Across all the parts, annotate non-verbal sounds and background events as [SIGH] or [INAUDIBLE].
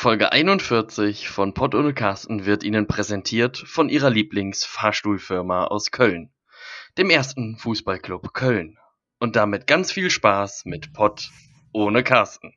Folge 41 von Pott ohne Carsten wird Ihnen präsentiert von Ihrer Lieblingsfahrstuhlfirma aus Köln, dem ersten Fußballclub Köln. Und damit ganz viel Spaß mit Pott ohne Carsten.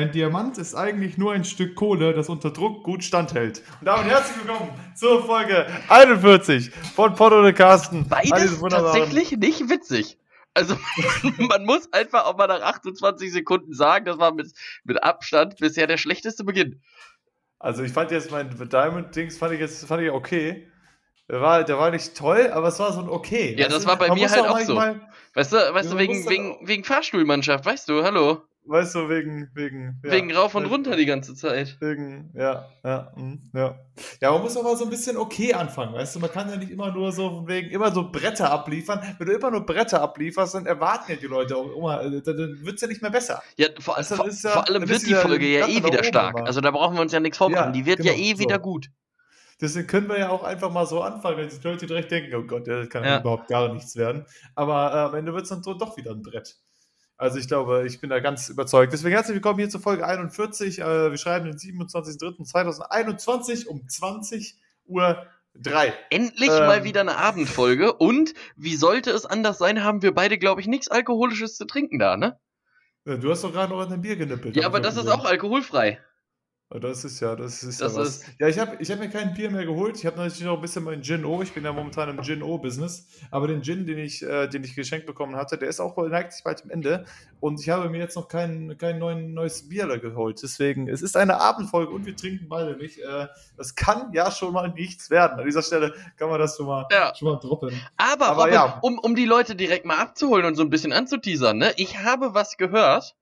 Ein Diamant ist eigentlich nur ein Stück Kohle, das unter Druck gut standhält. Und damit herzlich willkommen zur Folge 41 von Potto und Carsten. Beides tatsächlich nicht witzig. Also [LAUGHS] man muss einfach auch mal nach 28 Sekunden sagen, das war mit, mit Abstand bisher der schlechteste Beginn. Also ich fand jetzt mein Diamond-Dings fand ich jetzt fand ich okay. Der war, der war nicht toll, aber es war so ein okay. Ja, das war bei mir halt auch so. Weißt du, weißt du wegen, wegen, wegen Fahrstuhlmannschaft, weißt du, hallo. Weißt du, wegen. Wegen, ja, wegen rauf und runter die ganze Zeit. Wegen, ja, ja, hm, ja. Ja, man muss aber so ein bisschen okay anfangen, weißt du? Man kann ja nicht immer nur so wegen immer so Bretter abliefern. Wenn du immer nur Bretter ablieferst, dann erwarten ja die Leute auch immer, äh, dann wird es ja nicht mehr besser. Ja, vor, weißt du, vor, ja, vor allem wird die Folge ja eh wieder stark. Immer. Also da brauchen wir uns ja nichts vormachen. Ja, die wird genau, ja eh so. wieder gut. Deswegen können wir ja auch einfach mal so anfangen, wenn die Leute direkt denken, oh Gott, das kann ja. überhaupt gar nichts werden. Aber äh, am Ende wird es dann doch wieder ein Brett. Also ich glaube, ich bin da ganz überzeugt. Deswegen herzlich willkommen hier zur Folge 41. Äh, wir schreiben den 27.03.2021 um 20 Uhr 3. Endlich ähm, mal wieder eine Abendfolge. Und wie sollte es anders sein, haben wir beide, glaube ich, nichts Alkoholisches zu trinken da, ne? Du hast doch gerade noch an dein Bier genippelt. Ja, aber das ist auch alkoholfrei. Das ist ja, das ist das ja was. ja, ich habe ich hab mir kein Bier mehr geholt. Ich habe natürlich noch ein bisschen meinen Gin O. Ich bin ja momentan im Gin O-Business. Aber den Gin, den ich, äh, den ich geschenkt bekommen hatte, der ist auch neigt sich bald am Ende. Und ich habe mir jetzt noch kein, kein neuen, neues Bier geholt. Deswegen, es ist eine Abendfolge und wir trinken beide nicht. Äh, das kann ja schon mal nichts werden. An dieser Stelle kann man das schon mal, ja. schon mal droppen. Aber, Aber Robin, ja. um, um die Leute direkt mal abzuholen und so ein bisschen anzuteasern, ne? Ich habe was gehört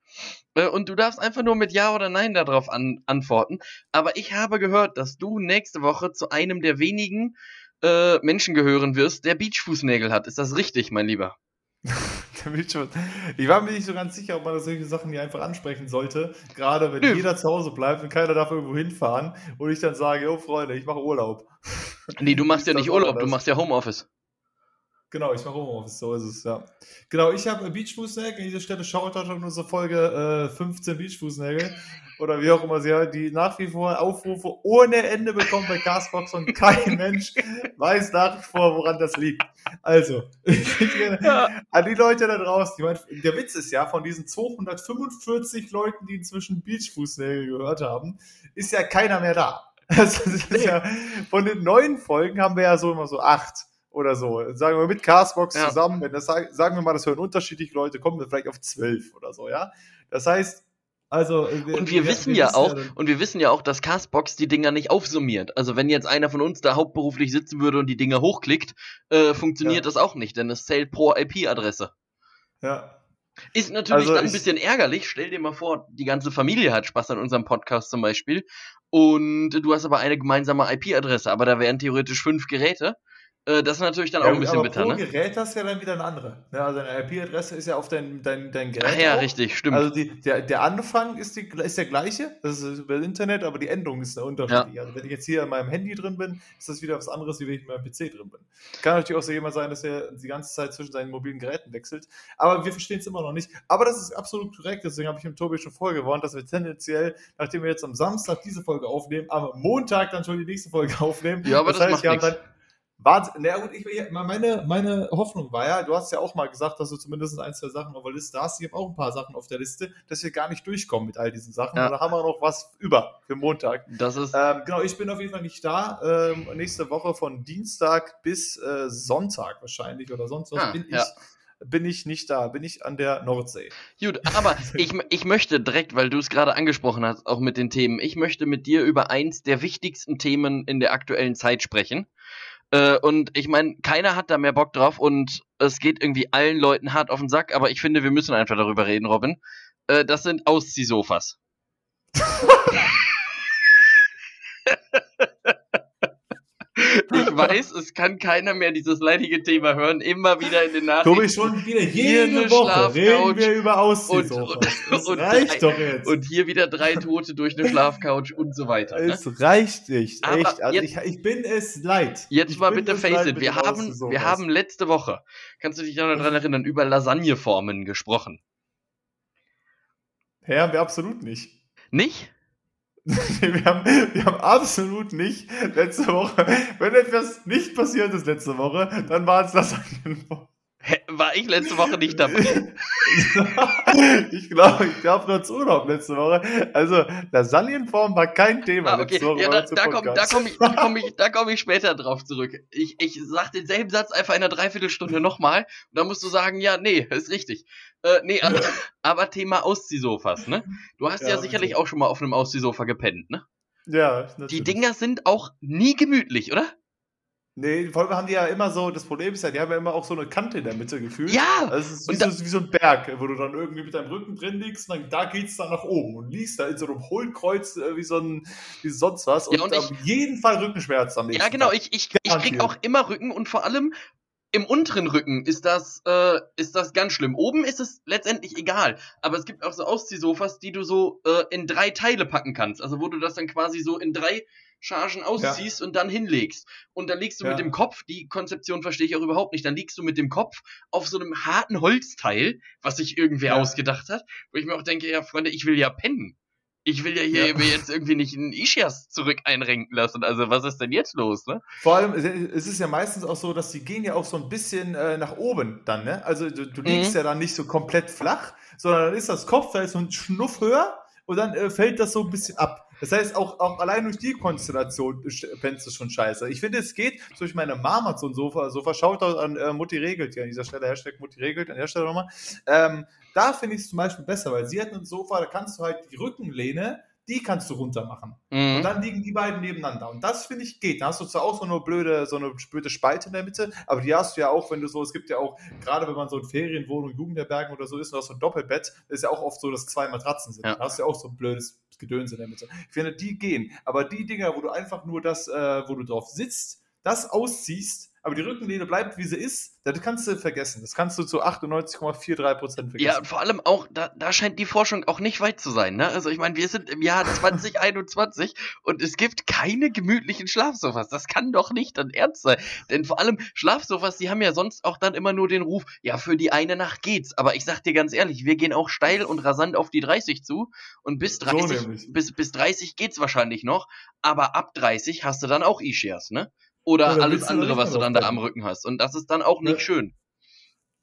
und du darfst einfach nur mit Ja oder Nein darauf an antworten. Aber ich habe gehört, dass du nächste Woche zu einem der wenigen äh, Menschen gehören wirst, der Beachfußnägel hat. Ist das richtig, mein Lieber? [LAUGHS] ich war mir nicht so ganz sicher, ob man solche Sachen hier einfach ansprechen sollte. Gerade wenn Nö. jeder zu Hause bleibt und keiner darf irgendwo hinfahren und ich dann sage, oh Freunde, ich mache Urlaub. Nee, du machst ja [LAUGHS] nicht Urlaub, du machst ja Homeoffice. Genau, ich mache Homeoffice, so ist es, ja. Genau, ich habe Beachfußnägel. An dieser Stelle schaut euch auf unsere Folge äh, 15 Beachfußnägel oder wie auch immer sie hat, die nach wie vor Aufrufe ohne Ende bekommen bei Castbox und kein Mensch weiß nach wie vor, woran das liegt. Also, [LAUGHS] an die Leute da draußen, die mein, der Witz ist ja, von diesen 245 Leuten, die inzwischen Beachfußnägel gehört haben, ist ja keiner mehr da. [LAUGHS] Also, ja, von den neuen Folgen haben wir ja so immer so acht oder so. Sagen wir mit Castbox ja. zusammen, wenn das sagen wir mal, das hören unterschiedliche Leute, kommen wir vielleicht auf zwölf oder so, ja. Das heißt, also äh, und wir, wir wissen wir ja auch ja und wir wissen ja auch, dass Castbox die Dinger nicht aufsummiert. Also wenn jetzt einer von uns da hauptberuflich sitzen würde und die Dinger hochklickt, äh, funktioniert ja. das auch nicht, denn es zählt pro IP-Adresse. Ja. Ist natürlich also dann ein bisschen ärgerlich. Stell dir mal vor, die ganze Familie hat Spaß an unserem Podcast zum Beispiel und du hast aber eine gemeinsame IP-Adresse, aber da wären theoretisch fünf Geräte das ist natürlich dann ja, auch ein bisschen bitter, pro ne? Gerät hast du ja dann wieder eine andere. Ja, also deine IP-Adresse ist ja auf dein, dein, dein Gerät. Ach ja, auch. richtig, stimmt. Also die, der, der Anfang ist, die, ist der gleiche, das ist über das Internet, aber die Endung ist unterschiedlich. Ja. Also wenn ich jetzt hier in meinem Handy drin bin, ist das wieder was anderes, wie wenn ich in meinem PC drin bin. Kann natürlich auch so jemand sein, dass er die ganze Zeit zwischen seinen mobilen Geräten wechselt. Aber wir verstehen es immer noch nicht. Aber das ist absolut korrekt, deswegen habe ich dem Tobi schon vorgewarnt, dass wir tendenziell, nachdem wir jetzt am Samstag diese Folge aufnehmen, am Montag dann schon die nächste Folge [LAUGHS] aufnehmen. Ja, aber das, das heißt, wir haben dann Wahnsinn. Na gut, ich, meine, meine Hoffnung war ja, du hast ja auch mal gesagt, dass du zumindest ein, zwei Sachen auf der Liste hast. Ich habe auch ein paar Sachen auf der Liste, dass wir gar nicht durchkommen mit all diesen Sachen. Ja. Da haben wir noch was über für Montag. Das ist. Ähm, genau, ich bin auf jeden Fall nicht da. Ähm, nächste Woche von Dienstag bis äh, Sonntag wahrscheinlich oder sonst was ah, bin ja. ich bin ich nicht da, bin ich an der Nordsee. Gut, aber ich, [LAUGHS] ich möchte direkt, weil du es gerade angesprochen hast, auch mit den Themen, ich möchte mit dir über eins der wichtigsten Themen in der aktuellen Zeit sprechen. Äh, und ich meine, keiner hat da mehr Bock drauf und es geht irgendwie allen Leuten hart auf den Sack, aber ich finde, wir müssen einfach darüber reden, Robin. Äh, das sind Ausziehsofas. [LAUGHS] Ich weiß, es kann keiner mehr dieses leidige Thema hören. Immer wieder in den Nachrichten. Tobi, schon wieder jede Woche reden wir über und, und, Das [LAUGHS] und, reicht drei, doch jetzt. und hier wieder drei Tote durch eine Schlafcouch und so weiter. Ne? es reicht nicht. Aber Echt. Also jetzt- ich, ich bin es leid. Jetzt ich mal bitte face it. Wir haben, wir haben letzte Woche, kannst du dich noch daran erinnern, über Lasagneformen gesprochen. Ja, wir absolut nicht. Nicht? [LAUGHS] wir, haben, wir haben absolut nicht letzte Woche, wenn etwas nicht passiert ist letzte Woche, dann war es Lasagnen. Hä, War ich letzte Woche nicht dabei? [LAUGHS] [LAUGHS] ich glaube, ich glaube, nur zu Urlaub letzte Woche. Also, Lasagnenform war kein Thema Ah, okay. Ja, da, da komme komm ich, da komm ich, da komm ich später drauf zurück. Ich, ich sag denselben Satz einfach in einer Dreiviertelstunde nochmal. Und dann musst du sagen, ja, nee, ist richtig. Äh, nee, aber, [LAUGHS] aber Thema Ausziehsofas, ne? Du hast ja, Ja, sicherlich bitte. auch schon mal auf einem Ausziehsofa gepennt, ne? Ja, Die natürlich. Dinger sind auch nie gemütlich, oder? Nee, vor allem haben die ja immer so, das Problem ist ja, die haben ja immer auch so eine Kante in der Mitte gefühlt. Ja! Also es ist wie, Und da- so, wie so ein Berg, wo du dann irgendwie mit deinem Rücken drin liegst und dann, da geht's dann nach oben und liegst da in so einem Hohlkreuz äh, wie so ein, wie sonst was Ja, und, und auf jeden Fall Rückenschmerzen am nächsten Ja, genau. Tag. Ich, ich, ich krieg auch immer Rücken und vor allem im unteren Rücken ist das, äh, ist das ganz schlimm. Oben ist es letztendlich egal. Aber es gibt auch so Ausziehsofas, die du so äh, in drei Teile packen kannst. Also wo du das dann quasi so in drei Chargen ausziehst und dann hinlegst. Und dann liegst du Ja. mit dem Kopf, die Konzeption verstehe ich auch überhaupt nicht, dann liegst du mit dem Kopf auf so einem harten Holzteil, was sich irgendwer Ja. ausgedacht hat, wo ich mir auch denke, ja Freunde, ich will ja pennen. Ich will ja hier Ja. mir jetzt irgendwie nicht einen Ischias zurück einrenken lassen. Also was ist denn jetzt los, ne? Vor allem, es- es ist ja meistens auch so, dass die gehen ja auch so ein bisschen äh, nach oben dann, ne? Also du, du liegst Mhm. ja dann nicht so komplett flach, sondern dann ist das Kopfteil so ein Schnuff höher und dann äh, fällt das so ein bisschen ab. Das heißt, auch, auch allein durch die Konstellation fändest du schon scheiße. Ich finde, es geht, durch meine Mama hat so ein Sofa, Sofa Shoutout an äh, Mutti regelt hier an dieser Stelle, Hashtag Mutti regelt, an der Stelle nochmal. Ähm, da finde ich es zum Beispiel besser, weil sie hat ein Sofa, da kannst du halt die Rückenlehne, die kannst du runter machen. Mhm. Und dann liegen die beiden nebeneinander. Und das finde ich geht. Da hast du zwar auch so eine blöde, so eine blöde Spalte in der Mitte, aber die hast du ja auch, wenn du so, es gibt ja auch, gerade wenn man so in Ferienwohnungen, Jugendherbergen oder so ist, und hast so ein Doppelbett, ist ja auch oft so, dass zwei Matratzen sind. Ja. Da hast du ja auch so ein blödes Gedöns in der Mitte. Ich finde, die gehen. Aber die Dinger, wo du einfach nur das, äh, wo du drauf sitzt, das ausziehst, aber die Rückenlehne bleibt, wie sie ist, das kannst du vergessen. Das kannst du zu 98,43 Prozent vergessen. Ja, und vor allem auch, da, da scheint die Forschung auch nicht weit zu sein. Ne? Also ich meine, wir sind im Jahr 2021 [LAUGHS] und es gibt keine gemütlichen Schlafsofas. Das kann doch nicht dein Ernst sein. Denn vor allem Schlafsofas, die haben ja sonst auch dann immer nur den Ruf, ja, für die eine Nacht geht's. Aber ich sag dir ganz ehrlich, wir gehen auch steil und rasant auf die 30 zu und bis So 30, nämlich. bis, bis 30 geht's wahrscheinlich noch. Aber ab 30 hast du dann auch E-Shares, ne? Oder dann alles andere, was du dann da am. Rücken hast. Und das ist dann auch nicht Ja. schön.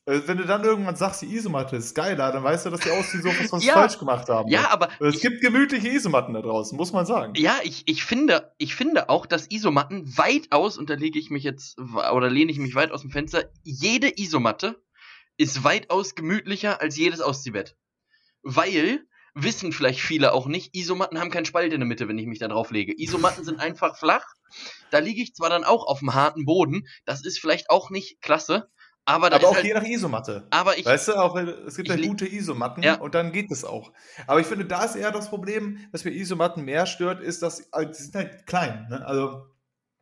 Äh, Wenn du dann irgendwann sagst, die Isomatte ist geiler, dann weißt du, dass die Ausziehsofas was Ja. falsch gemacht haben. Ja, aber Es ich- gibt gemütliche Isomatten da draußen, muss man sagen. Ja, ich, ich finde, ich finde auch, dass Isomatten weitaus, und da lege ich mich jetzt, oder lehne ich mich weit aus dem Fenster, jede Isomatte ist weitaus gemütlicher als jedes Ausziehbett. Weil, wissen vielleicht viele auch nicht, Isomatten haben keinen Spalt in der Mitte, wenn ich mich da drauf lege. Isomatten sind einfach flach. Da liege ich zwar dann auch auf dem harten Boden, das ist vielleicht auch nicht klasse, aber da Aber auch halt, je nach Isomatte. aber ich, Weißt du, auch äh, es gibt ja li- gute Isomatten Ja. und dann geht es auch. Aber ich finde, da ist eher das Problem, was mir Isomatten mehr stört, ist, dass äh, die sind halt klein. Ne? Also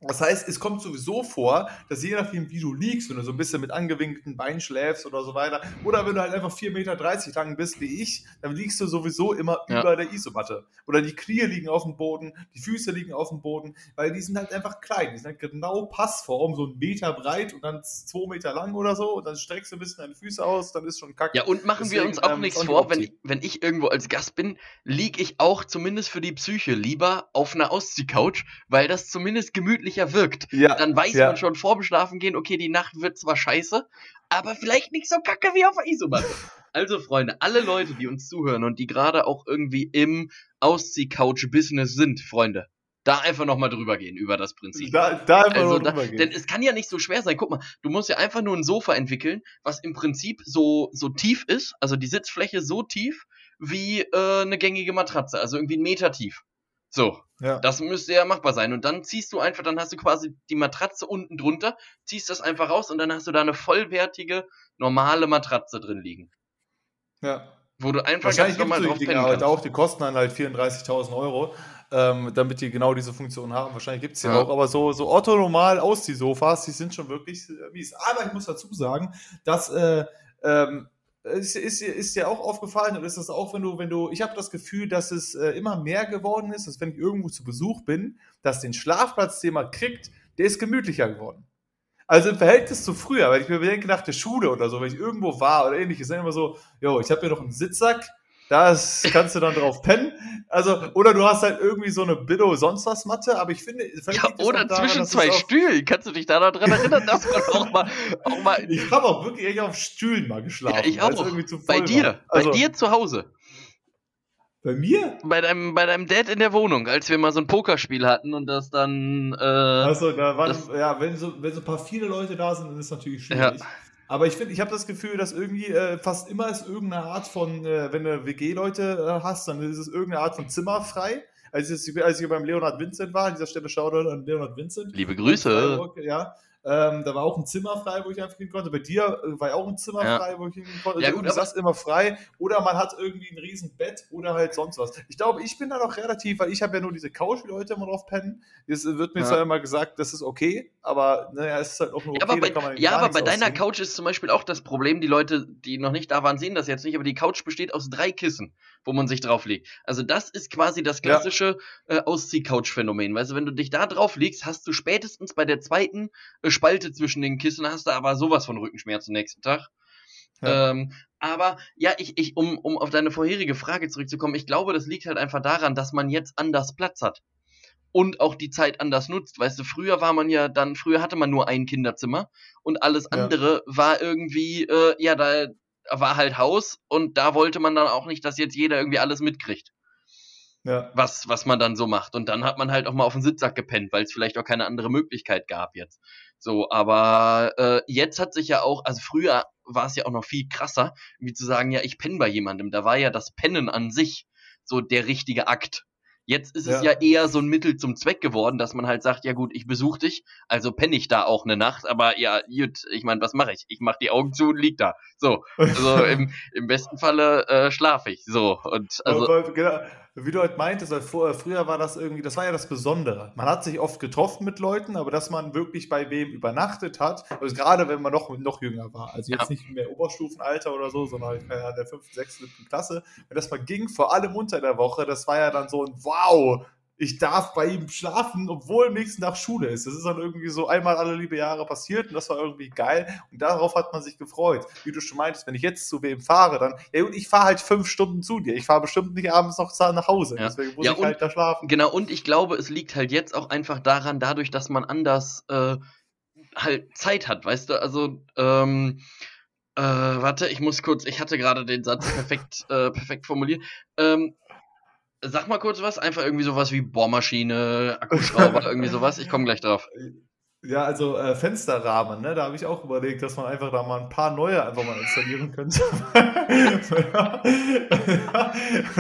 das heißt, es kommt sowieso vor, dass je nachdem, wie du liegst, wenn du so ein bisschen mit angewinkelten Beinen schläfst oder so weiter, oder wenn du halt einfach 4,30 Meter lang bist wie ich, dann liegst du sowieso immer Ja. über der Isomatte. Oder die Knie liegen auf dem Boden, die Füße liegen auf dem Boden, weil die sind halt einfach klein. Die sind halt genau Passform, so ein Meter breit und dann zwei Meter lang oder so. Und dann streckst du ein bisschen deine Füße aus, dann ist schon kacke. Ja, und machen wir Deswegen, uns auch ähm, nichts vor, wenn, wenn ich irgendwo als Gast bin, lieg ich auch zumindest für die Psyche lieber auf einer Ausziehcouch, weil das zumindest gemütlicher wirkt. Ja, Dann weiß ja. man schon vorm Schlafen gehen, okay, die Nacht wird zwar scheiße, aber vielleicht nicht so kacke wie auf der Isomatte. [LAUGHS] Also, Freunde, alle Leute, die uns zuhören und die gerade auch irgendwie im Auszieh-Couch-Business sind, Freunde, da einfach nochmal drüber gehen, über das Prinzip. Da, da einfach Also da, drüber gehen. denn es kann ja nicht so schwer sein. Guck mal, du musst ja einfach nur ein Sofa entwickeln, was im Prinzip so, so tief ist, also die Sitzfläche so tief wie äh, eine gängige Matratze, also irgendwie einen Meter tief. So, ja. das müsste ja machbar sein. Und dann ziehst du einfach, dann hast du quasi die Matratze unten drunter, ziehst das einfach raus und dann hast du da eine vollwertige, normale Matratze drin liegen. ja. Wo du einfach Wahrscheinlich ganz gibt normal es drauf die halt auch, die kosten dann halt 34.000 Euro, ähm, damit die genau diese Funktion haben. Wahrscheinlich gibt es die Ja. auch, aber so, so Otto-normal aus die Sofas, die sind schon wirklich äh, mies. Aber ich muss dazu sagen, dass äh, ähm, ist, ist, ist dir auch aufgefallen und ist das auch, wenn du, wenn du, ich habe das Gefühl, dass es äh, immer mehr geworden ist, dass wenn ich irgendwo zu Besuch bin, dass den Schlafplatz, den man kriegt, der ist gemütlicher geworden. Also im Verhältnis zu früher, weil ich mir bedenke, nach der Schule oder so, wenn ich irgendwo war oder ähnliches, dann immer so, jo, ich habe hier noch einen Sitzsack, da ist- kannst du dann drauf pennen. Also, oder du hast halt irgendwie so eine Billo sonst was Matte, aber ich finde, Ja, oder daran, zwischen es zwei Stühlen. Kannst du dich da noch dran erinnern, dass man auch mal, auch mal [LAUGHS] Ich habe auch wirklich echt auf Stühlen mal geschlafen. Ja, ich auch. bei dir. Also, bei dir zu Hause, Bei mir? bei deinem, bei deinem Dad in der Wohnung, als wir mal so ein Pokerspiel hatten und das dann, äh, Also, da waren, das- ja, wenn so, wenn so ein paar viele Leute da sind, dann ist es natürlich schwierig. Ja. Aber ich finde, ich habe das Gefühl, dass irgendwie äh, fast immer ist irgendeine Art von, äh, wenn du WG-Leute äh, hast, dann ist es irgendeine Art von Zimmer frei. Als ich, als ich beim Leonard Vincent war, an dieser Stelle Shoutout an Leonard Vincent. liebe Grüße. Ja. Ähm, da war auch ein Zimmer frei, wo ich einfach hin konnte. Bei dir äh, war ja auch ein Zimmer Ja. frei, wo ich hin konnte. Ja, Also gut, ist das immer frei. Oder man hat irgendwie ein riesen Bett oder halt sonst was. Ich glaube, ich bin da noch relativ, weil ich habe ja nur diese Couch, wie Leute immer drauf pennen. Es wird mir Ja. zwar immer gesagt, das ist okay, aber naja, es ist halt auch nur okay. Ja, aber da bei, kann man ja, aber bei deiner. Couch ist zum Beispiel auch das Problem, die Leute, die noch nicht da waren, sehen das jetzt nicht, aber die Couch besteht aus drei Kissen, wo man sich drauflegt. Also das ist quasi das Ja. klassische äh, Auszieh-Couch-Phänomen. Weißt du, wenn du dich da drauf legst, hast du spätestens bei der zweiten äh, Spalte zwischen den Kissen, hast du aber sowas von Rückenschmerzen nächsten Tag. Ja. Ähm, aber ja, ich, ich, um, um auf deine vorherige Frage zurückzukommen, ich glaube, das liegt halt einfach daran, dass man jetzt anders Platz hat. Und auch die Zeit anders nutzt. Weißt du, früher war man ja dann, früher hatte man nur ein Kinderzimmer und alles Ja. andere war irgendwie, äh, ja, da war halt Haus und da wollte man dann auch nicht, dass jetzt jeder irgendwie alles mitkriegt, Ja. was, was man dann so macht. Und dann hat man halt auch mal auf den Sitzsack gepennt, weil es vielleicht auch keine andere Möglichkeit gab jetzt. So, aber äh, jetzt hat sich ja auch, also früher war es ja auch noch viel krasser, wie zu sagen, ja, ich penne bei jemandem. Da war ja das Pennen an sich so der richtige Akt. Jetzt ist es Ja. ja eher so ein Mittel zum Zweck geworden, dass man halt sagt, ja gut, ich besuche dich, also penne ich da auch eine Nacht, aber ja, gut, ich meine, was mache ich? Ich mache die Augen zu und lieg da. So, also [LAUGHS] im, im besten Falle äh, schlafe ich. So, und also, Aber, genau, wie du halt meintest, weil vor, früher war das irgendwie, das war ja das Besondere. Man hat sich oft getroffen mit Leuten, aber dass man wirklich bei wem übernachtet hat, also gerade wenn man noch, noch jünger war, also jetzt Ja. nicht mehr Oberstufenalter oder so, sondern halt Ahnung, der 5., 6., 7. Klasse, wenn das mal ging, vor allem unter der Woche, das war ja dann so ein Wow, ich darf bei ihm schlafen, obwohl nächsten Tag Schule ist. Das ist dann irgendwie so einmal alle liebe Jahre passiert und das war irgendwie geil und darauf hat man sich gefreut. Wie du schon meintest, wenn ich jetzt zu wem fahre, dann, ja gut, ich fahre halt fünf Stunden zu dir. Ich fahre bestimmt nicht abends noch nach Hause. Ja. Deswegen muss Ja, ich und- halt da schlafen. Genau, und ich glaube, es liegt halt jetzt auch einfach daran, dadurch, dass man anders äh, halt Zeit hat, weißt du? Also, ähm, äh, warte, ich muss kurz, ich hatte gerade den Satz perfekt, äh, perfekt formuliert. Ähm, sag mal kurz was, einfach irgendwie sowas wie Bohrmaschine, Akkuschrauber, [LAUGHS] irgendwie sowas. Ich komme gleich drauf. Ja, also äh, Fensterrahmen, ne? Da habe ich auch überlegt, dass man einfach da mal ein paar neue einfach mal installieren könnte. [LAUGHS]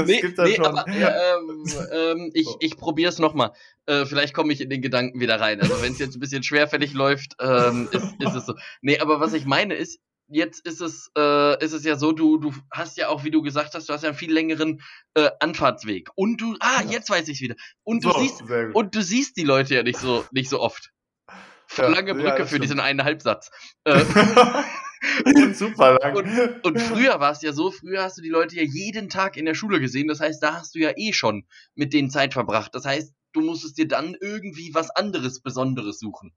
Nee, gibt nee schon. aber ja, ähm, ähm, ich, So. ich probiere es nochmal. Äh, vielleicht komme ich in den Gedanken wieder rein. Also wenn es jetzt ein bisschen schwerfällig läuft, ähm, ist, ist es so. Nee, aber was ich meine ist, jetzt ist es, äh, ist es ja so, du, du hast ja auch, wie du gesagt hast, du hast ja einen viel längeren äh, Anfahrtsweg. Und du, ah, Ja. jetzt weiß ich wieder. Und du So, siehst, und du siehst die Leute ja nicht so, nicht so oft. [LAUGHS] Ja, Lange ja, Brücke das für diesen einen Halbsatz. [LAUGHS] Äh, Super lang. Und früher war es ja so, früher hast du die Leute ja jeden Tag in der Schule gesehen. Das heißt, da hast du ja eh schon mit denen Zeit verbracht. Das heißt, du musstest dir dann irgendwie was anderes Besonderes suchen.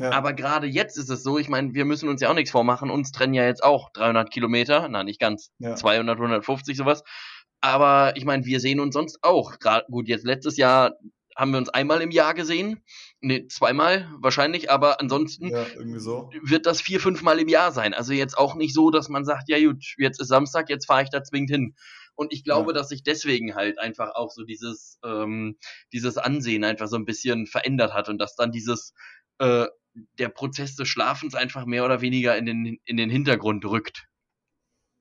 Ja. Aber gerade jetzt ist es so, ich meine, wir müssen uns ja auch nichts vormachen. Uns trennen ja jetzt auch 300 Kilometer. Na, nicht ganz. Ja. 200, 150 sowas. Aber ich meine, wir sehen uns sonst auch. Gerade gut, jetzt letztes Jahr haben wir uns einmal im Jahr gesehen. Nee, zweimal wahrscheinlich, aber ansonsten ja, so. wird das vier, fünf Mal im Jahr sein. Also jetzt auch nicht so, dass man sagt, ja gut, jetzt ist Samstag, jetzt fahre ich da zwingend hin. Und ich glaube, Ja. dass sich deswegen halt einfach auch so dieses, ähm, dieses Ansehen einfach so ein bisschen verändert hat und dass dann dieses, äh, der Prozess des Schlafens einfach mehr oder weniger in den, in den Hintergrund rückt.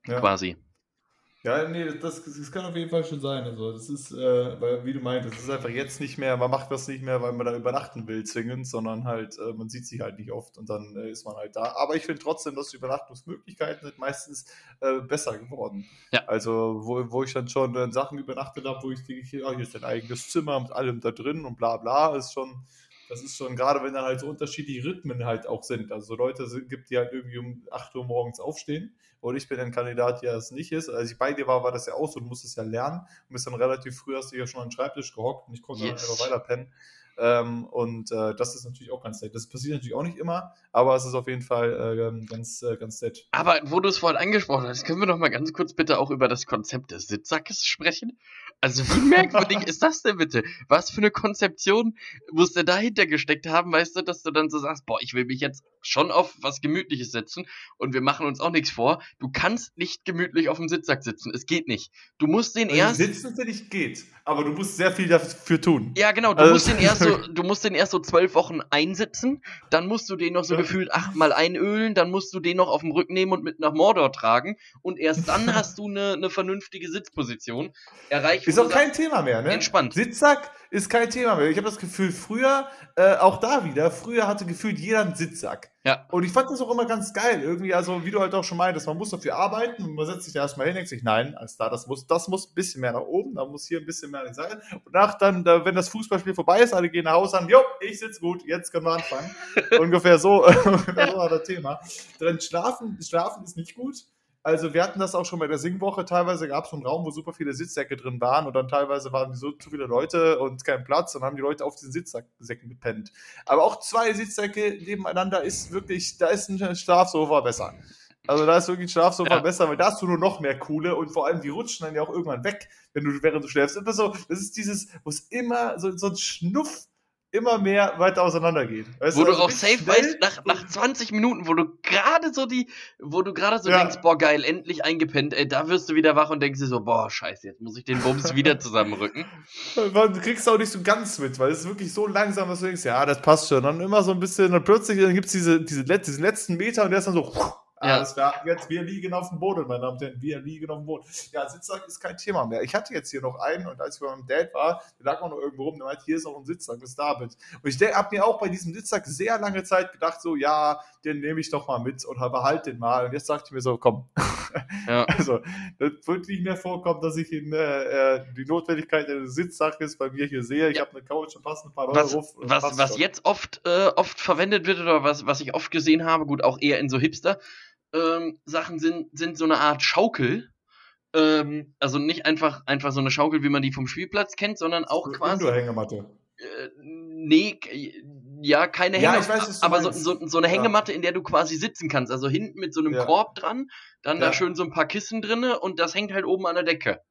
Ja. Quasi. Ja, nee, das, das kann auf jeden Fall schon sein. Also, das ist, äh, weil, wie du meintest, es ist einfach jetzt nicht mehr, man macht das nicht mehr, weil man da übernachten will, zwingend, sondern halt, äh, man sieht sich halt nicht oft und dann äh, ist man halt da. Aber ich finde trotzdem, dass die Übernachtungsmöglichkeiten sind meistens äh, besser geworden. Ja. Also, wo, wo ich dann schon Sachen übernachtet habe, wo ich denke, hier, ah, hier ist dein eigenes Zimmer mit allem da drin und bla bla, ist schon. Das ist schon, gerade wenn dann halt so unterschiedliche Rhythmen halt auch sind. Also Leute sind, gibt, die halt irgendwie um 8 Uhr morgens aufstehen und ich bin ein Kandidat, der es nicht ist. Als ich bei dir war, war das ja auch so, du musstest ja lernen und bist dann relativ früh hast du ja schon an den Schreibtisch gehockt und ich konnte yes. dann einfach weiter pennen. Ähm, und äh, das ist natürlich auch ganz nett. Das passiert natürlich auch nicht immer, aber es ist auf jeden Fall äh, ganz, äh, ganz nett. Aber wo du es vorhin angesprochen hast, können wir noch mal ganz kurz bitte auch über das Konzept des Sitzsackes sprechen? Also wie merkwürdig [LAUGHS] ist das denn bitte? Was für eine Konzeption muss der dahinter gesteckt haben, weißt du, dass du dann so sagst, boah, ich will mich jetzt schon auf was Gemütliches setzen und wir machen uns auch nichts vor. Du kannst nicht gemütlich auf dem Sitzsack sitzen. Es geht nicht. Du musst den also erst. Sitzen ich geht, aber du musst sehr viel dafür tun. Ja, genau. Du also musst den [LAUGHS] erst so, du musst den erst so zwölf Wochen einsitzen, dann musst du den noch so ja. gefühlt achtmal einölen, dann musst du den noch auf dem Rücken nehmen und mit nach Mordor tragen und erst dann [LAUGHS] hast du eine, eine vernünftige Sitzposition erreicht ist auch kein Thema mehr, ne? Entspannt. Sitzsack ist kein Thema mehr. Ich habe das Gefühl, früher, äh, auch da wieder, früher hatte gefühlt jeder einen Sitzsack. Ja. Und ich fand das auch immer ganz geil. Irgendwie, also wie du halt auch schon meintest, man muss dafür arbeiten und man setzt sich da erstmal hin, denkt sich, nein, als da, das muss, das muss ein bisschen mehr nach oben, da muss hier ein bisschen mehr Seite. Und nach dann, da, wenn das Fußballspiel vorbei ist, alle gehen nach Hause und sagen, jo, ich sitze gut, jetzt können wir anfangen. [LAUGHS] ungefähr so, [LAUGHS] ungefähr so war das Thema. Dann schlafen, schlafen ist nicht gut. Also wir hatten das auch schon bei der Singwoche. Teilweise gab es einen Raum, wo super viele Sitzsäcke drin waren und dann teilweise waren so zu viele Leute und kein Platz und haben die Leute auf diesen Sitzsäcken gepennt. Aber auch zwei Sitzsäcke nebeneinander ist wirklich, da ist ein Schlafsofa besser. Also da ist wirklich ein Schlafsofa ja. besser, weil da hast du nur noch mehr Coole und vor allem die rutschen dann ja auch irgendwann weg, wenn du während du schläfst. Immer so, das ist dieses, wo es immer so, so ein Schnuff immer mehr weiter auseinandergeht. Weißt wo du, also auch safe weißt, nach, nach 20 Minuten, wo du gerade so die, wo du gerade so ja. denkst, boah, geil, endlich eingepennt, ey, da wirst du wieder wach und denkst dir so, boah, scheiße, jetzt muss ich den Bums [LAUGHS] wieder zusammenrücken. Du kriegst auch nicht so ganz mit, weil es ist wirklich so langsam, dass du denkst, ja, das passt schon. Dann immer so ein bisschen, dann plötzlich, dann gibt's diese, diese, diesen letzten Meter und der ist dann so, ja. Alles klar, jetzt wir liegen auf dem Boden, meine Damen und Herren, wir liegen auf dem Boden. Ja, Sitzsack ist kein Thema mehr. Ich hatte jetzt hier noch einen und als ich bei meinem Dad war, der lag auch noch irgendwo rum, der meinte, hier ist auch ein Sitzsack, das ist David. Und ich habe mir auch bei diesem Sitzsack sehr lange Zeit gedacht, so, ja, den nehme ich doch mal mit und behalte den mal. Und jetzt sagte ich mir so, komm. Ja. [LAUGHS] Also, das wird nicht mehr vorkommen, dass ich in, äh, äh die Notwendigkeit eines Sitzsackes bei mir hier sehe. Ich ja. habe eine Couch und passen ein paar Leute was, Was, was jetzt oft, äh, oft verwendet wird oder was, was ich oft gesehen habe, gut, auch eher in so Hipster, ähm, Sachen sind, sind so eine Art Schaukel. Ähm, also nicht einfach, einfach so eine Schaukel, wie man die vom Spielplatz kennt, sondern auch so quasi. Hängematte. Äh, nee, ja, keine Hängematte, ja, aber so, so, so, eine Hängematte, in der du quasi sitzen kannst. Also hinten mit so einem ja. Korb dran, dann ja. da schön so ein paar Kissen drinne und das hängt halt oben an der Decke.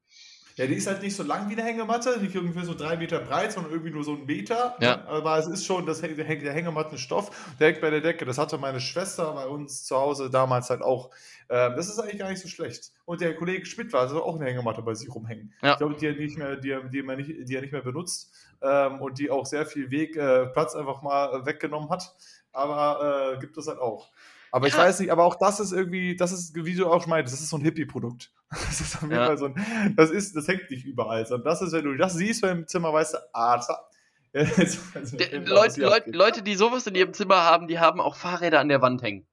Ja, die ist halt nicht so lang wie eine Hängematte, nicht irgendwie so drei Meter breit, sondern irgendwie nur so ein Meter. Ja. Aber es ist schon das, der, Hängemattenstoff, hängt bei der Decke. Das hatte meine Schwester bei uns zu Hause damals halt auch. Ähm, das ist eigentlich gar nicht so schlecht. Und der Kollege Schmidt war also auch eine Hängematte bei sich rumhängen. Ja. Ich glaube, die er nicht mehr, die, die, man nicht, die er nicht mehr benutzt ähm, und die auch sehr viel Weg, äh, Platz einfach mal weggenommen hat. Aber äh, gibt es halt auch. Aber ja. ich weiß nicht, aber auch das ist irgendwie, das ist, wie du auch meintest, das ist so ein Hippie-Produkt. [LAUGHS] Das ist auf jeden ja. Fall so ein, das ist, das hängt nicht überall. Und das ist, wenn du das siehst beim Zimmer, weißt du, ah, also, Leute, Leute, Leute, die sowas in ihrem Zimmer haben, die haben auch Fahrräder an der Wand hängen.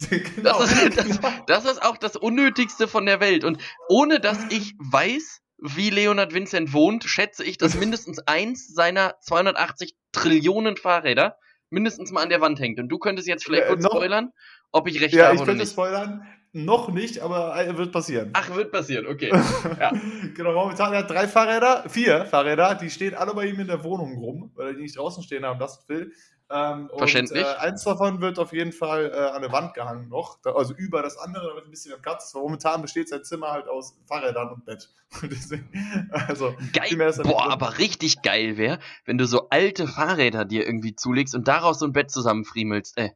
[LAUGHS] genau, das, ist, [LAUGHS] das, genau. das ist auch das Unnötigste von der Welt. Und ohne dass ich weiß, wie Leonard Vincent wohnt, schätze ich, dass mindestens eins seiner 280 Trillionen Fahrräder mindestens mal an der Wand hängt. Und du könntest jetzt vielleicht äh, kurz noch, spoilern, ob ich recht ja, habe ich könnte spoilern. Noch nicht, aber äh, wird passieren. Ach, wird passieren, okay. [LAUGHS] ja. genau, momentan hat er drei Fahrräder, vier Fahrräder, die stehen alle bei ihm in der Wohnung rum, weil er die nicht draußen stehen haben lassen will. Ähm, Verständlich. Und, äh, eins davon wird auf jeden Fall äh, an der Wand gehangen noch, da, also über das andere, damit ein bisschen mehr Platz ist. Momentan besteht sein Zimmer halt aus Fahrrädern und Bett. [LAUGHS] Deswegen, also, geil. Boah, aber richtig geil wäre, wenn du so alte Fahrräder dir irgendwie zulegst und daraus so ein Bett zusammenfriemelst. Ey.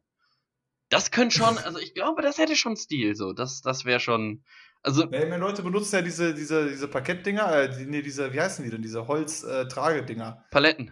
Das könnte schon, also ich glaube, das hätte schon Stil, so. Das, das wäre schon. Also, ja, mehr Leute benutzen ja diese, diese, diese Parkettdinger, äh, die, nee, diese, wie heißen die denn, diese Holz-Tragedinger. Paletten.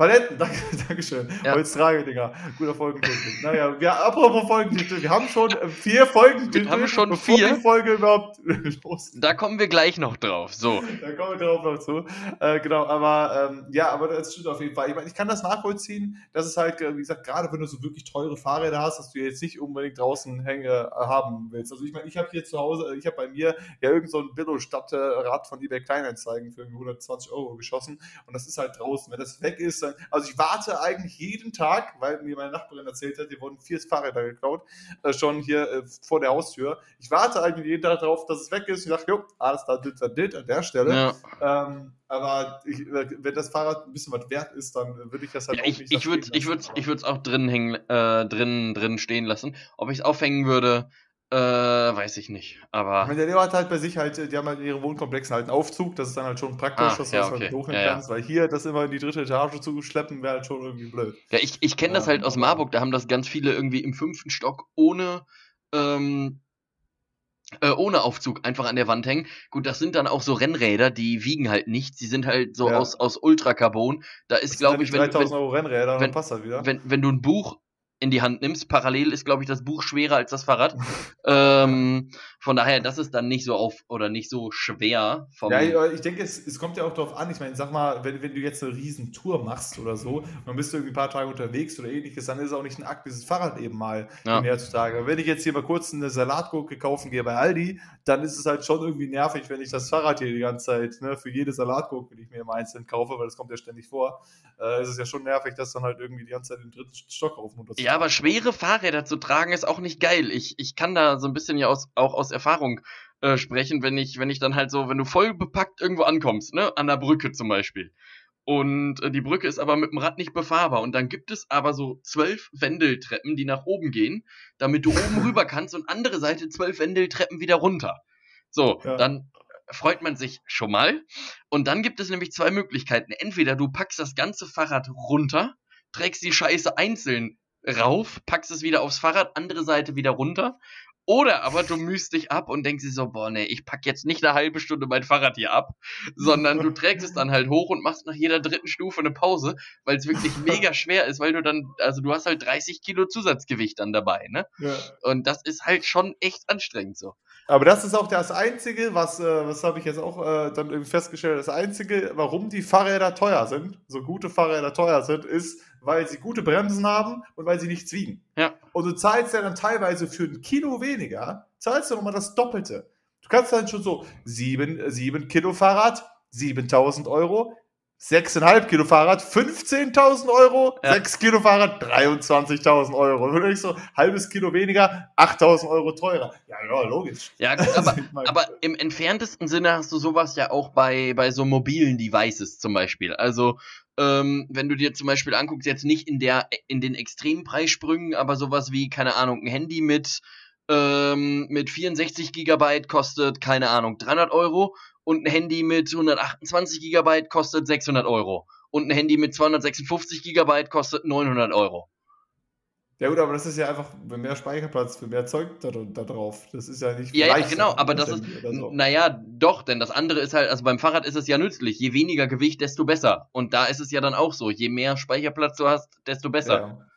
Paletten, [LAUGHS] danke, Dankeschön. Ja. Holztrage, Digga. Guter Folgentitel. naja, wir, apropos Folgentitel, wir haben schon äh, vier Folgentitel, Wir haben schon bevor vier? die Folge überhaupt [LAUGHS] los Da kommen wir gleich noch drauf. So. Da kommen wir drauf noch zu. Äh, genau, aber ähm, ja, aber das stimmt auf jeden Fall. Ich meine, ich kann das nachvollziehen, dass es halt, äh, wie gesagt, gerade wenn du so wirklich teure Fahrräder hast, dass du jetzt nicht unbedingt draußen hänge äh, haben willst. Also ich meine, ich habe hier zu Hause, ich habe bei mir ja irgend so ein Billo-Stadtrad von eBay Kleinanzeigen für irgendwie 120 Euro geschossen und das ist halt draußen. Wenn das weg ist, dann, also ich warte eigentlich jeden Tag, weil mir meine Nachbarin erzählt hat, die wurden vier Fahrräder geklaut, äh, schon hier äh, vor der Haustür. Ich warte eigentlich jeden Tag darauf, dass es weg ist ich dachte, jo, alles da, dit, dit, dit, an der Stelle. Ja. Ähm, aber ich, wenn das Fahrrad ein bisschen was wert ist, dann würde ich das halt Ja, auch ich nicht ich würde stehen ich würd, auch drin hängen, äh, drin, drin stehen lassen. Ob ich es aufhängen würde, äh, weiß ich nicht. Ich Aber meine, der Leo hat halt bei sich halt, die haben halt in ihren Wohnkomplexen halt einen Aufzug, das ist dann halt schon praktisch, Ah, dass du ja, das okay. halt hochnehmen Ja, ja. kannst, weil hier das immer in die dritte Etage zu schleppen, wäre halt schon irgendwie blöd. ja, ich, ich kenne das Ja, halt aus aber- Marburg, da haben das ganz viele irgendwie im fünften Stock ohne, ähm, äh, ohne Aufzug einfach an der Wand hängen. Gut, das sind dann auch so Rennräder, die wiegen halt nichts. Die sind halt so Ja. aus, aus Ultracarbon. Da ist, glaube ich, wenn, 3000 wenn, Euro Rennräder, dann wenn- passt das wieder. wenn, wenn du ein Buch in die Hand nimmst, parallel ist, glaube ich, das Buch schwerer als das Fahrrad. ähm, von daher, das ist dann nicht so auf oder nicht so schwer vom. Ja, ich- denke, es, es kommt ja auch darauf an. Ich meine, sag mal, wenn, wenn du jetzt eine riesen Tour machst oder so, dann bist du irgendwie ein paar Tage unterwegs oder ähnliches, dann ist es auch nicht ein Akt, dieses Fahrrad eben mal Ja. näher zu tragen. Aber wenn ich jetzt hier mal kurz eine Salatgurke kaufen gehe bei Aldi, dann ist es halt schon irgendwie nervig, wenn ich das Fahrrad hier die ganze Zeit ne, für jede Salatgurke, die ich mir immer einzeln kaufe, weil das kommt ja ständig vor, äh, ist es ja schon nervig, das dann halt irgendwie die ganze Zeit den dritten Stock auf Ja, aber schwere Fahrräder zu tragen ist auch nicht geil. Ich, ich kann da so ein bisschen ja aus, auch aus Erfahrung äh, sprechen, wenn ich, wenn ich dann halt so, wenn du voll bepackt irgendwo ankommst, ne, an der Brücke zum Beispiel. Und äh, die Brücke ist aber mit dem Rad nicht befahrbar. Und dann gibt es aber so zwölf Wendeltreppen, die nach oben gehen, damit du oben [LAUGHS] rüber kannst und andere Seite zwölf Wendeltreppen wieder runter. So, Ja. dann freut man sich schon mal. Und dann gibt es nämlich zwei Möglichkeiten. Entweder du packst das ganze Fahrrad runter, trägst die Scheiße einzeln rauf, packst es wieder aufs Fahrrad, andere Seite wieder runter. Oder aber du mühst dich ab und denkst dir so, boah, nee, ich pack jetzt nicht eine halbe Stunde mein Fahrrad hier ab, sondern du trägst es dann halt hoch und machst nach jeder dritten Stufe eine Pause, weil es wirklich [LAUGHS] mega schwer ist, weil du dann, also du hast halt 30 Kilo Zusatzgewicht dann dabei, ne? Ja. Und das ist halt schon echt anstrengend so. Aber das ist auch das Einzige, was, äh, was habe ich jetzt auch äh, dann irgendwie festgestellt, das Einzige, warum die Fahrräder teuer sind, so gute Fahrräder teuer sind, ist, weil sie gute Bremsen haben und weil sie nichts wiegen. Ja. Und du zahlst ja dann teilweise für ein Kilo weniger, zahlst du nochmal das Doppelte. Du kannst dann schon so 7, 7 Kilo Fahrrad, 7000 Euro, 6,5 Kilo Fahrrad, 15.000 Euro, Ja. 6 Kilo Fahrrad, 23.000 Euro. Und ich so halbes Kilo weniger, 8.000 Euro teurer. Ja, ja, logisch. Ja, aber, [LAUGHS] aber im entferntesten Sinne hast du sowas ja auch bei, bei so mobilen Devices zum Beispiel. Also, ähm, wenn du dir zum Beispiel anguckst, jetzt nicht in der, in den Extrempreissprüngen, aber sowas wie, keine Ahnung, ein Handy mit, ähm, mit 64 Gigabyte kostet, keine Ahnung, 300 Euro und ein Handy mit 128 Gigabyte kostet 600 Euro. Und ein Handy mit 256 Gigabyte kostet 900 Euro. Ja gut, aber das ist ja einfach mehr Speicherplatz, für mehr Zeug da, da drauf. Das ist ja nicht Ja, ja, genau, aber das ist, so. naja, doch, denn das andere ist halt, also beim Fahrrad ist es ja nützlich. Je weniger Gewicht, desto besser. Und da ist es ja dann auch so. Je mehr Speicherplatz du hast, desto besser. Ja.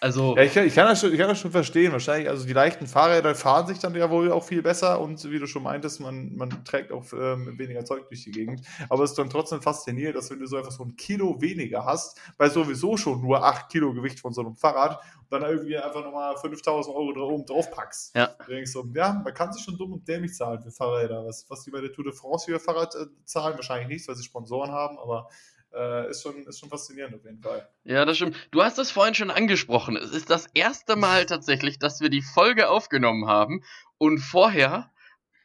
Also, Ja, ich, ich, kann das schon, ich kann das schon verstehen. Wahrscheinlich, also die leichten Fahrräder fahren sich dann ja wohl auch viel besser und wie du schon meintest, man, man trägt auch ähm, weniger Zeug durch die Gegend. Aber es ist dann trotzdem faszinierend, dass wenn du so einfach so ein Kilo weniger hast, bei sowieso schon nur 8 Kilo Gewicht von so einem Fahrrad, und dann irgendwie einfach nochmal 5000 Euro da oben drauf packst. Ja. Denkst du, ja, man kann sich schon dumm und dämlich zahlen für Fahrräder. Was, was die bei der Tour de France für Fahrrad äh, zahlen, wahrscheinlich nichts, weil sie Sponsoren haben, aber äh, ist, schon, ist schon faszinierend auf jeden Fall. ja, das stimmt. Du hast es vorhin schon angesprochen. Es ist das erste Mal tatsächlich, dass wir die Folge aufgenommen haben und vorher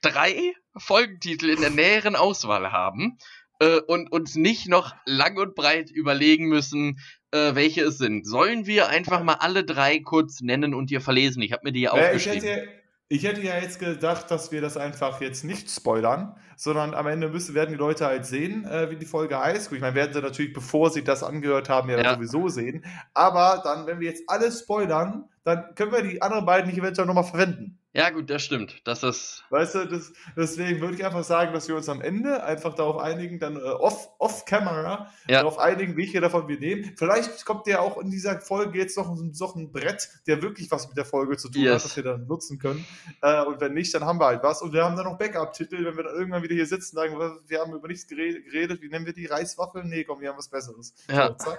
drei Folgentitel in der näheren Auswahl haben äh, und uns nicht noch lang und breit überlegen müssen, äh, welche es sind. Sollen wir einfach mal alle drei kurz nennen und dir verlesen? Ich habe mir die hier Naja, ich, aufgeschrieben. hätte, ich hätte ja jetzt gedacht, dass wir das einfach jetzt nicht spoilern, sondern am Ende müssen, werden die Leute halt sehen, äh, wie die Folge heißt. Gut, ich meine, werden sie natürlich, bevor sie das angehört haben, ja, Ja. sowieso sehen. Aber dann, wenn wir jetzt alles spoilern, dann können wir die anderen beiden nicht eventuell nochmal verwenden. Ja, gut, das stimmt. Das ist. Weißt du, das, deswegen würde ich einfach sagen, dass wir uns am Ende einfach darauf einigen, dann äh, off, off camera, Ja. darauf einigen, welche davon wir nehmen. Vielleicht kommt ja auch in dieser Folge jetzt noch, ein- noch ein Brett, der wirklich was mit der Folge zu tun Yes. hat, das wir dann nutzen können. Äh, und wenn nicht, dann haben wir halt was. Und wir haben dann noch Backup-Titel, wenn wir dann irgendwann wieder hier sitzen und sagen, wir haben über nichts geredet, geredet. wie nennen wir die? Reiswaffeln? Nee, komm, wir haben was Besseres. Ja. So.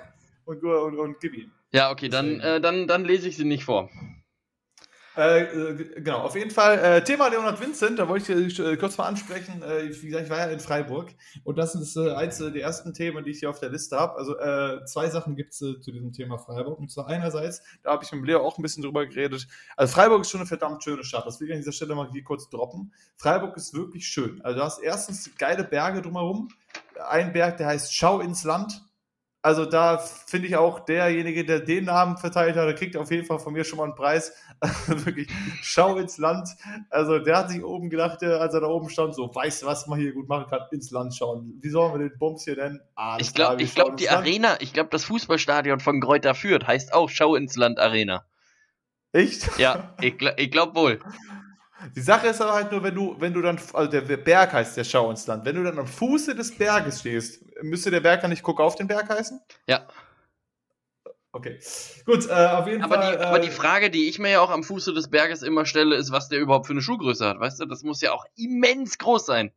Und, und, und gib ihm. Ja, okay, dann, äh, dann, dann lese ich sie nicht vor. Äh, äh, genau, auf jeden Fall. Äh, Thema Leonard Vincent, da wollte ich äh, kurz mal ansprechen. Äh, wie gesagt, ich war ja in Freiburg und das ist äh, eins der ersten Themen, die ich hier auf der Liste habe. Also zwei Sachen gibt es zu diesem Thema Freiburg. Und zwar einerseits, da habe ich mit Leo auch ein bisschen drüber geredet. Also Freiburg ist schon eine verdammt schöne Stadt. Das will ich an dieser Stelle mal hier kurz droppen. Freiburg ist wirklich schön. Also du hast erstens geile Berge drumherum. Ein Berg, der heißt Schau ins Land. Also da finde ich auch derjenige, der den Namen verteilt hat, der kriegt auf jeden Fall von mir schon mal einen Preis. [LAUGHS] Wirklich, schau ins Land. Also der hat sich oben gedacht, als er da oben stand, so, weißt du, was man hier gut machen kann? Ins Land schauen. Wie sollen wir den Bums hier nennen? Ah, Ich glaube, ich glaub, die Arena, ich glaube, das Fußballstadion von Greuther Fürth heißt auch Schau ins Land Arena. Echt? Ja, [LAUGHS] ich, ich glaube wohl. Die Sache ist aber halt nur, wenn du, wenn du dann, also der Berg heißt der Schau ins Land. Wenn du dann am Fuße des Berges stehst, müsste der Berg dann nicht Guck auf den Berg heißen? Ja. Okay. Gut, äh, auf jeden Aber Fall. die, aber äh, die Frage, die ich mir ja auch am Fuße des Berges immer stelle, ist, was der überhaupt für eine Schuhgröße hat. Weißt du, das muss ja auch immens groß sein.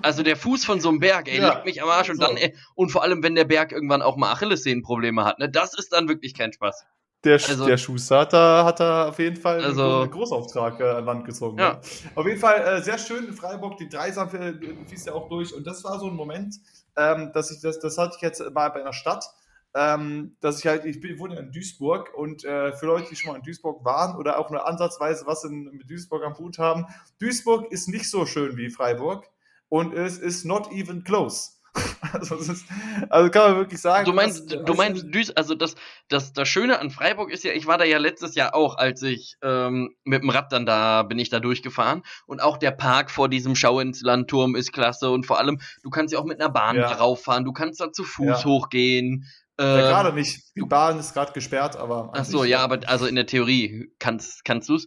Also der Fuß von so einem Berg, ey, Ja, leckt mich am Arsch und so. dann, ey, und vor allem, wenn der Berg irgendwann auch mal Achillessehnenprobleme hat, ne, das ist dann wirklich kein Spaß. Der, Also- der Schuster hat da, hat da auf jeden Fall Also- einen Großauftrag äh, an Land gezogen. Ja. ne? Auf jeden Fall äh, sehr schön in Freiburg, die Dreisam äh, fließt ja auch durch. Und das war so ein Moment, ähm, dass ich das, das hatte ich jetzt mal bei einer Stadt, ähm, dass ich halt, ich bin, wohne in Duisburg und äh, für Leute, die schon mal in Duisburg waren oder auch nur ansatzweise was in, mit Duisburg am Hut haben, Duisburg ist nicht so schön wie Freiburg und es ist not even close. [LAUGHS] Also, es ist, also kann man wirklich sagen. Du meinst, dass- du meinst Duis, also das, das, das Schöne an Freiburg ist ja, ich war da ja letztes Jahr auch, als ich ähm, mit dem Rad dann da bin ich da durchgefahren und auch der Park vor diesem Schau ins Landturm ist klasse und vor allem, du kannst ja auch mit einer Bahn Ja. da rauffahren, du kannst da zu Fuß Ja. hochgehen. Ja, ähm, gerade nicht. Die Bahn ist gerade gesperrt, aber. Ach so, ja, aber also in der Theorie kannst, kannst du's.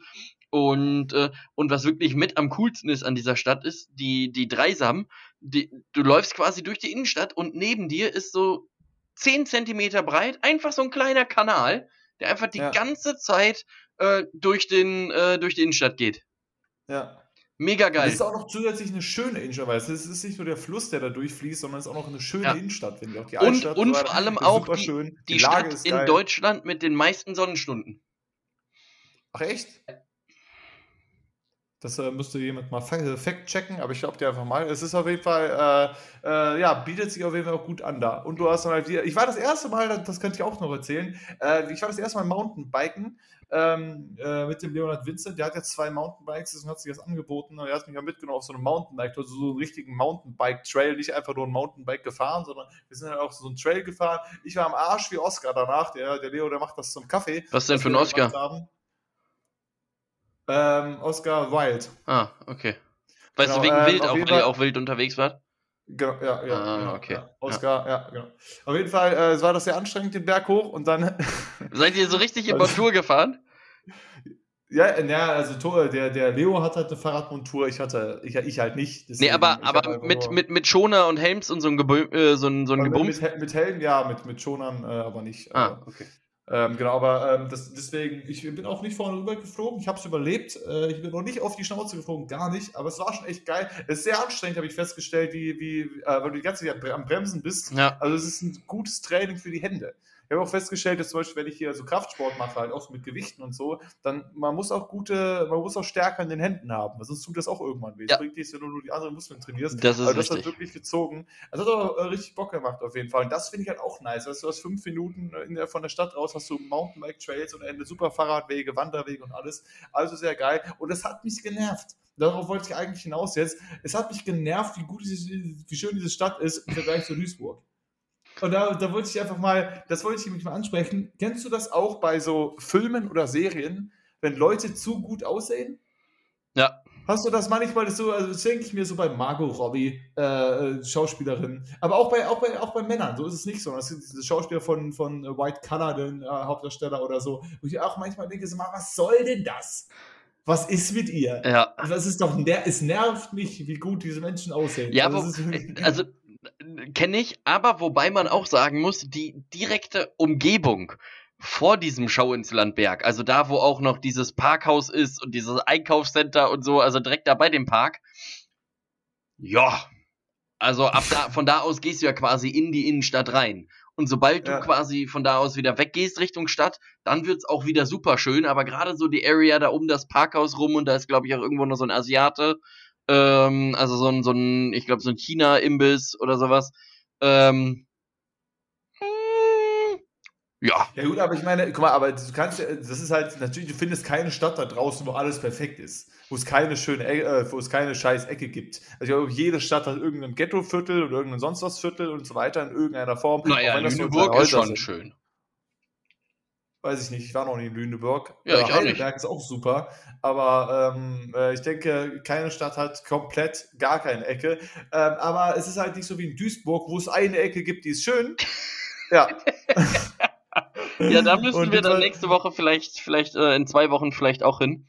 Und, äh, und was wirklich mit am coolsten ist an dieser Stadt ist, die, die Dreisam, die, du läufst quasi durch die Innenstadt und neben dir ist so 10 Zentimeter breit, einfach so ein kleiner Kanal, der einfach die Ja. ganze Zeit äh, durch, den, äh, durch die Innenstadt geht. Ja. Mega Das geil. ist auch noch zusätzlich eine schöne Innenstadt, weil es ist, nicht nur der Fluss, der da durchfließt, sondern es ist auch noch eine schöne Ja. Innenstadt, finde ich. Auch die Und, Altstadt und so vor allem [LAUGHS] auch die, die, Lage Stadt in. Deutschland mit den meisten Sonnenstunden. Ach echt? Das äh, müsste jemand mal äh, fact-checken, aber ich glaube dir einfach mal. Es ist auf jeden Fall, äh, äh, ja, bietet sich auf jeden Fall auch gut an da. Und du hast dann halt wieder, ich war das erste Mal, das- das könnte ich auch noch erzählen, äh, ich war das erste Mal Mountainbiken ähm, äh, mit dem Leonard Vincent. Der hat jetzt zwei Mountainbikes und hat sich das angeboten. Er hat mich ja mitgenommen auf so einem Mountainbike, also so einen richtigen Mountainbike-Trail, nicht einfach nur ein Mountainbike gefahren, sondern wir sind halt auch so einen Trail gefahren. Ich war am Arsch wie Oscar danach. Der, der Leo, der macht das zum Kaffee. Was denn für ein Oscar? Ähm, Oscar Wilde. Ah, okay. Weißt Genau, du, wegen ähm, wild auch, weil jeden ihr Fall- auch wild unterwegs wart? Genau, ja, ja, Ah, genau, okay. Ja. Oscar, ja. genau. Auf jeden Fall äh, es war das sehr anstrengend, den Berg hoch und dann, [LAUGHS] Seid ihr so richtig in Also- Montur gefahren? ja, ja, also der, der Leo hat halt eine Fahrradmontur, ich hatte, ich, ich halt nicht. Nee, deswegen, aber, hab aber einfach mit, mit, mit Schoner und Helms und so ein, Gebö äh, so ein, so ein mit, Gebums. mit, mit Helm, ja, mit, mit Schonern, äh, aber nicht. Ah, Äh, okay. Ähm, genau, aber ähm, das, deswegen, ich bin auch nicht vorne rüber geflogen, ich habe es überlebt, äh, ich bin noch nicht auf die Schnauze geflogen, gar nicht, aber es war schon echt geil. Es ist sehr anstrengend, habe ich festgestellt, wie, wie, äh, weil du die ganze Zeit am Bremsen bist. Ja, Also es ist ein gutes Training für die Hände. Ich habe auch festgestellt, dass zum Beispiel, wenn ich hier so Kraftsport mache, halt auch mit Gewichten und so, dann man muss auch gute, man muss auch Stärke in den Händen haben, sonst tut das auch irgendwann weh. Ja. Das bringt nichts, wenn du nur die anderen Muskeln trainierst. das ist Also das hat richtig. wirklich gezogen. Es hat aber äh, richtig Bock gemacht auf jeden Fall. Und das finde ich halt auch nice. Weißt du, hast fünf Minuten in der, von der Stadt raus, hast du Mountainbike-Trails und Ende super Fahrradwege, Wanderwege und alles. Also sehr geil. Und es hat mich genervt. Darauf wollte ich eigentlich hinaus jetzt. Es hat mich genervt, wie gut wie schön diese Stadt ist im Vergleich zu Duisburg. Und da, da wollte ich einfach mal, das wollte ich mich mal ansprechen. Kennst du das auch bei so Filmen oder Serien, wenn Leute zu gut aussehen? Ja. Hast du das manchmal so, also das denke ich mir so bei Margot Robbie, äh, Schauspielerin, aber auch bei, auch, bei, auch bei Männern, so ist es nicht so. Das sind diese Schauspieler von, von White Collar, den äh, Hauptdarsteller oder so, wo ich auch manchmal denke, so, was soll denn das? Was ist mit ihr? Ja. Das ist doch, es nervt mich, wie gut diese Menschen aussehen. Ja, also, wo, also kenne ich, aber wobei man auch sagen muss, die direkte Umgebung vor diesem Show ins Landberg, also da, wo auch noch dieses Parkhaus ist und dieses Einkaufscenter und so, also direkt da bei dem Park. Ja, also ab da, von da aus gehst du ja quasi in die Innenstadt rein. Und sobald Ja. du quasi von da aus wieder weggehst Richtung Stadt, dann wird's auch wieder super schön. Aber gerade so die Area da um das Parkhaus rum und da ist, glaube ich, auch irgendwo noch so ein Asiate, ähm, also so ein, so ein, ich glaube, so ein China-Imbiss oder sowas. Ähm, hm, ja, Ja gut, aber ich meine, guck mal, aber du kannst ja, das ist halt, natürlich, du findest keine Stadt da draußen, wo alles perfekt ist. Wo es keine schöne, E- äh, wo es keine scheiß Ecke gibt. Also ich glaube, jede Stadt hat irgendein Ghetto-Viertel oder irgendein sonst was Viertel und so weiter in irgendeiner Form. naja, Lüneburg ist schon sind. schön. Weiß ich nicht, ich war noch nie in Lüneburg. Ja, ich auch nicht. Ist auch super, aber ähm, äh, ich denke, keine Stadt hat komplett gar keine Ecke. Ähm, aber es ist halt nicht so wie in Duisburg, wo es eine Ecke gibt, die ist schön. [LAUGHS] Ja. [LAUGHS] Ja, da müssen Und wir dann nächste Woche vielleicht, vielleicht äh, in zwei Wochen vielleicht auch hin.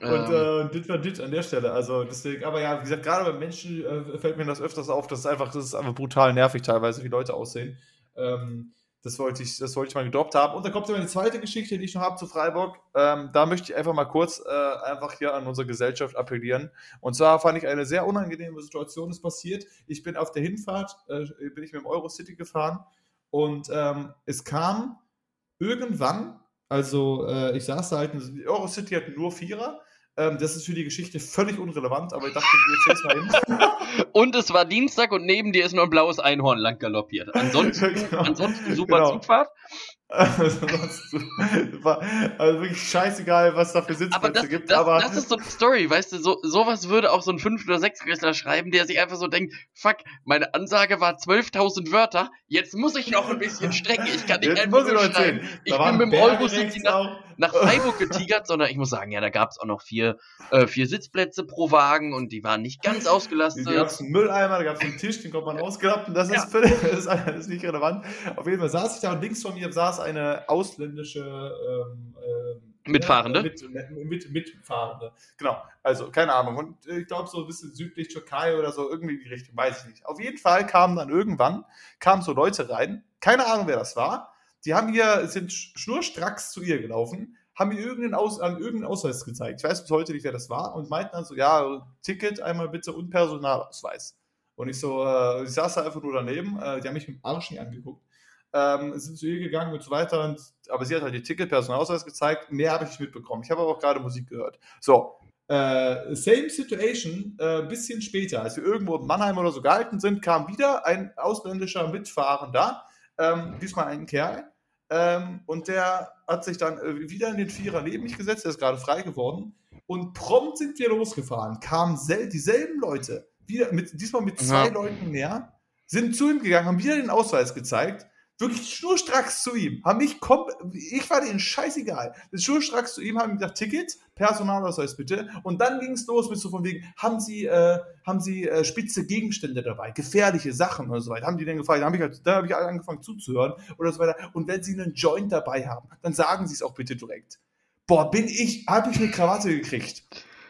Und Ähm, äh, das war das an der Stelle. Also deswegen, aber ja, wie gesagt, gerade bei Menschen äh, fällt mir das öfters auf, dass es einfach, das ist einfach brutal nervig teilweise, wie Leute aussehen. Ähm, das wollte ich, das wollte ich mal gedroppt haben. Und dann kommt meine zweite Geschichte, die ich noch habe zu Freiburg. Ähm, da möchte ich einfach mal kurz äh, einfach hier an unsere Gesellschaft appellieren. Und zwar fand ich eine sehr unangenehme Situation ist passiert. Ich bin auf der Hinfahrt, äh, bin ich mit dem Eurocity gefahren und ähm, es kam irgendwann, also äh, ich saß da halt, Eurocity hat nur Vierer. Ähm, das ist für die Geschichte völlig unrelevant, aber ich dachte, ich erzähl's mal hin. [LAUGHS] Und es war Dienstag und neben dir ist nur ein blaues Einhorn lang galoppiert. Ansonsten, [LAUGHS] Genau. ansonsten super Genau. Zugfahrt. [LAUGHS] Also, war, also wirklich scheißegal, was da für Aber Sitzplätze das, gibt. das, aber das ist so eine Story, weißt du, so, sowas würde auch so ein 5- oder 6-Klässler schreiben, der sich einfach so denkt, fuck, meine Ansage war 12.000 Wörter, jetzt muss ich noch ein bisschen strecken, ich kann nicht jetzt einfach muss ich nur erzählen. schreiben. Da Ich bin mit dem auch. Nach Freiburg getigert, sondern ich muss sagen, ja, da gab's auch noch vier, äh, vier Sitzplätze pro Wagen und die waren nicht ganz Da ausgelastet. gab es einen Mülleimer, da gab es einen Tisch, den konnte man ausklappen. Das ist, Ja. [LAUGHS] das, ist, das ist nicht relevant. Auf jeden Fall saß ich da und links von mir saß eine ausländische ähm, ähm, Mitfahrende? Ja, mit, mit, Mitfahrende. Genau. Also, keine Ahnung. Und äh, ich glaube, so ein bisschen südlich Türkei oder so, irgendwie in die Richtung, weiß ich nicht. Auf jeden Fall kamen dann irgendwann, kamen so Leute rein, keine Ahnung, wer das war. Die haben hier, sind sch- schnurstracks zu ihr gelaufen, haben ihr irgendeinen, Aus, an irgendeinen Ausweis gezeigt. Ich weiß bis heute nicht, wer das war. Und meinten dann so, ja, Ticket einmal bitte und Personalausweis. Und ich so, äh, ich saß da einfach nur daneben, äh, die haben mich mit dem Arsch nicht angeguckt. Ähm, sind zu ihr gegangen und so weiter, und, aber sie hat halt ihr Ticket, Personalausweis gezeigt, mehr habe ich nicht mitbekommen. Ich habe aber auch gerade Musik gehört. So, äh, same situation, äh, bisschen später, als wir irgendwo in Mannheim oder so gehalten sind, kam wieder ein ausländischer Mitfahrender, ähm, diesmal ein Kerl, ähm, und der hat sich dann äh, wieder in den Vierer neben mich gesetzt, der ist gerade frei geworden, und prompt sind wir losgefahren, kamen sel dieselben Leute, wieder mit, diesmal mit zwei Ja. Leuten mehr, sind zu ihm gegangen, haben wieder den Ausweis gezeigt, wirklich schnurstracks zu ihm, haben mich kom ich war denen scheißegal, schnurstracks zu ihm, haben gesagt, Ticket, Personalausweis bitte, und dann ging es los mit so von wegen, haben Sie, äh, haben Sie äh, spitze Gegenstände dabei, gefährliche Sachen und so weiter, haben die dann gefragt, dann habe ich, halt, hab ich angefangen zuzuhören oder so weiter, und wenn Sie einen Joint dabei haben, dann sagen Sie es auch bitte direkt. Boah, bin ich, habe ich eine Krawatte gekriegt.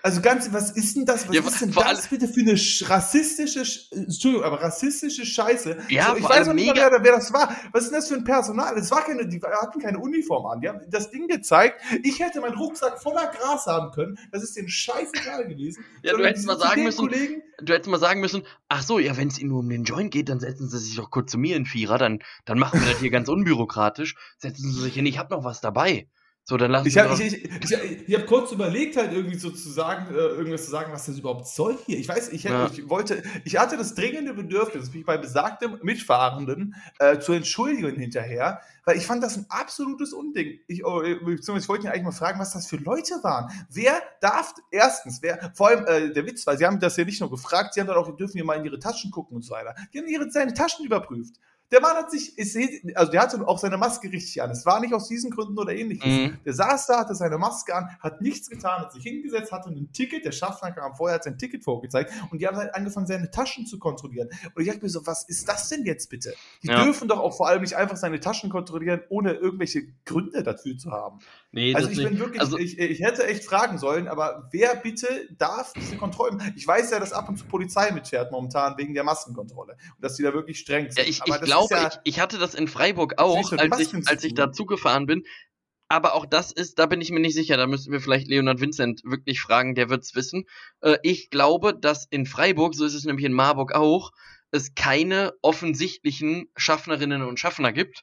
Also ganz, was ist denn das? Was Ja, ist denn das bitte für eine sch- rassistische, Sch- Entschuldigung, aber rassistische Scheiße? Ja, so, ich weiß nicht mehr, wer, wer das war. Was ist denn das für ein Personal? Das war keine, die hatten keine Uniform an. Die haben das Ding gezeigt. Ich hätte meinen Rucksack voller Gras haben können. Das ist den scheißegal gewesen. [LAUGHS] Ja, du hättest mal sagen müssen, Kollegen, du hättest mal sagen müssen, ach so, ja, wenn es Ihnen nur um den Joint geht, dann setzen Sie sich doch kurz zu mir in Vierer, dann, dann machen wir das hier [LAUGHS] ganz unbürokratisch. Setzen Sie sich hin, ich habe noch was dabei. So, dann lassen Ich habe ich, ich, ich, ich hab kurz überlegt, halt irgendwie so zu sagen, äh, irgendwas zu sagen, was das überhaupt soll hier. Ich weiß, ich, hätte, Ja. ich wollte, ich hatte das dringende Bedürfnis, mich bei besagtem Mitfahrenden äh, zu entschuldigen hinterher, weil ich fand das ein absolutes Unding. Ich, oh, äh, beziehungsweise ich wollte ihn eigentlich mal fragen, was das für Leute waren. Wer darf, erstens, wer, vor allem äh, der Witz, weil sie haben das ja nicht nur gefragt, sie haben dann auch, dürfen hier mal in ihre Taschen gucken und so weiter. Die haben ihre, seine Taschen überprüft. Der Mann hat sich, ist, also der hatte auch seine Maske richtig an. Es war nicht aus diesen Gründen oder ähnliches. Mhm. Der saß da, hatte seine Maske an, hat nichts getan, hat sich hingesetzt, hatte ein Ticket. Der Schaffner kam vorher, hat sein Ticket vorgezeigt und die haben halt angefangen, seine Taschen zu kontrollieren. Und ich dachte mir so, was ist das denn jetzt bitte? Die Ja. dürfen doch auch vor allem nicht einfach seine Taschen kontrollieren, ohne irgendwelche Gründe dafür zu haben. Nee, Also ich bin nicht. wirklich, Also- ich, ich hätte echt fragen sollen, aber wer bitte darf diese Kontrollen? Ich weiß ja, dass ab und zu Polizei mitfährt momentan wegen der Maskenkontrolle und dass die da wirklich streng sind. Ja, ich, ich glaube, ja, ich, ich hatte das in Freiburg auch, als ich, als ich tun. dazu gefahren bin. Aber auch das ist, da bin ich mir nicht sicher, da müssten wir vielleicht Leonard Vincent wirklich fragen, der wird's wissen. Äh, ich glaube, dass in Freiburg, so ist es nämlich in Marburg auch, es keine offensichtlichen Schaffnerinnen und Schaffner gibt,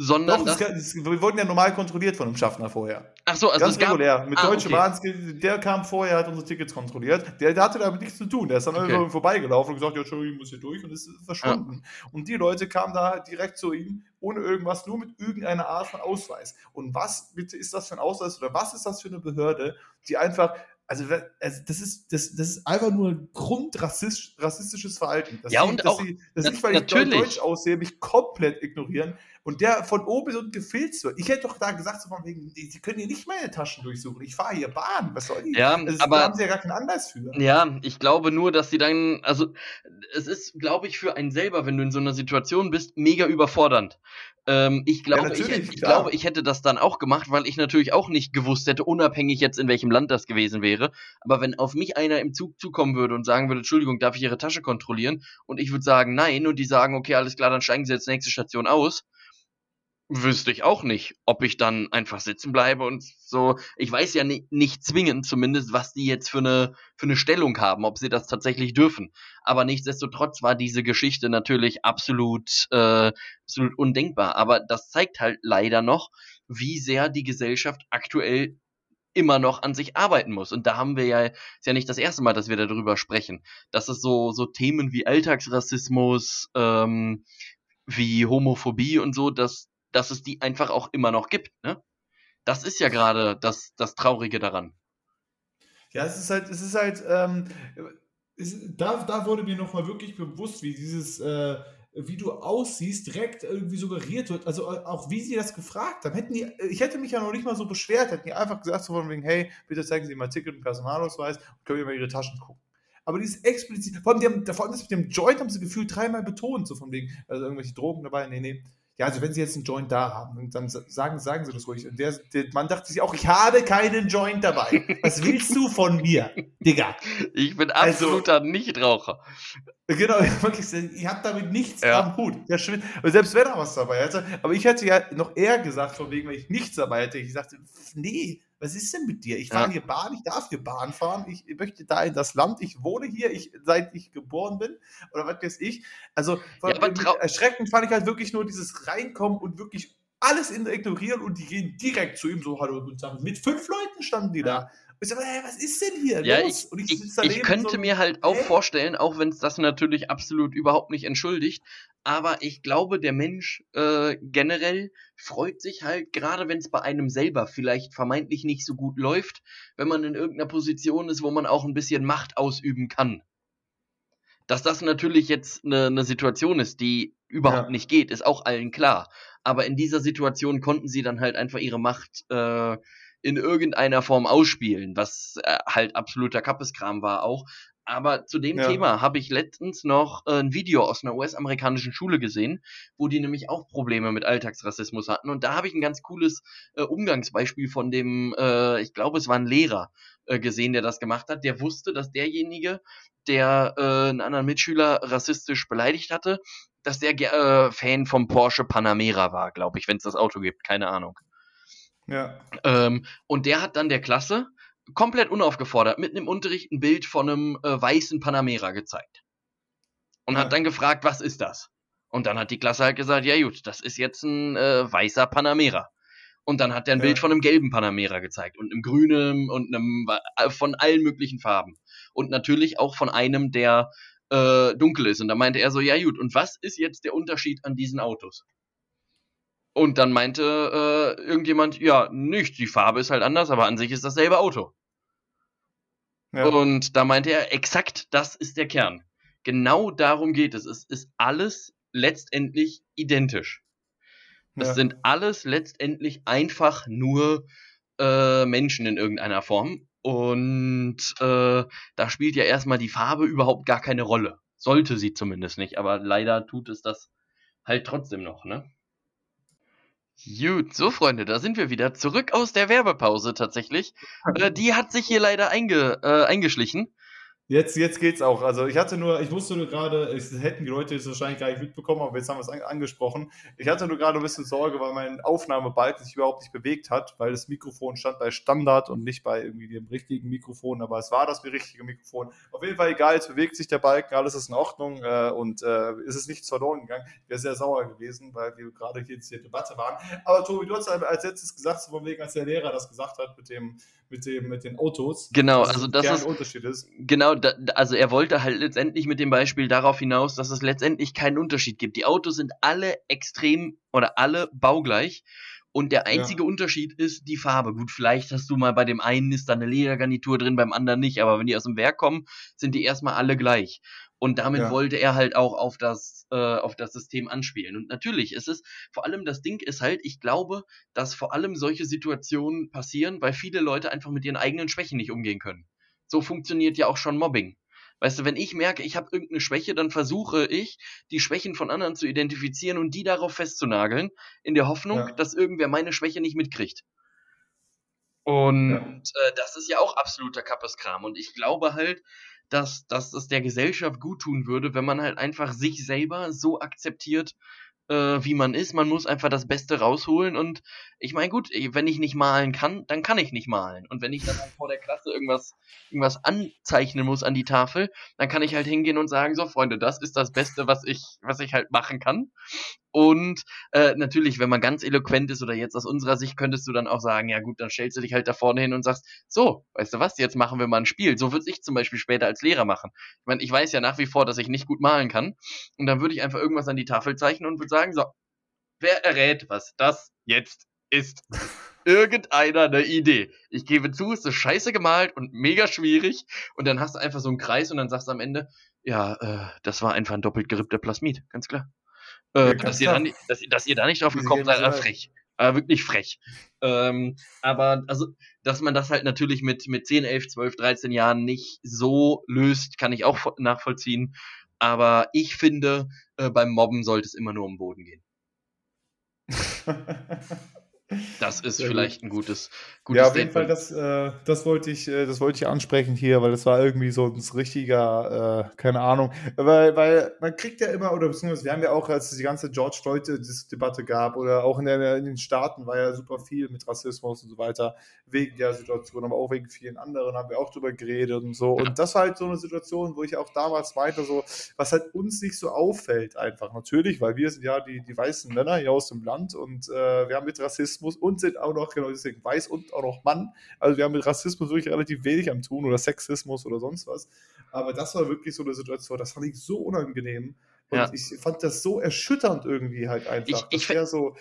sondern Doch, das, wir wurden ja normal kontrolliert von einem Schaffner vorher. ach so, also Ganz regulär. Mit Ah, Deutsche okay. Bahn, der kam vorher, hat unsere Tickets kontrolliert. Der, der hatte damit nichts zu tun. Der ist dann Okay. irgendwo vorbeigelaufen und gesagt, ja, Entschuldigung, ich muss hier durch und ist verschwunden. Und die Leute kamen da direkt zu ihm, ohne irgendwas, nur mit irgendeiner Art von Ausweis. Und was bitte ist das für ein Ausweis oder was ist das für eine Behörde, die einfach, also, also das, ist, das, das ist einfach nur grundrassistisches rassistisches Verhalten. Dass Ja, und dass auch- sie, dass na- ich, weil ich natürlich. deutsch aussehe, mich komplett ignorieren und der von oben bis unten gefilzt wird. Ich hätte doch da gesagt, so von wegen, sie können hier nicht meine Taschen durchsuchen. Ich fahre hier Bahn. Was soll die? Ja, das, aber- da haben sie ja gar keinen Anlass für. Ja, ich glaube nur, dass sie dann, also es ist, glaube ich, für einen selber, wenn du in so einer Situation bist, mega überfordernd. Ähm, ich glaube, ich, natürlich, ich klar. glaube, ich hätte das dann auch gemacht, weil ich natürlich auch nicht gewusst hätte, unabhängig jetzt in welchem Land das gewesen wäre. Aber wenn auf mich einer im Zug zukommen würde und sagen würde, Entschuldigung, darf ich Ihre Tasche kontrollieren? Und ich würde sagen, nein, und die sagen, okay, alles klar, dann steigen Sie jetzt nächste Station aus. Wüsste ich auch nicht, ob ich dann einfach sitzen bleibe und so. Ich weiß ja ni nicht zwingend zumindest, was die jetzt für eine, für eine Stellung haben, ob sie das tatsächlich dürfen. Aber nichtsdestotrotz war diese Geschichte natürlich absolut, äh, absolut undenkbar. Aber das zeigt halt leider noch, wie sehr die Gesellschaft aktuell immer noch an sich arbeiten muss. Und da haben wir ja, ist ja nicht das erste Mal, dass wir darüber sprechen, dass es so, so Themen wie Alltagsrassismus, ähm, wie Homophobie und so, dass, dass es die einfach auch immer noch gibt, ne? Das ist ja gerade das, das Traurige daran. Ja, es ist halt, es ist halt, ähm, es, da, da wurde mir nochmal wirklich bewusst, wie dieses, äh, wie du aussiehst, direkt irgendwie suggeriert wird. Also äh, auch wie sie das gefragt haben. Hätten die, ich hätte mich ja noch nicht mal so beschwert, hätten die einfach gesagt, so von wegen, hey, bitte zeigen Sie mal Ticket und Personalausweis und können wir mal Ihre Taschen gucken. Aber dieses explizit, vor allem, die haben, vor allem das mit dem Joint haben sie gefühlt dreimal betont, so von wegen, also irgendwelche Drogen dabei, nee, nee. Ja, also wenn sie jetzt einen Joint da haben, dann sagen, sagen sie das ruhig. Und der, der Mann dachte sich auch, ich habe keinen Joint dabei. Was willst du von mir, Digga? Ich bin Also- absoluter Nichtraucher. Genau, [LAUGHS] wirklich, ihr habt damit nichts Ja. am Hut. Ja, schön. Und selbst wenn er was dabei hätte, aber ich hätte ja noch eher gesagt, von wegen, wenn ich nichts dabei hätte, ich sagte, nee, was ist denn mit dir? Ich fahre Ja. hier Bahn, ich darf hier Bahn fahren, ich möchte da in das Land, ich wohne hier, ich, seit ich geboren bin, oder was weiß ich. Also, Ja, erschreckend fand ich halt wirklich nur dieses Reinkommen und wirklich alles in- ignorieren und die gehen direkt zu ihm so, hallo, guten Tag. Mit fünf Leuten standen die da. Ich so, hey, was ist denn hier Ja, los? ich, und ich, ich, daneben könnte so, mir halt auch hä? vorstellen, auch wenn es das natürlich absolut überhaupt nicht entschuldigt, aber ich glaube, der Mensch äh, generell freut sich halt, gerade wenn es bei einem selber vielleicht vermeintlich nicht so gut läuft, wenn man in irgendeiner Position ist, wo man auch ein bisschen Macht ausüben kann. Dass das natürlich jetzt eine, eine Situation ist, die überhaupt Ja. nicht geht, ist auch allen klar. Aber in dieser Situation konnten sie dann halt einfach ihre Macht äh, in irgendeiner Form ausspielen, was äh, halt absoluter Kappeskram war auch. Aber zu dem Ja. Thema habe ich letztens noch äh, ein Video aus einer US-amerikanischen Schule gesehen, wo die nämlich auch Probleme mit Alltagsrassismus hatten. Und da habe ich ein ganz cooles äh, Umgangsbeispiel von dem, äh, ich glaube, es war ein Lehrer äh, gesehen, der das gemacht hat. Der wusste, dass derjenige, der äh, einen anderen Mitschüler rassistisch beleidigt hatte, dass der äh, Fan vom Porsche Panamera war, glaube ich, wenn es das Auto gibt, keine Ahnung. Ja. Ähm, und der hat dann der Klasse komplett unaufgefordert mitten im Unterricht ein Bild von einem äh, weißen Panamera gezeigt. Und Ja. hat dann gefragt, was ist das? Und dann hat die Klasse halt gesagt, ja gut, das ist jetzt ein äh, weißer Panamera. Und dann hat er ein Ja. Bild von einem gelben Panamera gezeigt und einem grünen und einem äh, von allen möglichen Farben. Und natürlich auch von einem, der äh, dunkel ist. Und da meinte er so, ja gut, und was ist jetzt der Unterschied an diesen Autos? Und dann meinte äh, irgendjemand, ja, nicht, die Farbe ist halt anders, aber an sich ist dasselbe Auto. Ja. Und da meinte er, exakt das ist der Kern. Genau darum geht es. Es ist alles letztendlich identisch. Es Ja. sind alles letztendlich einfach nur äh, Menschen in irgendeiner Form. Und äh, da spielt ja erstmal die Farbe überhaupt gar keine Rolle. Sollte sie zumindest nicht, aber leider tut es das halt trotzdem noch, ne? Gut, so Freunde, da sind wir wieder zurück aus der Werbepause tatsächlich. Äh, die hat sich hier leider einge, äh, eingeschlichen. Jetzt, jetzt geht's auch. Also ich hatte nur, ich musste nur gerade, es hätten die Leute jetzt wahrscheinlich gar nicht mitbekommen, aber jetzt haben wir es an, angesprochen. Ich hatte nur gerade ein bisschen Sorge, weil mein Aufnahmebalken sich überhaupt nicht bewegt hat, weil das Mikrofon stand bei Standard und nicht bei irgendwie dem richtigen Mikrofon, aber es war das richtige Mikrofon. Auf jeden Fall egal, es bewegt sich der Balken, alles ist in Ordnung äh, und äh, es ist nichts verloren gegangen. Wäre sehr sauer gewesen, weil wir gerade hier in der Debatte waren. Aber Tobi, du hast als letztes gesagt, so von wegen, als der Lehrer das gesagt hat mit dem, mit dem, mit den Autos. Genau, also das ist- Kernunterschied ist. Genau, da, also er wollte halt letztendlich mit dem Beispiel darauf hinaus, dass es letztendlich keinen Unterschied gibt. Die Autos sind alle extrem oder alle baugleich. Und der einzige Unterschied ist die Farbe. Gut, vielleicht hast du mal bei dem einen ist da eine Ledergarnitur drin, beim anderen nicht. Aber wenn die aus dem Werk kommen, sind die erstmal alle gleich. Und damit Ja. wollte er halt auch auf das, äh, auf das System anspielen. Und natürlich ist es, vor allem das Ding ist halt, ich glaube, dass vor allem solche Situationen passieren, weil viele Leute einfach mit ihren eigenen Schwächen nicht umgehen können. So funktioniert ja auch schon Mobbing. Weißt du, wenn ich merke, ich habe irgendeine Schwäche, dann versuche ich, die Schwächen von anderen zu identifizieren und die darauf festzunageln, in der Hoffnung, Ja. dass irgendwer meine Schwäche nicht mitkriegt. Und Ja. äh, das ist ja auch absoluter Kappeskram. Und ich glaube halt, dass, dass es der Gesellschaft gut tun würde, wenn man halt einfach sich selber so akzeptiert, äh, wie man ist. Man muss einfach das Beste rausholen. Und ich meine, gut, wenn ich nicht malen kann, dann kann ich nicht malen. Und wenn ich dann halt vor der Klasse irgendwas, irgendwas anzeichnen muss an die Tafel, dann kann ich halt hingehen und sagen, so Freunde, das ist das Beste, was ich, was ich halt machen kann. Und äh, natürlich, wenn man ganz eloquent ist oder jetzt aus unserer Sicht, könntest du dann auch sagen, ja gut, dann stellst du dich halt da vorne hin und sagst, so, weißt du was, jetzt machen wir mal ein Spiel. So würde ich zum Beispiel später als Lehrer machen. Ich meine, ich weiß ja nach wie vor, dass ich nicht gut malen kann. Und dann würde ich einfach irgendwas an die Tafel zeichnen und würde sagen, so, wer errät, was das jetzt ist? [LAUGHS] Irgendeiner eine Idee. Ich gebe zu, es ist scheiße gemalt und mega schwierig. Und dann hast du einfach so einen Kreis und dann sagst du am Ende, ja, äh, das war einfach ein doppelt gerippter Plasmid, ganz klar. Äh, dass, ihr da nicht, dass, ihr- dass ihr da nicht drauf gekommen seid, äh, frech. Äh, wirklich frech. Ähm, aber also, dass man das halt natürlich mit, mit 10, 11, 12, 13 Jahren nicht so löst, kann ich auch vo- [LAUGHS] nachvollziehen. Aber ich finde, äh, beim Mobben sollte es immer nur um den Boden gehen. [LAUGHS] Das ist Sehr gut. vielleicht ein gutes, gutes Ja, auf jeden Fall, das, äh, das wollte ich, äh, das wollte ich ansprechen hier, weil das war irgendwie so ein richtiger, äh, keine Ahnung, weil, weil man kriegt ja immer, oder beziehungsweise wir haben ja auch, als es die ganze George Floyd-Debatte gab, oder auch in, der, in den Staaten war ja super viel mit Rassismus und so weiter, wegen der Situation, aber auch wegen vielen anderen haben wir auch drüber geredet und so. Ja. Und das war halt so eine Situation, wo ich auch damals meinte, so, was halt uns nicht so auffällt einfach. Natürlich, weil wir sind ja die, die weißen Männer hier aus dem Land und äh, wir haben mit Rassismus und sind auch noch, genau deswegen weiß und auch noch Mann. Also wir haben mit Rassismus wirklich relativ wenig am tun oder Sexismus oder sonst was. Aber das war wirklich so eine Situation, das fand ich so unangenehm. Und Ja. ich fand das so erschütternd irgendwie halt einfach. Ich- ich dass der so,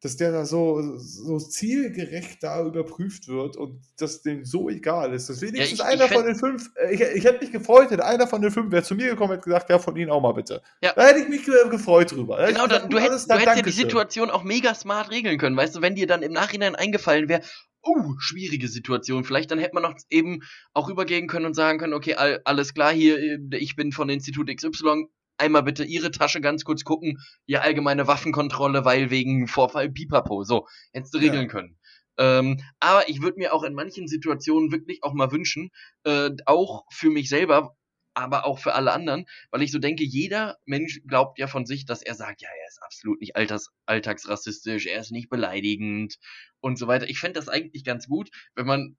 dass der da so, so zielgerecht da überprüft wird und dass dem so egal ist. Dass wenigstens ich- ich einer von fänd- den fünf, äh, ich, ich hätte mich gefreut, wenn einer von den fünf wäre zu mir gekommen und hätte gesagt, ja, von Ihnen auch mal bitte. Ja. Da hätte ich mich gefreut drüber. Da Genau, ich gesagt, du, gut, hätt, alles du hättest ja die. Situation auch mega smart regeln können, weißt du, wenn dir dann im Nachhinein eingefallen wäre, uh, schwierige Situation, vielleicht dann hätte man noch eben auch rübergehen können und sagen können, okay, all, alles klar, hier, äh, ich bin von Institut XY, einmal bitte Ihre Tasche ganz kurz gucken, Ihr allgemeine Waffenkontrolle, weil wegen Vorfall Pipapo, so, hättest du Ja. regeln können. Ähm, aber ich würde mir auch in manchen Situationen wirklich auch mal wünschen, äh, auch für mich selber, aber auch für alle anderen, weil ich so denke, jeder Mensch glaubt ja von sich, dass er sagt, ja, er ist absolut nicht alters, alltagsrassistisch, er ist nicht beleidigend und so weiter. Ich fände das eigentlich ganz gut, wenn man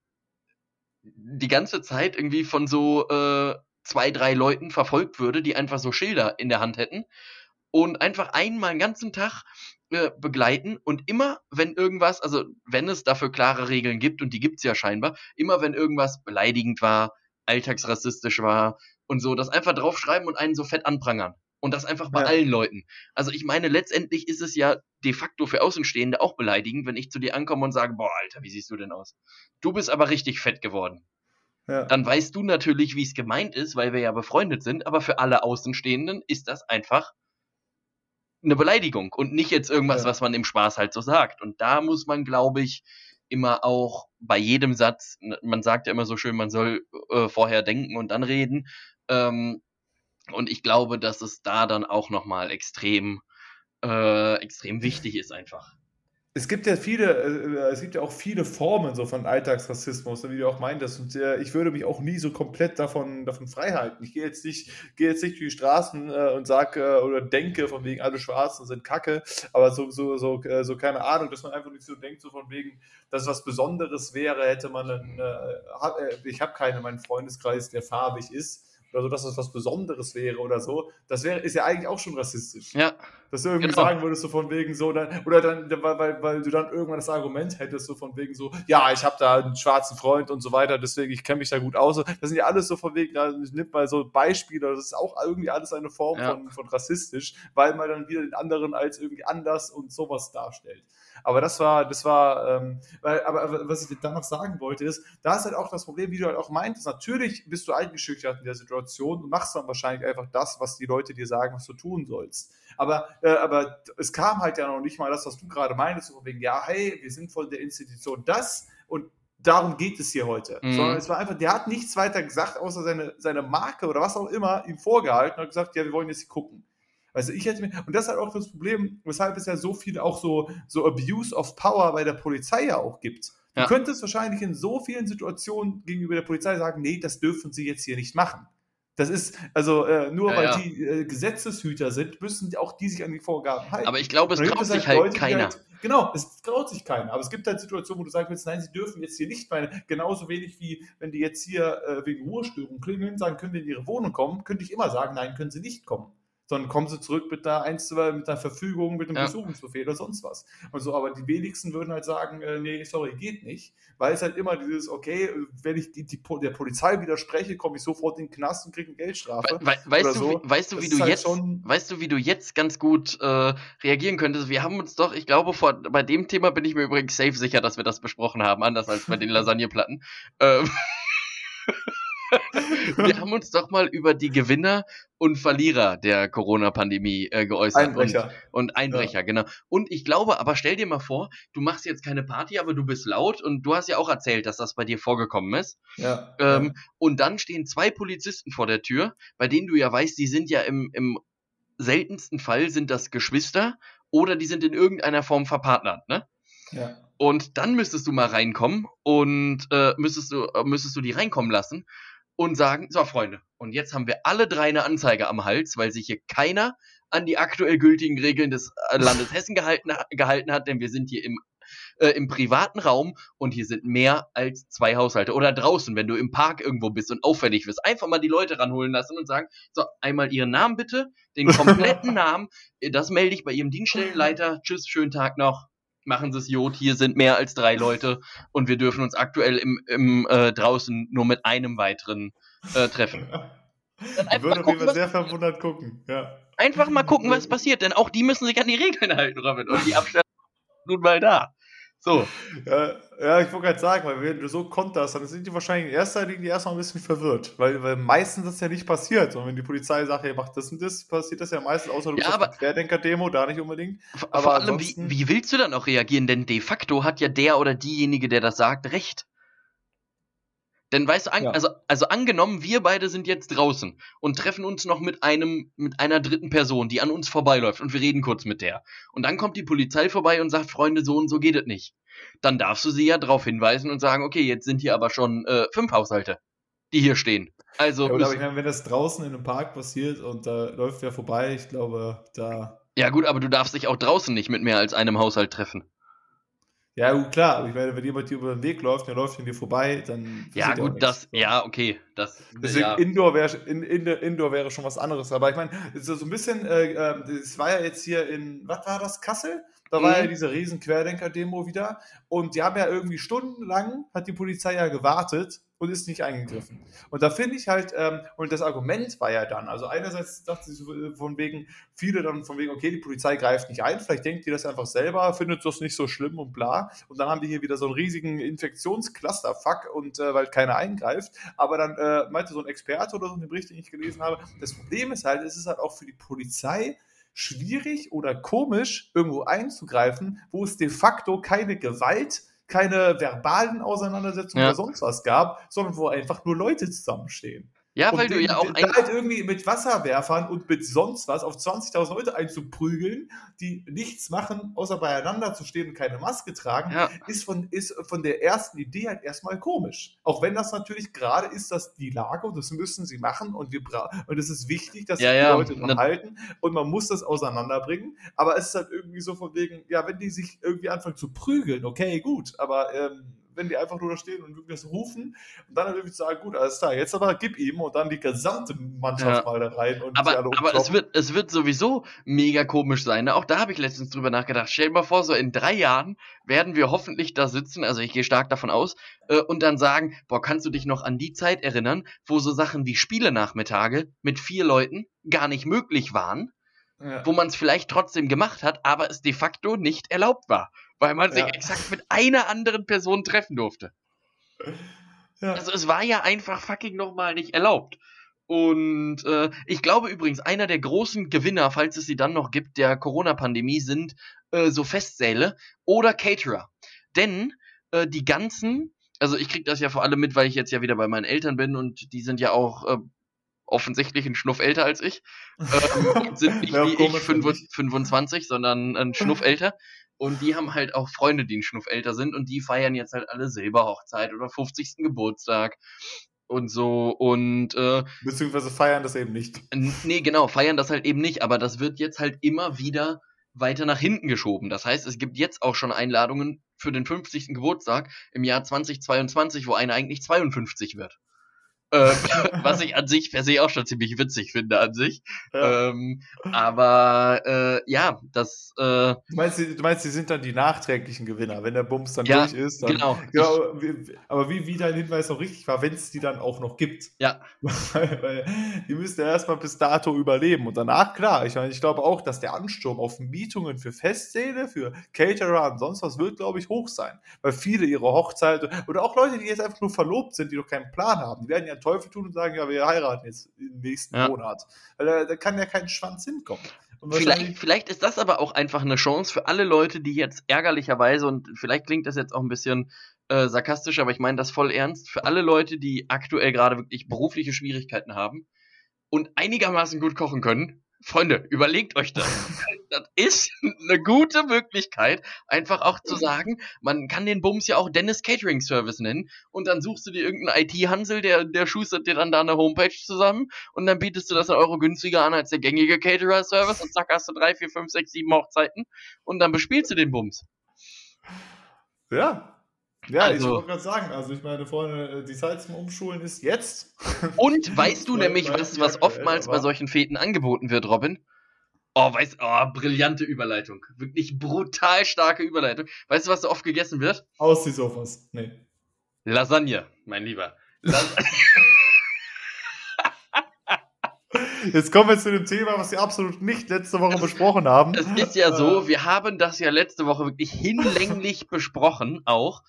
die ganze Zeit irgendwie von so äh, zwei, drei Leuten verfolgt würde, die einfach so Schilder in der Hand hätten und einfach einmal einen ganzen Tag äh, begleiten und immer, wenn irgendwas, also wenn es dafür klare Regeln gibt, und die gibt's ja scheinbar, immer wenn irgendwas beleidigend war, alltagsrassistisch war und so, das einfach draufschreiben und einen so fett anprangern. Und das einfach bei Ja. allen Leuten. Also ich meine, letztendlich ist es ja de facto für Außenstehende auch beleidigend, wenn ich zu dir ankomme und sage, boah, Alter, wie siehst du denn aus? Du bist aber richtig fett geworden. Ja. Dann weißt du natürlich, wie es gemeint ist, weil wir ja befreundet sind, aber für alle Außenstehenden ist das einfach eine Beleidigung und nicht jetzt irgendwas, Ja. was man im Spaß halt so sagt. Und da muss man, glaube ich, immer auch bei jedem Satz, man sagt ja immer so schön, man soll äh, vorher denken und dann reden. Ähm, und ich glaube, dass es da dann auch nochmal extrem, äh, extrem wichtig ist einfach. Es gibt ja viele, äh, es gibt ja auch viele Formen so von Alltagsrassismus, wie du auch meintest. Und äh, ich würde mich auch nie so komplett davon, davon frei halten. Ich gehe jetzt nicht, gehe jetzt nicht durch die Straßen äh, und sage äh, oder denke von wegen alle Schwarzen sind Kacke, aber so, so, so, äh, so keine Ahnung, dass man einfach nicht so denkt, so von wegen, dass was Besonderes wäre, hätte man einen, äh, äh, ich habe keinen in meinem Freundeskreis, der farbig ist. Oder so, dass es was Besonderes wäre oder so. Das wäre, ist ja eigentlich auch schon rassistisch. Ja, Dass du irgendwie Genau. sagen würdest, so von wegen so, dann, oder dann, weil, weil, weil du dann irgendwann das Argument hättest, so von wegen so, ja, ich habe da einen schwarzen Freund und so weiter, deswegen ich kenne mich da gut aus. Das sind ja alles so von wegen, da nimmt mal so Beispiele, das ist auch irgendwie alles eine Form Ja. von, von rassistisch, weil man dann wieder den anderen als irgendwie anders und sowas darstellt. Aber das war, das war, ähm, weil, aber, aber was ich da noch sagen wollte, ist, da ist halt auch das Problem, wie du halt auch meintest, natürlich bist du eingeschüchtert in der Situation und machst dann wahrscheinlich einfach das, was die Leute dir sagen, was du tun sollst. Aber, äh, aber es kam halt ja noch nicht mal das, was du gerade meintest, so von wegen, ja, hey, wir sind von der Institution das und darum geht es hier heute. Mhm. Sondern es war einfach, der hat nichts weiter gesagt, außer seine, seine Marke oder was auch immer ihm vorgehalten und hat gesagt, ja, wir wollen jetzt hier gucken. Also ich hätte mir, und das ist halt auch das Problem, weshalb es ja so viel auch so, so Abuse of Power bei der Polizei ja auch gibt. Du Ja. könntest wahrscheinlich in so vielen Situationen gegenüber der Polizei sagen, nee, das dürfen sie jetzt hier nicht machen. Das ist, also äh, nur Ja, weil ja. die äh, Gesetzeshüter sind, müssen auch die sich an die Vorgaben halten. aber ich glaube, es traut sich halt Leute, die keiner. Halt, genau, es traut sich keiner. Aber es gibt halt Situationen, wo du sagen willst, nein, sie dürfen jetzt hier nicht, meine, genauso wenig wie wenn die jetzt hier äh, wegen Ruhestörung klingeln, sagen, können wir in ihre Wohnung kommen, könnte ich immer sagen, nein, können sie nicht kommen. Sondern kommen sie zurück mit einer, mit einer Verfügung, mit einem Ja. Besuchungsbefehl oder sonst was. Und so, aber die wenigsten würden halt sagen, äh, nee, sorry, geht nicht. Weil es halt immer dieses, okay, wenn ich die, die, der Polizei widerspreche, komme ich sofort in den Knast und kriege eine Geldstrafe. We we weißt, du, so. wie, weißt du, wie halt jetzt, weißt du, wie du jetzt ganz gut äh, reagieren könntest? Wir haben uns doch, ich glaube, vor, bei dem Thema bin ich mir übrigens safe sicher, dass wir das besprochen haben, anders als bei den Lasagneplatten. Ähm, [LAUGHS] [LAUGHS] wir haben uns doch mal über die Gewinner und Verlierer der Corona-Pandemie äh, geäußert. Einbrecher. Und, und Einbrecher, genau. Und ich glaube, aber stell dir mal vor, du machst jetzt keine Party, aber du bist laut und du hast ja auch erzählt, dass das bei dir vorgekommen ist. Ja. Ähm, und dann stehen zwei Polizisten vor der Tür, bei denen du ja weißt, die sind ja im, im seltensten Fall sind das Geschwister oder die sind in irgendeiner Form verpartnert, ne? ja. Und dann müsstest du mal reinkommen und äh, müsstest du äh, müsstest du die reinkommen lassen und sagen, so Freunde, und jetzt haben wir alle drei eine Anzeige am Hals, weil sich hier keiner an die aktuell gültigen Regeln des äh, Landes Hessen gehalten, gehalten hat, denn wir sind hier im äh, im privaten Raum und hier sind mehr als zwei Haushalte. Oder draußen, wenn du im Park irgendwo bist und auffällig wirst. Einfach mal die Leute ranholen lassen und sagen, so, einmal ihren Namen bitte, den kompletten [LAUGHS] Namen, äh, das melde ich bei ihrem Dienststellenleiter. Tschüss, schönen Tag noch. Machen Sie es Jod, hier sind mehr als drei Leute und wir dürfen uns aktuell im, im äh, draußen nur mit einem weiteren äh, treffen. [LAUGHS] Ich würde gucken, was, sehr verwundert gucken. Ja. einfach mal gucken, was passiert, denn auch die müssen sich an die Regeln halten, Robin. Und die Abstände sind nun mal da. So, Ja, ja, ich wollte gerade sagen, weil wenn du so konterst, dann sind die wahrscheinlich in erster Linie erstmal ein bisschen verwirrt. Weil, weil meistens das ja nicht passiert. Und wenn die Polizei sagt, hey, macht das und das, passiert das ja meistens, außer du Ja, bist Querdenker-Demo, da nicht unbedingt. vor Aber allem, wie, wie willst du dann auch reagieren? Denn de facto hat ja der oder diejenige, der das sagt, recht. Denn weißt du, an, Ja. also, also angenommen, wir beide sind jetzt draußen und treffen uns noch mit einem, mit einer dritten Person, die an uns vorbeiläuft und wir reden kurz mit der. Und dann kommt die Polizei vorbei und sagt, Freunde, so und so geht es nicht. Dann darfst du sie ja darauf hinweisen und sagen, okay, jetzt sind hier aber schon äh, fünf Haushalte, die hier stehen. Also, Ja, aber ich meine, wenn das draußen in einem Park passiert und da läuft wer vorbei, ich glaube, da. ja gut, aber du darfst dich auch draußen nicht mit mehr als einem Haushalt treffen. Ja, gut, klar, aber ich meine, wenn jemand hier über den Weg läuft, der läuft an dir vorbei, dann. Ja gut, das, ja, okay, das, Deswegen ja. Indoor, wäre, in, in, Indoor wäre schon was anderes. Aber ich meine, so ein bisschen, äh, äh, es war ja jetzt hier in, was war das, Kassel? Da war Mhm. ja diese riesen Querdenker-Demo wieder. Und die haben ja irgendwie stundenlang, hat die Polizei ja gewartet und ist nicht eingegriffen. Und da finde ich halt, ähm, und das Argument war ja dann, also einerseits dachte ich äh, von wegen, viele dann von wegen, okay, die Polizei greift nicht ein, vielleicht denkt die das einfach selber, findet das nicht so schlimm und bla. Und dann haben die hier wieder so einen riesigen Infektionscluster-Fuck und äh, weil keiner eingreift. Aber dann äh, meinte so ein Experte oder so in dem Bericht, den ich gelesen habe, das Problem ist halt, es ist halt auch für die Polizei schwierig oder komisch, irgendwo einzugreifen, wo es de facto keine Gewalt, keine verbalen Auseinandersetzungen Ja. oder sonst was gab, sondern wo einfach nur Leute zusammenstehen. Ja, weil und du ja auch da halt irgendwie mit Wasserwerfern und mit sonst was auf 20.000 Leute einzuprügeln, die nichts machen, außer beieinander zu stehen und keine Maske tragen, ja, ist von, ist von der ersten Idee halt erstmal komisch. Auch wenn das natürlich gerade ist, dass die Lage, und das müssen sie machen, und wir bra und es ist wichtig, dass Ja, die ja, Leute halten und man muss das auseinanderbringen. Aber es ist halt irgendwie so von wegen, ja, wenn die sich irgendwie anfangen zu prügeln, okay, gut, aber ähm, wenn die einfach nur da stehen und wirklich das rufen und dann halt irgendwie sagen, gut, alles klar, jetzt aber gib ihm und dann die gesamte Ja. Mannschaft mal da rein und aber, aber es, wird, es wird sowieso mega komisch sein. Ne? Auch da habe ich letztens drüber nachgedacht. Stell dir mal vor, so in drei Jahren werden wir hoffentlich da sitzen, also ich gehe stark davon aus, äh, und dann sagen, boah, kannst du dich noch an die Zeit erinnern, wo so Sachen wie Spiele-Nachmittage mit vier Leuten gar nicht möglich waren, ja. wo man es vielleicht trotzdem gemacht hat, aber es de facto nicht erlaubt war, weil man sich Ja. exakt mit einer anderen Person treffen durfte. ja. Also es war ja einfach fucking nochmal nicht erlaubt. Und äh, ich glaube übrigens, einer der großen Gewinner, falls es sie dann noch gibt, der Corona-Pandemie sind äh, so Festsäle oder Caterer. Denn äh, die ganzen, also ich krieg das ja vor allem mit, weil ich jetzt ja wieder bei meinen Eltern bin und die sind ja auch äh, offensichtlich ein Schnuff älter als ich. [LAUGHS] Ähm, sind nicht auch wie ich komisch, wenn 25, nicht. 25, sondern ein Schnuff [LAUGHS] älter. Und die haben halt auch Freunde, die ein Schnuff älter sind und die feiern jetzt halt alle Silberhochzeit oder 50. Geburtstag und so und äh, Beziehungsweise feiern das eben nicht. nee, genau, feiern das halt eben nicht, aber das wird jetzt halt immer wieder weiter nach hinten geschoben. Das heißt, es gibt jetzt auch schon Einladungen für den 50. Geburtstag im Jahr 2022, wo einer eigentlich 52 wird. Äh, [LAUGHS] was ich an sich per se auch schon ziemlich witzig finde an sich. Ja. Ähm, aber äh, ja, das äh, Du meinst, du meinst, die sind dann die nachträglichen Gewinner, wenn der Bums dann Ja, durch ist. Dann, genau. Genau, aber wie, wie dein Hinweis auch richtig war, wenn es die dann auch noch gibt. Ja. [LAUGHS] Weil, weil die müssen ja erstmal bis dato überleben. Und danach, klar, ich meine, ich glaube auch, dass der Ansturm auf Mietungen für Festsäle, für Caterer und sonst was wird, glaube ich, hoch sein. Weil viele ihre Hochzeit oder auch Leute, die jetzt einfach nur verlobt sind, die noch keinen Plan haben, die werden ja Teufel tun und sagen, ja, wir heiraten jetzt im nächsten Ja. Monat. Weil da, da kann ja kein Schwanz hinkommen. Vielleicht, vielleicht ist das aber auch einfach eine Chance für alle Leute, die jetzt ärgerlicherweise, und vielleicht klingt das jetzt auch ein bisschen äh, sarkastisch, aber ich meine das voll ernst, für alle Leute, die aktuell gerade wirklich berufliche Schwierigkeiten haben und einigermaßen gut kochen können, Freunde, überlegt euch das. [LAUGHS] das ist eine gute Möglichkeit, einfach auch zu sagen, man kann den Bums ja auch Dennis Catering Service nennen und dann suchst du dir irgendeinen IT-Hansel, der, der schustert dir dann da eine Homepage zusammen und dann bietest du das einen Euro günstiger an als der gängige Caterer-Service und zack, hast du drei, vier, fünf, sechs, sieben Hochzeiten und dann bespielst du den Bums. Ja. Ja, ich Also- wollte gerade sagen, also ich meine, Freunde, die Zeit zum Umschulen ist jetzt. Und [LAUGHS] weißt du nämlich, was, was aktuell, oftmals bei solchen Feten angeboten wird, Robin? Oh, weißt oh, brillante Überleitung. Wirklich brutal starke Überleitung. Weißt du, was so oft gegessen wird? Aus die Sofas. Nee. Lasagne, mein Lieber. Las [LAUGHS] Jetzt kommen wir zu dem Thema, was wir absolut nicht letzte Woche besprochen haben. Es ist ja so, Äh, wir haben das ja letzte Woche wirklich hinlänglich besprochen auch.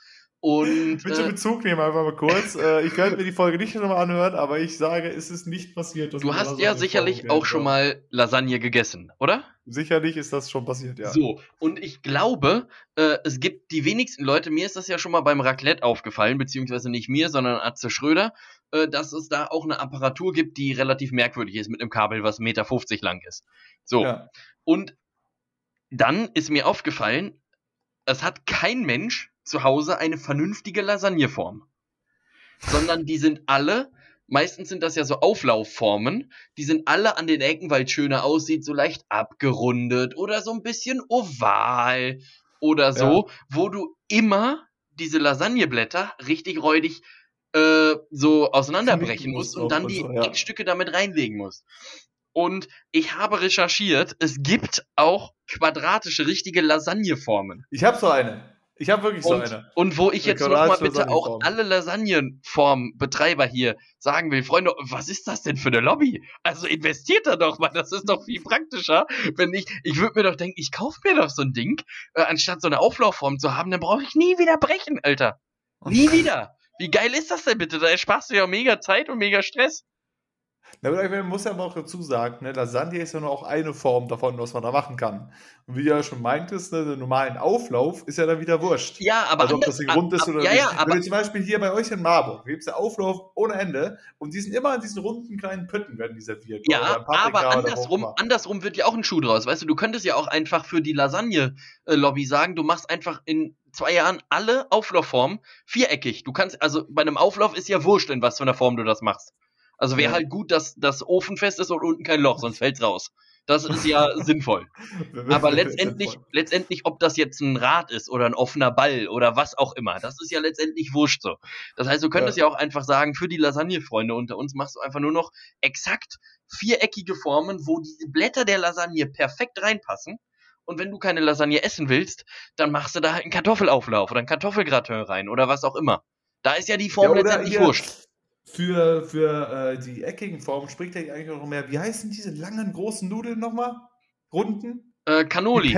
Und Bitte äh, Bezug nehmen einfach mal kurz. Äh, ich werde mir die Folge nicht nochmal anhören, aber ich sage, es ist nicht passiert. du hast ja sicherlich auch schon mal Lasagne gegessen, oder? Sicherlich ist das schon passiert, ja. So, und ich glaube, äh, es gibt die wenigsten Leute, mir ist das ja schon mal beim Raclette aufgefallen, beziehungsweise nicht mir, sondern Atze Schröder, äh, dass es da auch eine Apparatur gibt, die relativ merkwürdig ist mit einem Kabel, was 1,50 Meter lang ist. So, Ja. und dann ist mir aufgefallen, es hat kein Mensch zu Hause eine vernünftige Lasagneform. Sondern die sind alle, meistens sind das ja so Auflaufformen, die sind alle an den Ecken, weil es schöner aussieht, so leicht abgerundet oder so ein bisschen oval oder so, wo du immer diese Lasagneblätter richtig räudig äh, so auseinanderbrechen musst und dann und die so, ja. Eckstücke damit reinlegen musst. Und ich habe recherchiert, es gibt auch quadratische, richtige Lasagneformen. Ich habe so eine. Ich habe wirklich so Und, eine. und wo ich jetzt nochmal bitte auch alle Lasagnenform-Betreiber hier sagen will, Freunde, was ist das denn für eine Lobby? Also investiert da doch mal, das ist doch viel praktischer. Wenn ich, ich würde mir doch denken, ich kaufe mir doch so ein Ding, äh, anstatt so eine Auflaufform zu haben, dann brauche ich nie wieder brechen, Alter. Nie wieder. Wie geil ist das denn bitte? Da ersparst du ja mega Zeit und mega Stress. Na, man muss ja aber auch dazu sagen, ne, Lasagne ist ja nur auch eine Form davon, was man da machen kann. Und wie du ja schon meintest, ne, den normalen Auflauf ist ja dann wieder wurscht. Ja, aber also ob das ein Grund ist oder ja, nicht. Ja, aber Wenn du zum Beispiel hier bei euch in Marburg gibt es ja Auflauf ohne Ende und die sind immer in diesen runden kleinen Pütten, werden die serviert. Ja, aber andersrum, andersrum wird ja auch ein Schuh draus. Weißt du, du könntest ja auch einfach für die Lasagne-Lobby sagen, du machst einfach in zwei Jahren alle Auflaufformen viereckig. Du kannst, also bei einem Auflauf ist ja wurscht, in was für einer Form du das machst. Also wäre ja. halt gut, dass das Ofenfest ist und unten kein Loch, sonst fällt's raus. Das ist ja [LAUGHS] sinnvoll. Aber letztendlich, letztendlich, ob das jetzt ein Rad ist oder ein offener Ball oder was auch immer, das ist ja letztendlich wurscht so. Das heißt, du könntest ja, ja auch einfach sagen, für die Lasagne-Freunde unter uns machst du einfach nur noch exakt viereckige Formen, wo die Blätter der Lasagne perfekt reinpassen. Und wenn du keine Lasagne essen willst, dann machst du da halt einen Kartoffelauflauf oder einen Kartoffelgratin rein oder was auch immer. Da ist ja die Form ja, letztendlich wurscht für, für äh, die eckigen Formen spricht er eigentlich noch mehr. Wie heißen diese langen, großen Nudeln nochmal? Runden? Äh, Cannoli.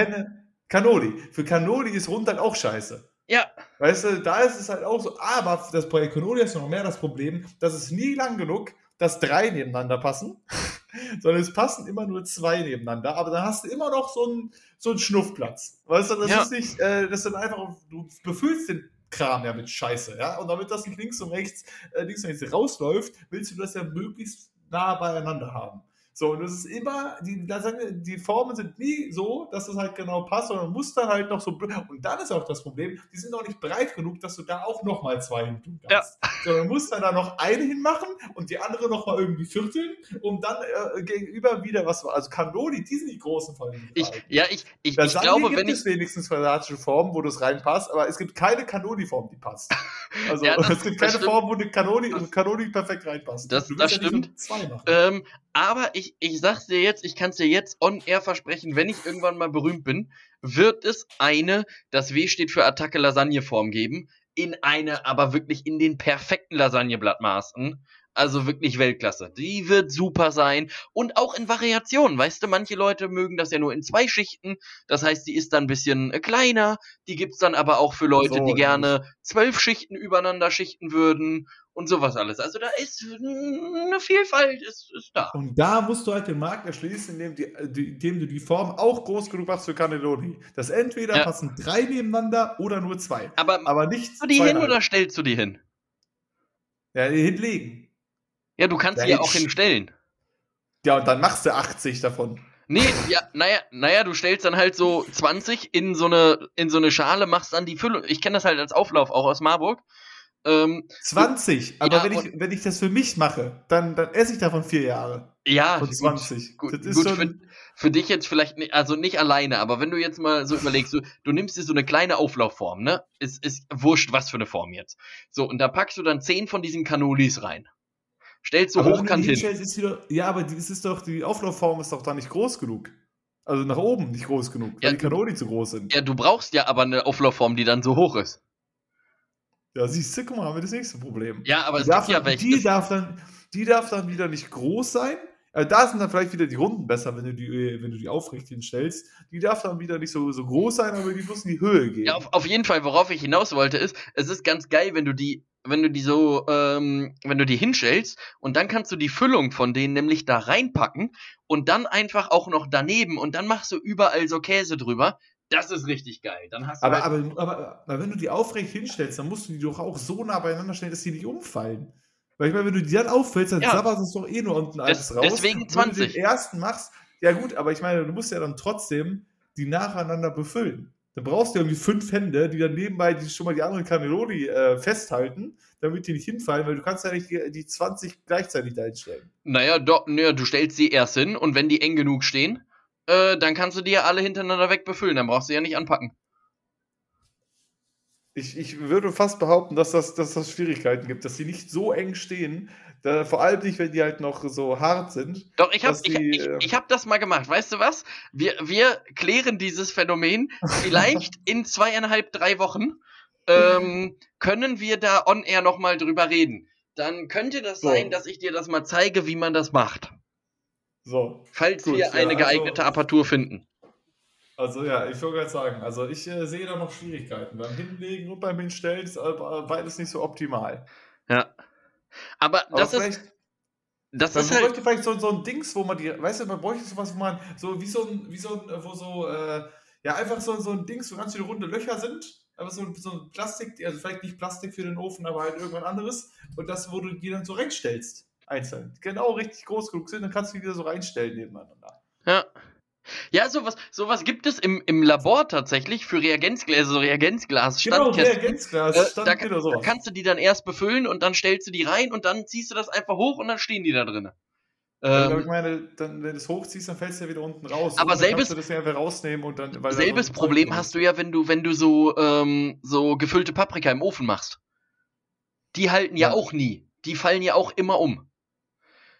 Cannoli. Für Cannoli ist rund halt auch scheiße. Ja. Weißt du, da ist es halt auch so. Aber das bei Cannoli hast du noch mehr das Problem, dass es nie lang genug, dass drei nebeneinander passen, [LAUGHS] sondern es passen immer nur zwei nebeneinander. Aber dann hast du immer noch so einen, so einen Schnuffplatz. Weißt du, das ja. ist nicht, äh, das sind einfach, du befüllst den Kram ja mit Scheiße, ja. Und damit das nicht links und rechts, äh, links und rechts rausläuft, willst du das ja möglichst nah beieinander haben. So, und es ist immer, die, die Formen sind nie so, dass es halt genau passt, sondern muss dann halt noch so. Und dann ist auch das Problem, die sind noch nicht breit genug, dass du da auch nochmal zwei hin tun kannst. Ja. Sondern du musst dann da noch eine hinmachen und die andere nochmal irgendwie vierteln, um dann äh, gegenüber wieder was. Also Cannoli, die sind die großen Fallen. Ich, ja, ich, ich, ich glaube, gibt wenn es ich. wenigstens quadratische Formen, wo das reinpasst, aber es gibt keine Cannoli-Form, die passt. [LAUGHS] Also ja, das, [LAUGHS] es gibt keine Form, wo eine Cannoli, Cannoli perfekt reinpasst. Das, das stimmt. Ähm, aber ich, ich sag's dir jetzt, ich kann's dir jetzt on air versprechen, wenn ich irgendwann mal berühmt bin, wird es eine, das W steht für Attacke Lasagneform geben, in eine, aber wirklich in den perfekten Lasagneblattmaßen. Also wirklich Weltklasse. Die wird super sein. Und auch in Variationen. Weißt du, manche Leute mögen das ja nur in zwei Schichten. Das heißt, die ist dann ein bisschen äh, kleiner. Die gibt's dann aber auch für Leute, so, die gerne zwölf Schichten übereinander schichten würden und sowas alles. Also da ist eine Vielfalt, ist, ist da. Und da musst du halt den Markt erschließen, indem, die, indem du die Form auch groß genug machst für Cannelloni. Das entweder ja. passen drei nebeneinander oder nur zwei. Aber, aber nicht du die hin oder stellst du die hin? Ja, hinlegen. Ja, du kannst ja, sie ja auch hinstellen. Ja, und dann machst du 80 davon. Nee, ja, naja, naja, du stellst dann halt so 20 in so eine, in so eine Schale, machst dann die Füllung. Ich kenne das halt als Auflauf auch aus Marburg. Ähm, 20, aber ja, wenn, ich, wenn ich das für mich mache, dann, dann esse ich davon vier Jahre. Ja, und 20. Gut, gut, gut für, für, dich jetzt vielleicht, nicht, also nicht alleine, aber wenn du jetzt mal so überlegst, du, du nimmst dir so eine kleine Auflaufform, ne? Ist, ist wurscht, was für eine Form jetzt. So, und da packst du dann zehn von diesen Canolis rein. Stellst du aber hochkant hin. Doch, ja, aber das ist doch, die Auflaufform ist doch da nicht groß genug. Also nach oben nicht groß genug, weil ja, die Kanoli zu groß sind. Ja, du brauchst ja aber eine Auflaufform, die dann so hoch ist. Ja, siehst du, guck mal, haben wir das nächste Problem. Ja, aber die es darf gibt ja welche. Die darf, dann, die darf dann wieder nicht groß sein. Also da sind dann vielleicht wieder die Runden besser, wenn du die, wenn du die aufrecht hinstellst. Die darf dann wieder nicht so, so groß sein, aber die muss in die Höhe gehen. Ja, auf, auf jeden Fall, worauf ich hinaus wollte, ist, es ist ganz geil, wenn du die, wenn du die so, ähm, wenn du die hinstellst und dann kannst du die Füllung von denen nämlich da reinpacken und dann einfach auch noch daneben und dann machst du überall so Käse drüber. Das ist richtig geil. Dann hast du aber, halt aber, aber, aber, wenn du die aufrecht hinstellst, dann musst du die doch auch so nah beieinander stellen, dass die nicht umfallen. Weil ich meine, wenn du die dann auffällst, dann ja. sabberst es doch eh nur unten alles raus. Deswegen 20. Wenn du den ersten machst, ja gut, aber ich meine, du musst ja dann trotzdem die nacheinander befüllen. Dann brauchst du irgendwie fünf Hände, die dann nebenbei die, schon mal die anderen Cannelloni äh, festhalten, damit die nicht hinfallen, weil du kannst ja nicht die, die 20 gleichzeitig da hinstellen. Naja, do, naja, du stellst sie erst hin und wenn die eng genug stehen, äh, dann kannst du die ja alle hintereinander weg befüllen. Dann brauchst du ja nicht anpacken. Ich, ich würde fast behaupten, dass das, dass das Schwierigkeiten gibt, dass sie nicht so eng stehen. Da, vor allem nicht, wenn die halt noch so hart sind. Doch, ich habe ich, ich, äh, ich hab das mal gemacht. Weißt du was? Wir, wir klären dieses Phänomen [LAUGHS] vielleicht in zweieinhalb, drei Wochen. Ähm, können wir da on air nochmal drüber reden? Dann könnte das so. sein, dass ich dir das mal zeige, wie man das macht. So. Falls gut, wir ja, eine geeignete also, Apparatur finden. Also ja, ich wollte gerade sagen, also ich äh, sehe da noch Schwierigkeiten. Beim Hinlegen und beim Hinstellen ist beides nicht so optimal. Ja. Aber, Aber das ist. das Man ist halt. bräuchte vielleicht so, so ein Dings, wo man die, weißt du, man bräuchte sowas, wo man, so wie so ein, wie so ein, wo so, äh, ja, einfach so, so ein Dings, wo ganz viele runde Löcher sind. Einfach so, ein- so ein Plastik, also vielleicht nicht Plastik für den Ofen, aber halt irgendwas anderes. Und das, wo du die dann so reinstellst. Einzeln. Genau richtig groß genug sind, dann kannst du die wieder so reinstellen nebeneinander. Ja. Ja, sowas, sowas gibt es im, im Labor tatsächlich für Reagenzgläser, so Reagenzglas, Genau. Reagenzglas, Äh, stand da, genau da sowas. kannst du die dann erst befüllen und dann stellst du die rein und dann ziehst du das einfach hoch und dann stehen die da drin. Ja, aber ich Ähm, meine, dann, wenn du es hochziehst, dann fällst du ja wieder unten raus. Aber dann selbes- kannst du das ja einfach rausnehmen und dann. da selbes ein Problem hast du ja, wenn du, wenn du so, ähm, so gefüllte Paprika im Ofen machst. Die halten ja, Ja. auch nie. Die fallen ja auch immer um.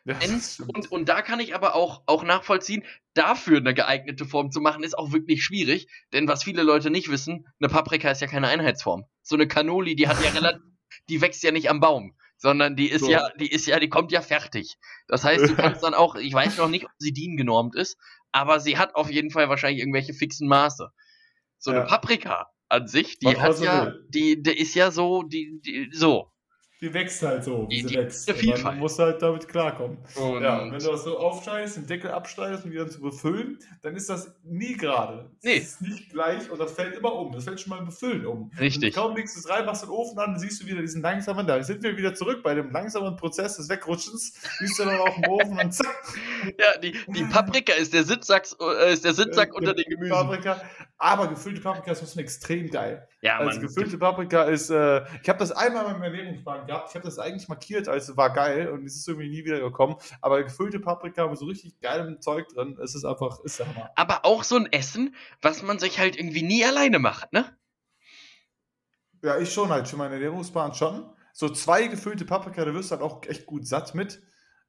Ja. Und, und da kann ich aber auch, auch nachvollziehen, dafür eine geeignete Form zu machen, ist auch wirklich schwierig. Denn was viele Leute nicht wissen, eine Paprika ist ja keine Einheitsform. So eine Cannoli, die hat ja [LAUGHS] relativ, die wächst ja nicht am Baum, sondern die ist So. ja, die ist ja, die kommt ja fertig. Das heißt, du kannst [LAUGHS] dann auch, ich weiß noch nicht, ob sie DIN genormt ist, aber sie hat auf jeden Fall wahrscheinlich irgendwelche fixen Maße. So eine Ja. Paprika an sich, die Was hat ja, die, die ist ja so, die, die, so. Die wächst halt so, wie Die- sie wächst. Und dann Vielfalt. musst du halt damit klarkommen. Und Ja, wenn du das so aufschneidest, den Deckel abschneidest, um die dann zu befüllen, dann ist das nie gerade. Nee. ist nicht gleich und das fällt immer um. Das fällt schon mal im Befüllen um. Richtig. Und kaum legst du es rein, machst den Ofen an, dann siehst du wieder diesen langsamen, da sind wir wieder zurück bei dem langsamen Prozess des Wegrutschens. Siehst du dann auf dem Ofen und zack, Ja, die, die Paprika ist der Sitzsack, äh, ist der Sitzsack äh, unter den Gemüsen. Paprika. Aber gefüllte Paprika ist trotzdem extrem geil. Ja, Also man. gefüllte Paprika ist, äh, ich habe das einmal beim Ernährungsplan gehabt, ich habe das eigentlich markiert, als war geil und es ist irgendwie nie wieder gekommen. Aber gefüllte Paprika mit so richtig geilem Zeug drin, es ist einfach, ist der Hammer. Aber auch so ein Essen, was man sich halt irgendwie nie alleine macht, ne? Ja, ich schon halt, für meinen Ernährungsplan schon. So zwei gefüllte Paprika, da wirst du halt auch echt gut satt mit.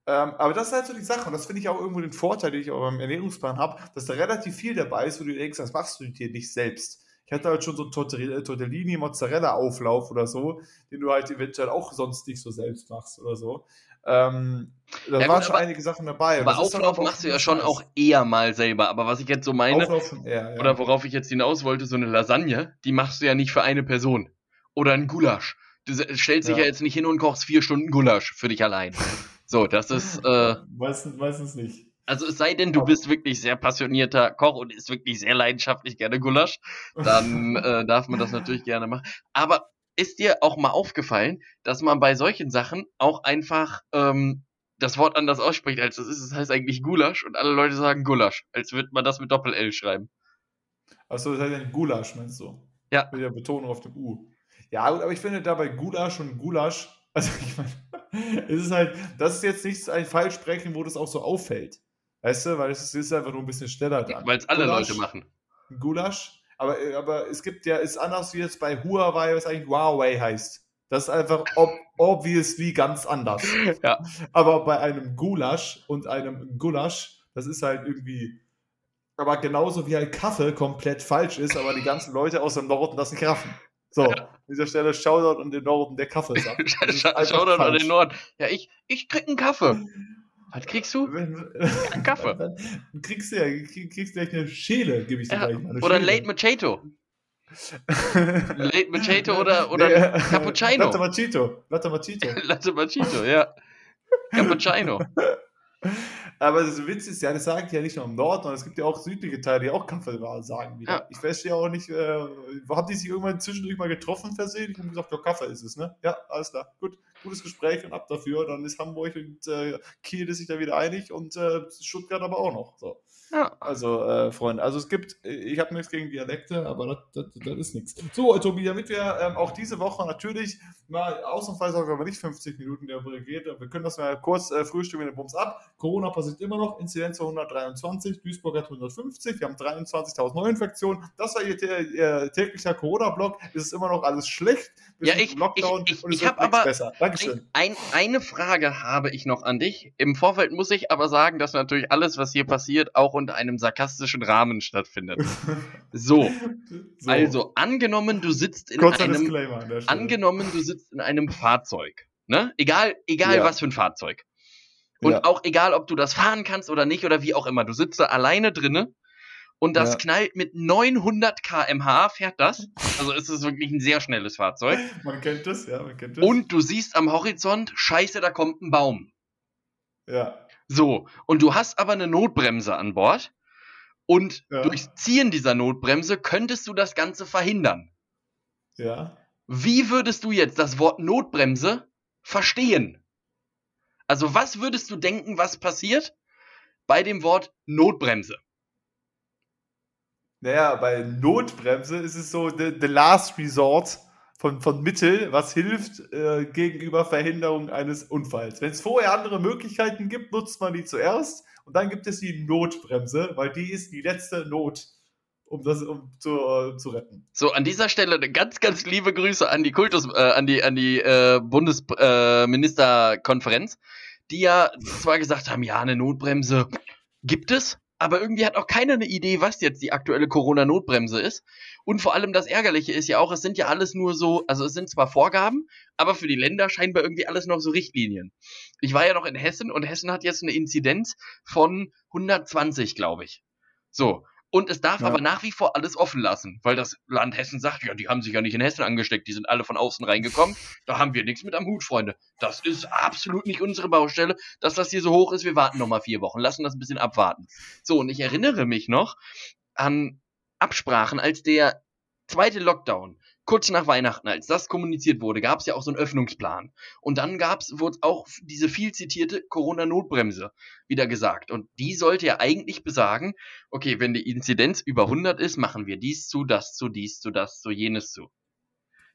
Ähm, aber das ist halt so die Sache und das finde ich auch irgendwo den Vorteil, den ich auch beim Ernährungsplan habe, dass da relativ viel dabei ist, wo du denkst, das machst du dir nicht selbst. Ich hatte halt schon so einen Tortellini- Tortellini-Mozzarella-Auflauf oder so, den du halt eventuell auch sonst nicht so selbst machst oder so. Ähm, da Ja, waren gut, schon aber- einige Sachen dabei. Aber Auflauf machst du ja schon auch eher mal selber. Aber was ich jetzt so meine, eher, ja. oder worauf ich jetzt hinaus wollte, so eine Lasagne, die machst du ja nicht für eine Person. Oder ein Gulasch. Du stellst dich Ja. ja jetzt nicht hin und kochst vier Stunden Gulasch für dich allein. So, das ist, äh, meistens, meistens nicht. also es sei denn, du bist wirklich sehr passionierter Koch und isst wirklich sehr leidenschaftlich gerne Gulasch, dann [LAUGHS] äh, darf man das natürlich gerne machen. Aber ist dir auch mal aufgefallen, dass man bei solchen Sachen auch einfach ähm, das Wort anders ausspricht, als es ist? Es heißt eigentlich Gulasch und alle Leute sagen Gulasch, als würde man das mit Doppel-L schreiben. Achso, das heißt ein Gulasch, meinst du? Ja. Mit der Betonung auf dem U. Ja, gut, aber ich finde dabei Gulasch und Gulasch, also ich meine, es ist halt, das ist jetzt nicht ein Falschsprechen, wo das auch so auffällt. Weißt du, weil es ist- einfach nur ein bisschen schneller dann. Weil es alle Gulasch, Leute machen. Gulasch, aber, aber es gibt ja, ist anders wie jetzt bei Huawei, was eigentlich Huawei heißt. Das ist einfach ob, obviously ganz anders. Ja. Aber bei einem Gulasch und einem Gulasch, das ist halt irgendwie, aber genauso wie halt Kaffee komplett falsch ist, aber die ganzen Leute aus dem Norden das nicht raffen. So, an dieser Stelle Shoutout an den Norden, der Kaffee sagt. [LAUGHS] Dann an den Norden. Ja, ich, ich krieg einen Kaffee. Was kriegst du? Einen Kaffee. [LAUGHS] Dann kriegst du ja, krieg- kriegst gleich eine Schäle, gebe ich dir Ja, gleich. Eine Oder Schäle. Late Machado. Late Machado [LAUGHS] oder, oder Nee, Cappuccino. Latte Macito. Latte Macito. Latte Machito, ja. Cappuccino. Aber das Witz ist ja, das die ja nicht nur im Norden, sondern es gibt ja auch südliche Teile, die auch Kaffee sagen wieder. Ja. Ich verstehe auch nicht, äh, haben die sich irgendwann zwischendurch mal getroffen versehentlich und gesagt, ja, Kaffee ist es, ne? Ja, alles klar. Gut, gutes Gespräch und ab dafür. Dann ist Hamburg und äh, Kiel ist sich da wieder einig und äh, Stuttgart aber auch noch. So. Ja. Also, äh, Freunde, also es gibt, ich habe nichts gegen Dialekte, aber das, das, das ist nichts. So, Tobi, damit wir ähm, auch diese Woche natürlich mal ausnahmsweise, auch wenn wir nicht 50 Minuten der Woche geht, wir können das mal kurz äh, frühstücken den Bums ab. Corona passiert immer noch, Inzidenz 123, Duisburg hat 150, wir haben 23.000 Neuinfektionen. Das war ihr, ihr täglicher Corona-Block. Es ist immer noch alles schlecht. Wir Ja, sind ich- im Lockdown ich- ich- und es ich wird hab nichts aber- besser. Dankeschön. Ein, ein, eine Frage habe ich noch an dich. Im Vorfeld muss ich aber sagen, dass natürlich alles, was hier passiert, auch unter einem sarkastischen Rahmen stattfindet. [LAUGHS] So, So, also angenommen, du sitzt in kurzer einem an angenommen, du sitzt in einem Fahrzeug, ne? Egal, egal Ja. was für ein Fahrzeug. Und Ja. auch egal, ob du das fahren kannst oder nicht oder wie auch immer. Du sitzt da alleine drinne und das Ja. knallt mit 900 km/h fährt das. Also ist es wirklich ein sehr schnelles Fahrzeug. Man kennt das, ja, man kennt das. Und du siehst am Horizont, scheiße, da kommt ein Baum. Ja. So, und du hast aber eine Notbremse an Bord. Und Ja. durch Ziehen dieser Notbremse könntest du das Ganze verhindern. Ja. Wie würdest du jetzt das Wort Notbremse verstehen? Also was würdest du denken, was passiert bei dem Wort Notbremse? Naja, bei Notbremse ist es so the, the last resort von, von Mittel, was hilft äh, gegenüber Verhinderung eines Unfalls. Wenn es vorher andere Möglichkeiten gibt, nutzt man die zuerst und dann gibt es die Notbremse, weil die ist die letzte Not, um das um zu, äh, zu retten. So, an dieser Stelle eine ganz, ganz liebe Grüße an die Kultus, äh, an die, an die äh, Bundesministerkonferenz, äh, die ja zwar gesagt haben, ja, eine Notbremse gibt es, aber irgendwie hat auch keiner eine Idee, was jetzt die aktuelle Corona-Notbremse ist. Und vor allem das Ärgerliche ist ja auch, es sind ja alles nur so, also es sind zwar Vorgaben, aber für die Länder scheinbar irgendwie alles noch so Richtlinien. Ich war ja noch in Hessen und Hessen hat jetzt eine Inzidenz von 120, glaube ich. So. Und es darf Ja. aber nach wie vor alles offen lassen, weil das Land Hessen sagt, ja, die haben sich ja nicht in Hessen angesteckt, die sind alle von außen reingekommen. Da haben wir nichts mit am Hut, Freunde. Das ist absolut nicht unsere Baustelle, dass das hier so hoch ist. Wir warten noch mal vier Wochen, lassen das ein bisschen abwarten. So, und ich erinnere mich noch an Absprachen, als der zweite Lockdown, kurz nach Weihnachten, als das kommuniziert wurde, gab es ja auch so einen Öffnungsplan. Und dann gab's, wurde auch diese viel zitierte Corona-Notbremse wieder gesagt. Und die sollte ja eigentlich besagen, okay, wenn die Inzidenz über 100 ist, machen wir dies zu, das zu, dies zu, das zu, jenes zu.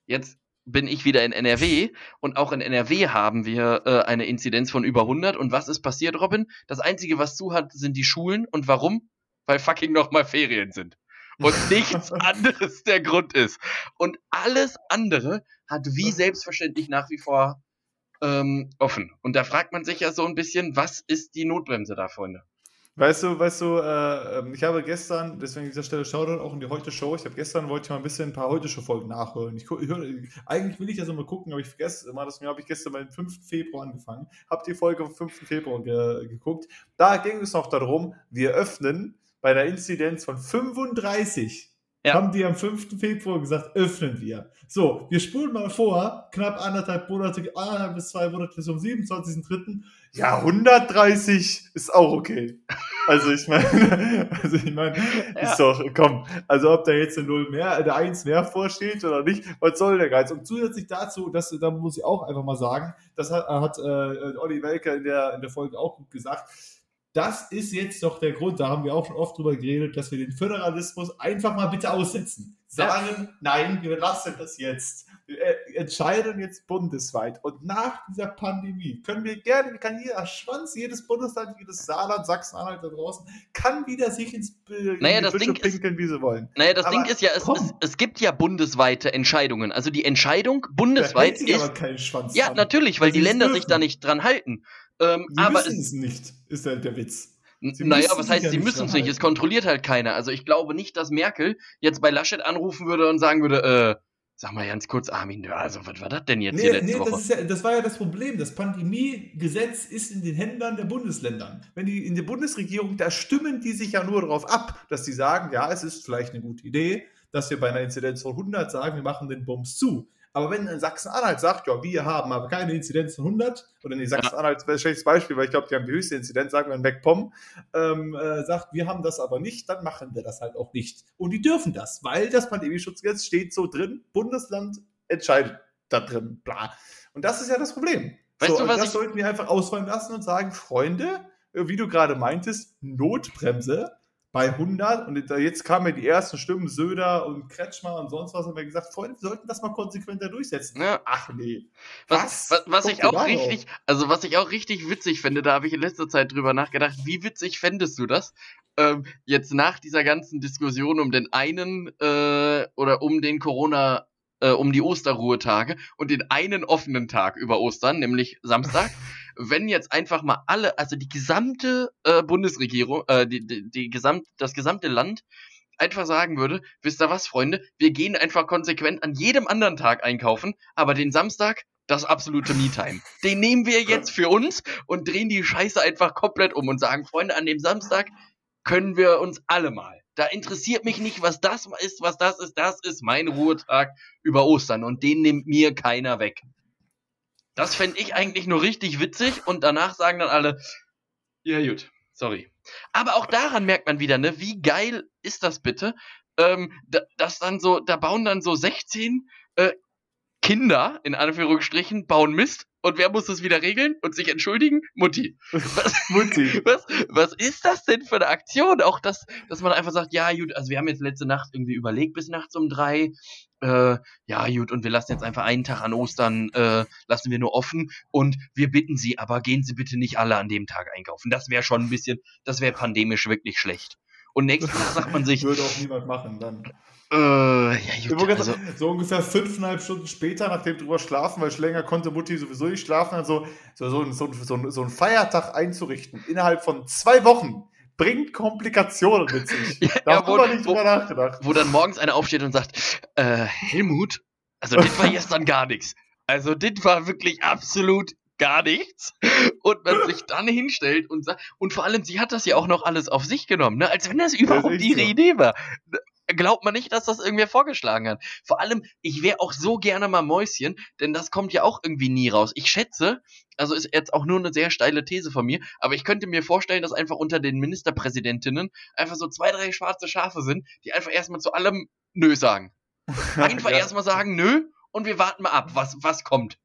Jetzt bin ich wieder in NRW und auch in NRW haben wir äh, eine Inzidenz von über 100. Und was ist passiert, Robin? Das Einzige, was zu hat, sind die Schulen. Und warum? Weil fucking nochmal Ferien sind. Und nichts anderes der Grund ist. Und alles andere hat wie selbstverständlich nach wie vor ähm, offen. Und da fragt man sich ja so ein bisschen, was ist die Notbremse da, Freunde? Weißt du, weißt du, äh, ähm, ich habe gestern, deswegen an dieser Stelle Shoutout auch in die Heute-Show, ich habe gestern, wollte ich mal ein bisschen ein paar Heute-Show-Folgen nachholen. Ich, ich eigentlich will ich das immer gucken, aber ich vergesse immer, das habe ich gestern mal den 5. Februar angefangen, habe die Folge vom 5. Februar ge geguckt. Da ging es noch darum, wir öffnen bei der Inzidenz von 35. Ja. Haben die am 5. Februar gesagt, öffnen wir. So, wir spulen mal vor, knapp anderthalb Monate, anderthalb bis zwei Monate bis zum 27.03. Ja, 130 ist auch okay. Also ich meine, [LAUGHS] also ich meine, Ja. ist doch, komm, also ob da jetzt eine Null mehr, eine Eins mehr vorsteht oder nicht, was soll der Geiz? Und zusätzlich dazu, das, da muss ich auch einfach mal sagen, das hat, hat äh, Olli Welker in der, in der Folge auch gut gesagt, das ist jetzt doch der Grund, da haben wir auch schon oft drüber geredet, dass wir den Föderalismus einfach mal bitte aussetzen. Sagen, nein, wir lassen das jetzt. Wir äh, entscheiden jetzt bundesweit. Und nach dieser Pandemie können wir gerne, kann jeder Schwanz, jedes Bundesland, jedes Saarland, Sachsen-Anhalt da draußen, kann wieder sich ins Bild Naja, das Ding ist- pinkeln, wie sie wollen. Naja, das Aber Ding ist ja, es, es, es gibt ja bundesweite Entscheidungen. Also die Entscheidung Da bundesweit hält sich aber ist. keinen Schwanz Ja, dran. natürlich, weil Weil die Länder sich dürfen. da nicht dran halten. Ähm, Sie müssen es, nicht, ist der, der Witz. Sie naja, was heißt, sie müssen es nicht. Es kontrolliert halt keiner. Also ich glaube nicht, dass Merkel jetzt bei Laschet anrufen würde und sagen würde, äh, sag mal ganz kurz, Armin, also was war das denn jetzt hier Nee, letzte nee Woche? das, ist ja, das war ja das Problem. Das Pandemiegesetz ist in den Händen der Bundesländern. Wenn die in der Bundesregierung, da stimmen die sich ja nur darauf ab, dass sie sagen, ja, es ist vielleicht eine gute Idee, dass wir bei einer Inzidenz von 100 sagen, wir machen den Bums zu. Aber wenn Sachsen-Anhalt sagt, ja, wir haben aber keine Inzidenz von 100, oder nee, Sachsen-Anhalt ist ein schlechtes Beispiel, weil ich glaube, die haben die höchste Inzidenz, sagen wir in MacPom, ähm, äh, sagt, wir haben das aber nicht, dann machen wir das halt auch nicht. Und die dürfen das, weil das Pandemieschutzgesetz steht so drin, Bundesland entscheidet da drin, bla. Und das ist ja das Problem. Weißt so, du, was das sollten wir einfach ausfallen lassen und sagen, Freunde, äh, wie du gerade meintest, Notbremse bei 100 und jetzt kamen ja die ersten Stimmen, Söder und Kretschmer und sonst was, haben wir gesagt, Freunde, wir sollten das mal konsequenter durchsetzen. Ja. Ach nee. Was, was, was ich Guck auch richtig, also was ich auch richtig witzig finde, da habe ich in letzter Zeit drüber nachgedacht, wie witzig fändest du das? Ähm, jetzt nach dieser ganzen Diskussion um den einen äh, oder um den Corona, äh, um die Osterruhetage und den einen offenen Tag über Ostern, nämlich Samstag, [LAUGHS] wenn jetzt einfach mal alle, also die gesamte äh, Bundesregierung, äh, die, die, die gesamt, das gesamte Land einfach sagen würde, wisst ihr was, Freunde, wir gehen einfach konsequent an jedem anderen Tag einkaufen, aber den Samstag, das absolute Me-Time. Den nehmen wir jetzt für uns und drehen die Scheiße einfach komplett um und sagen, Freunde, an dem Samstag können wir uns alle mal. Da interessiert mich nicht, was das ist, was das ist. Das ist mein Ruhetag über Ostern und den nimmt mir keiner weg. Das fände ich eigentlich nur richtig witzig und danach sagen dann alle, Ja, gut. Sorry. Aber auch daran merkt man wieder, ne, wie geil ist das bitte? Ähm, da, dass dann so, da bauen dann so 16 äh, Kinder, in Anführungsstrichen, bauen Mist. Und wer muss das wieder regeln und sich entschuldigen? Mutti. Was, [LAUGHS] Mutti. was, was ist das denn für eine Aktion? Auch das, dass man einfach sagt, ja, gut, also wir haben jetzt letzte Nacht irgendwie überlegt bis nachts um drei. Äh, ja, gut, und wir lassen jetzt einfach einen Tag an Ostern, äh, lassen wir nur offen. Und wir bitten Sie, aber gehen Sie bitte nicht alle an dem Tag einkaufen. Das wäre schon ein bisschen, das wäre pandemisch wirklich schlecht. Und nächsten Tag sagt man sich, [LAUGHS] Würde auch niemand machen dann. Äh, ja, gut, also, so ungefähr fünfeinhalb Stunden später, nachdem drüber schlafen, weil länger konnte Mutti sowieso nicht schlafen, also so, so, so, so, so einen Feiertag einzurichten innerhalb von zwei Wochen bringt Komplikationen mit sich. Ja, [LAUGHS] Da ja, haben wir nicht wo- drüber nachgedacht. wo dann morgens einer aufsteht und sagt, äh, Helmut, also das war gestern gar nichts. Also das war wirklich absolut gar nichts. Und man sich dann hinstellt und sagt, und vor allem, sie hat das ja auch noch alles auf sich genommen, ne? als wenn das überhaupt echt ihre so. Idee war. Glaubt man nicht, dass das irgendwer vorgeschlagen hat. Vor allem, ich wäre auch so gerne mal Mäuschen, denn das kommt ja auch irgendwie nie raus. Ich schätze, also ist jetzt auch nur eine sehr steile These von mir, aber ich könnte mir vorstellen, dass einfach unter den Ministerpräsidentinnen einfach so zwei, drei schwarze Schafe sind, die einfach erstmal zu allem Nö sagen. [LAUGHS] Einfach Ja. erstmal sagen Nö und wir warten mal ab, was, was kommt.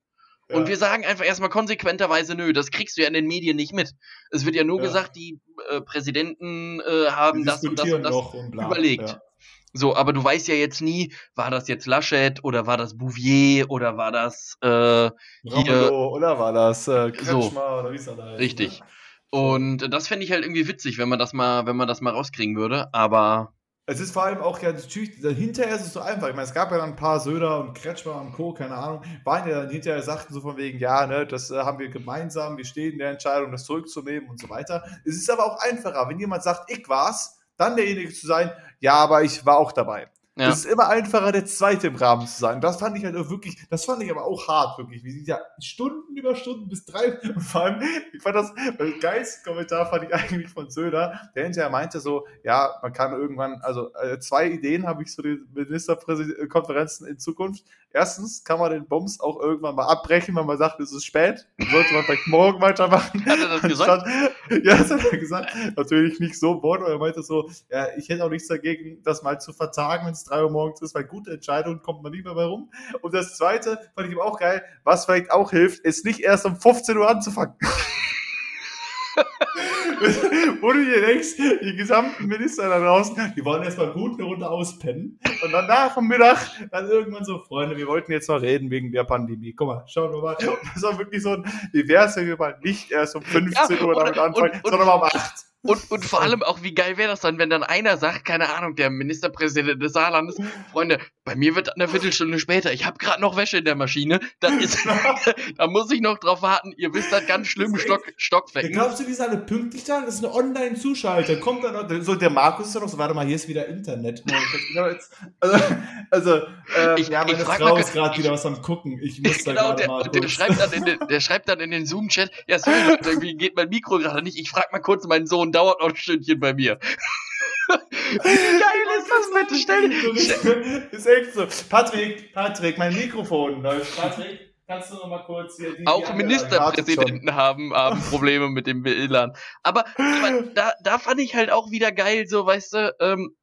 Ja. Und wir sagen einfach erstmal konsequenterweise Nö. Das kriegst du ja in den Medien nicht mit. Es wird ja nur Ja. gesagt, die äh, Präsidenten äh, haben das und das und das und bla. überlegt. Ja. So, aber du weißt ja jetzt nie, war das jetzt Laschet oder war das Bouvier oder war das äh, Ramelow, oder war das äh, So. Kretschmer oder wie ist er da richtig. ne? Und das fände ich halt irgendwie witzig, wenn man das mal, wenn man das mal rauskriegen würde. Aber Es ist vor allem auch ja natürlich, hinterher ist es so einfach. Ich meine, es gab ja dann ein paar Söder und Kretschmer und Co., keine Ahnung, waren ja dann hinterher, sagten so von wegen, ja, ne, das äh, haben wir gemeinsam, wir stehen in der Entscheidung, das zurückzunehmen und so weiter. Es ist aber auch einfacher, wenn jemand sagt, ich war's, dann derjenige zu sein, ja, aber ich war auch dabei. Ja. Es ist immer einfacher, der Zweite im Rahmen zu sein. Das fand ich halt auch wirklich, das fand ich aber auch hart, wirklich. Wie sie ja Stunden über Stunden bis drei, [LAUGHS] und vor allem, ich fand das, der geilste Kommentar fand ich eigentlich von Söder, der hinterher meinte so, ja, man kann irgendwann, also äh, zwei Ideen habe ich zu den Ministerkonferenzen in Zukunft. Erstens kann man den Bums auch irgendwann mal abbrechen, wenn man sagt, es ist spät. Sollte man vielleicht morgen weitermachen. Hat er das [LAUGHS] gesagt? [LAUGHS] Ja, das hat er gesagt. Natürlich nicht so Wort, aber er meinte so, ja, ich hätte auch nichts dagegen, das mal zu vertagen, wenn es 3 Uhr morgens ist, weil gute Entscheidungen kommt man nie mehr bei rum. Und das zweite fand ich ihm auch geil, was vielleicht auch hilft, ist nicht erst um 15 Uhr anzufangen. [LAUGHS] Wo du dir denkst, die gesamten Minister da draußen, die wollen erstmal gut eine Runde auspennen. Und dann nach dem Mittag dann irgendwann so, Freunde, wir wollten jetzt noch reden wegen der Pandemie. Guck mal, schauen wir mal. Und das war wirklich so ein, wie wär's, wenn wir mal nicht erst um 15 Ja, Uhr damit anfangen, und- und- sondern mal um 8. Und, und vor allem auch, wie geil wäre das dann, wenn dann einer sagt, keine Ahnung, der Ministerpräsident des Saarlandes, Freunde, bei mir wird eine Viertelstunde später, ich habe gerade noch Wäsche in der Maschine, das ist, [LAUGHS] da muss ich noch drauf warten, ihr wisst das ganz schlimm, Stock, Stockfecken. Glaubst du, die sind alle pünktlich da? Das ist eine Online-Zuschalter. Kommt dann noch, so der Markus ist ja noch so, warte mal, hier ist wieder Internet. [LAUGHS] Also, also ähm, Ich- ja, ich meine frag Frau mal- ist gerade ich- wieder was am gucken. Ich muss da Genau, gerade der, mal der, schreibt dann in [LAUGHS] den, der schreibt dann in den Zoom-Chat, ja, sorry, irgendwie geht mein Mikro gerade nicht, ich frag mal kurz meinen Sohn, dauert noch ein Stündchen bei mir. Wie geil ist das bitte? Stell ist echt so. Patrick, Patrick, mein Mikrofon läuft. Patrick, kannst du noch mal kurz hier die, Auch Ministerpräsidenten haben, haben Probleme mit dem WLAN. Aber mein, da, da fand ich halt auch wieder geil, so, weißt du, ähm,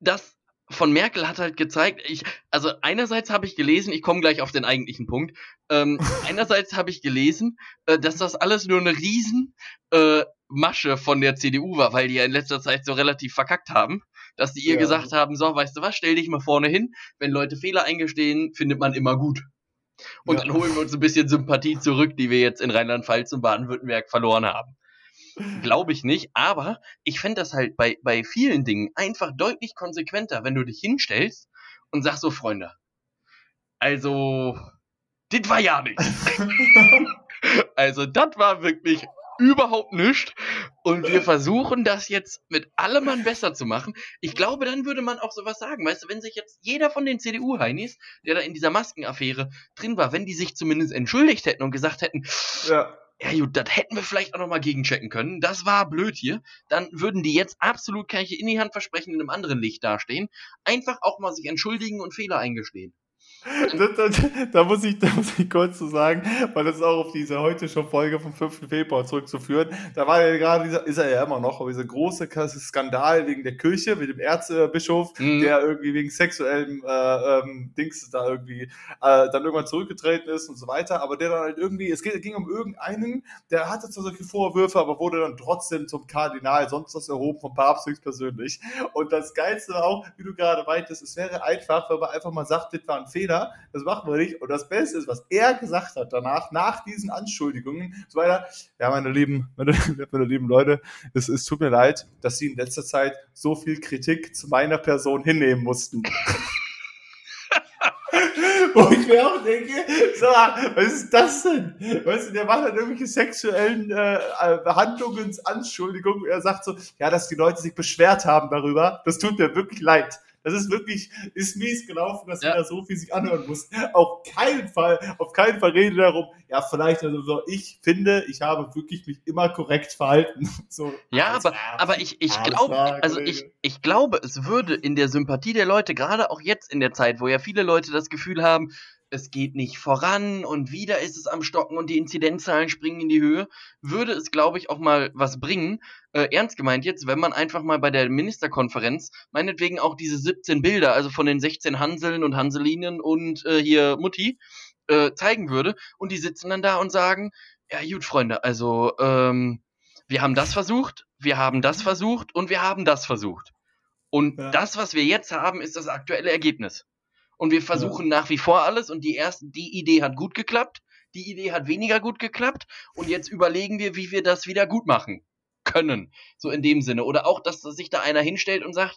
das von Merkel hat halt gezeigt, ich, also einerseits habe ich gelesen, ich komme gleich auf den eigentlichen Punkt, ähm, [LAUGHS] einerseits habe ich gelesen, äh, dass das alles nur eine riesen äh, Masche von der CDU war, weil die ja in letzter Zeit so relativ verkackt haben, dass die ihr Ja. gesagt haben, so, weißt du was, stell dich mal vorne hin, wenn Leute Fehler eingestehen, findet man immer gut. Und Ja. dann holen wir uns ein bisschen Sympathie zurück, die wir jetzt in Rheinland-Pfalz und Baden-Württemberg verloren haben. Glaube ich nicht, aber ich fände das halt bei, bei vielen Dingen einfach deutlich konsequenter, wenn du dich hinstellst und sagst so, Freunde, also, das war ja nichts. [LAUGHS] also, das war wirklich überhaupt nichts. Und wir versuchen das jetzt mit allem Mann besser zu machen. Ich glaube, dann würde man auch sowas sagen. Weißt du, wenn sich jetzt jeder von den CDU-Heinis, der da in dieser Maskenaffäre drin war, wenn die sich zumindest entschuldigt hätten und gesagt hätten, Ja. Ja gut, das hätten wir vielleicht auch nochmal gegenchecken können. Das war blöd hier. Dann würden die jetzt absolut keine in die Hand versprechen in einem anderen Licht dastehen. Einfach auch mal sich entschuldigen und Fehler eingestehen. Da, da, da, muss ich, da muss ich kurz zu sagen, weil das ist auch auf diese heute schon Folge vom 5. Februar zurückzuführen. Da war ja gerade dieser, ist er ja immer noch, aber dieser große Skandal wegen der Kirche mit dem Erzbischof, mhm. der irgendwie wegen sexuellem äh, ähm, Dings da irgendwie äh, dann irgendwann zurückgetreten ist und so weiter. Aber der dann halt irgendwie, es ging um irgendeinen, der hatte zwar solche Vorwürfe, aber wurde dann trotzdem zum Kardinal, sonst was erhoben vom Papst höchstpersönlich. Und das Geilste war auch, wie du gerade meintest, es wäre einfach, wenn man einfach mal sagt, das war ein Fehler Fehler, das machen wir nicht. Und das Beste ist, was er gesagt hat danach, nach diesen Anschuldigungen, so weiter. Ja, meine lieben, meine, [LAUGHS] meine lieben Leute, es, es tut mir leid, dass Sie in letzter Zeit so viel Kritik zu meiner Person hinnehmen mussten. [LAUGHS] Wo ich mir auch denke, so, was ist das denn? Weißt du, der macht halt irgendwelche sexuellen äh, Behandlungsanschuldigungen. Er sagt so, ja, dass die Leute sich beschwert haben darüber. Das tut mir wirklich leid. Das ist wirklich, ist mies gelaufen, dass ja. da so viel sich anhören muss. Auf keinen Fall, auf keinen Fall rede darum, ja, vielleicht, also so, ich finde, ich habe wirklich mich immer korrekt verhalten. [LAUGHS] So, ja, aber, aber ich, ich glaube, also ich, ich glaube, es würde in der Sympathie der Leute, gerade auch jetzt in der Zeit, wo ja viele Leute das Gefühl haben, es geht nicht voran und wieder ist es am Stocken und die Inzidenzzahlen springen in die Höhe, würde es, glaube ich, auch mal was bringen. Äh, ernst gemeint jetzt, wenn man einfach mal bei der Ministerkonferenz meinetwegen auch diese 17 Bilder, also von den 16 Hanseln und Hanselinen und äh, hier Mutti, äh, zeigen würde und die sitzen dann da und sagen, ja gut, Freunde, also ähm, wir haben das versucht, wir haben das versucht und wir haben das versucht. Und ja. das, was wir jetzt haben, ist das aktuelle Ergebnis und wir versuchen ja. nach wie vor alles und die erste, die Idee hat gut geklappt, die Idee hat weniger gut geklappt und jetzt überlegen wir, wie wir das wieder gut machen können. So in dem Sinne. Oder auch, dass sich da einer hinstellt und sagt,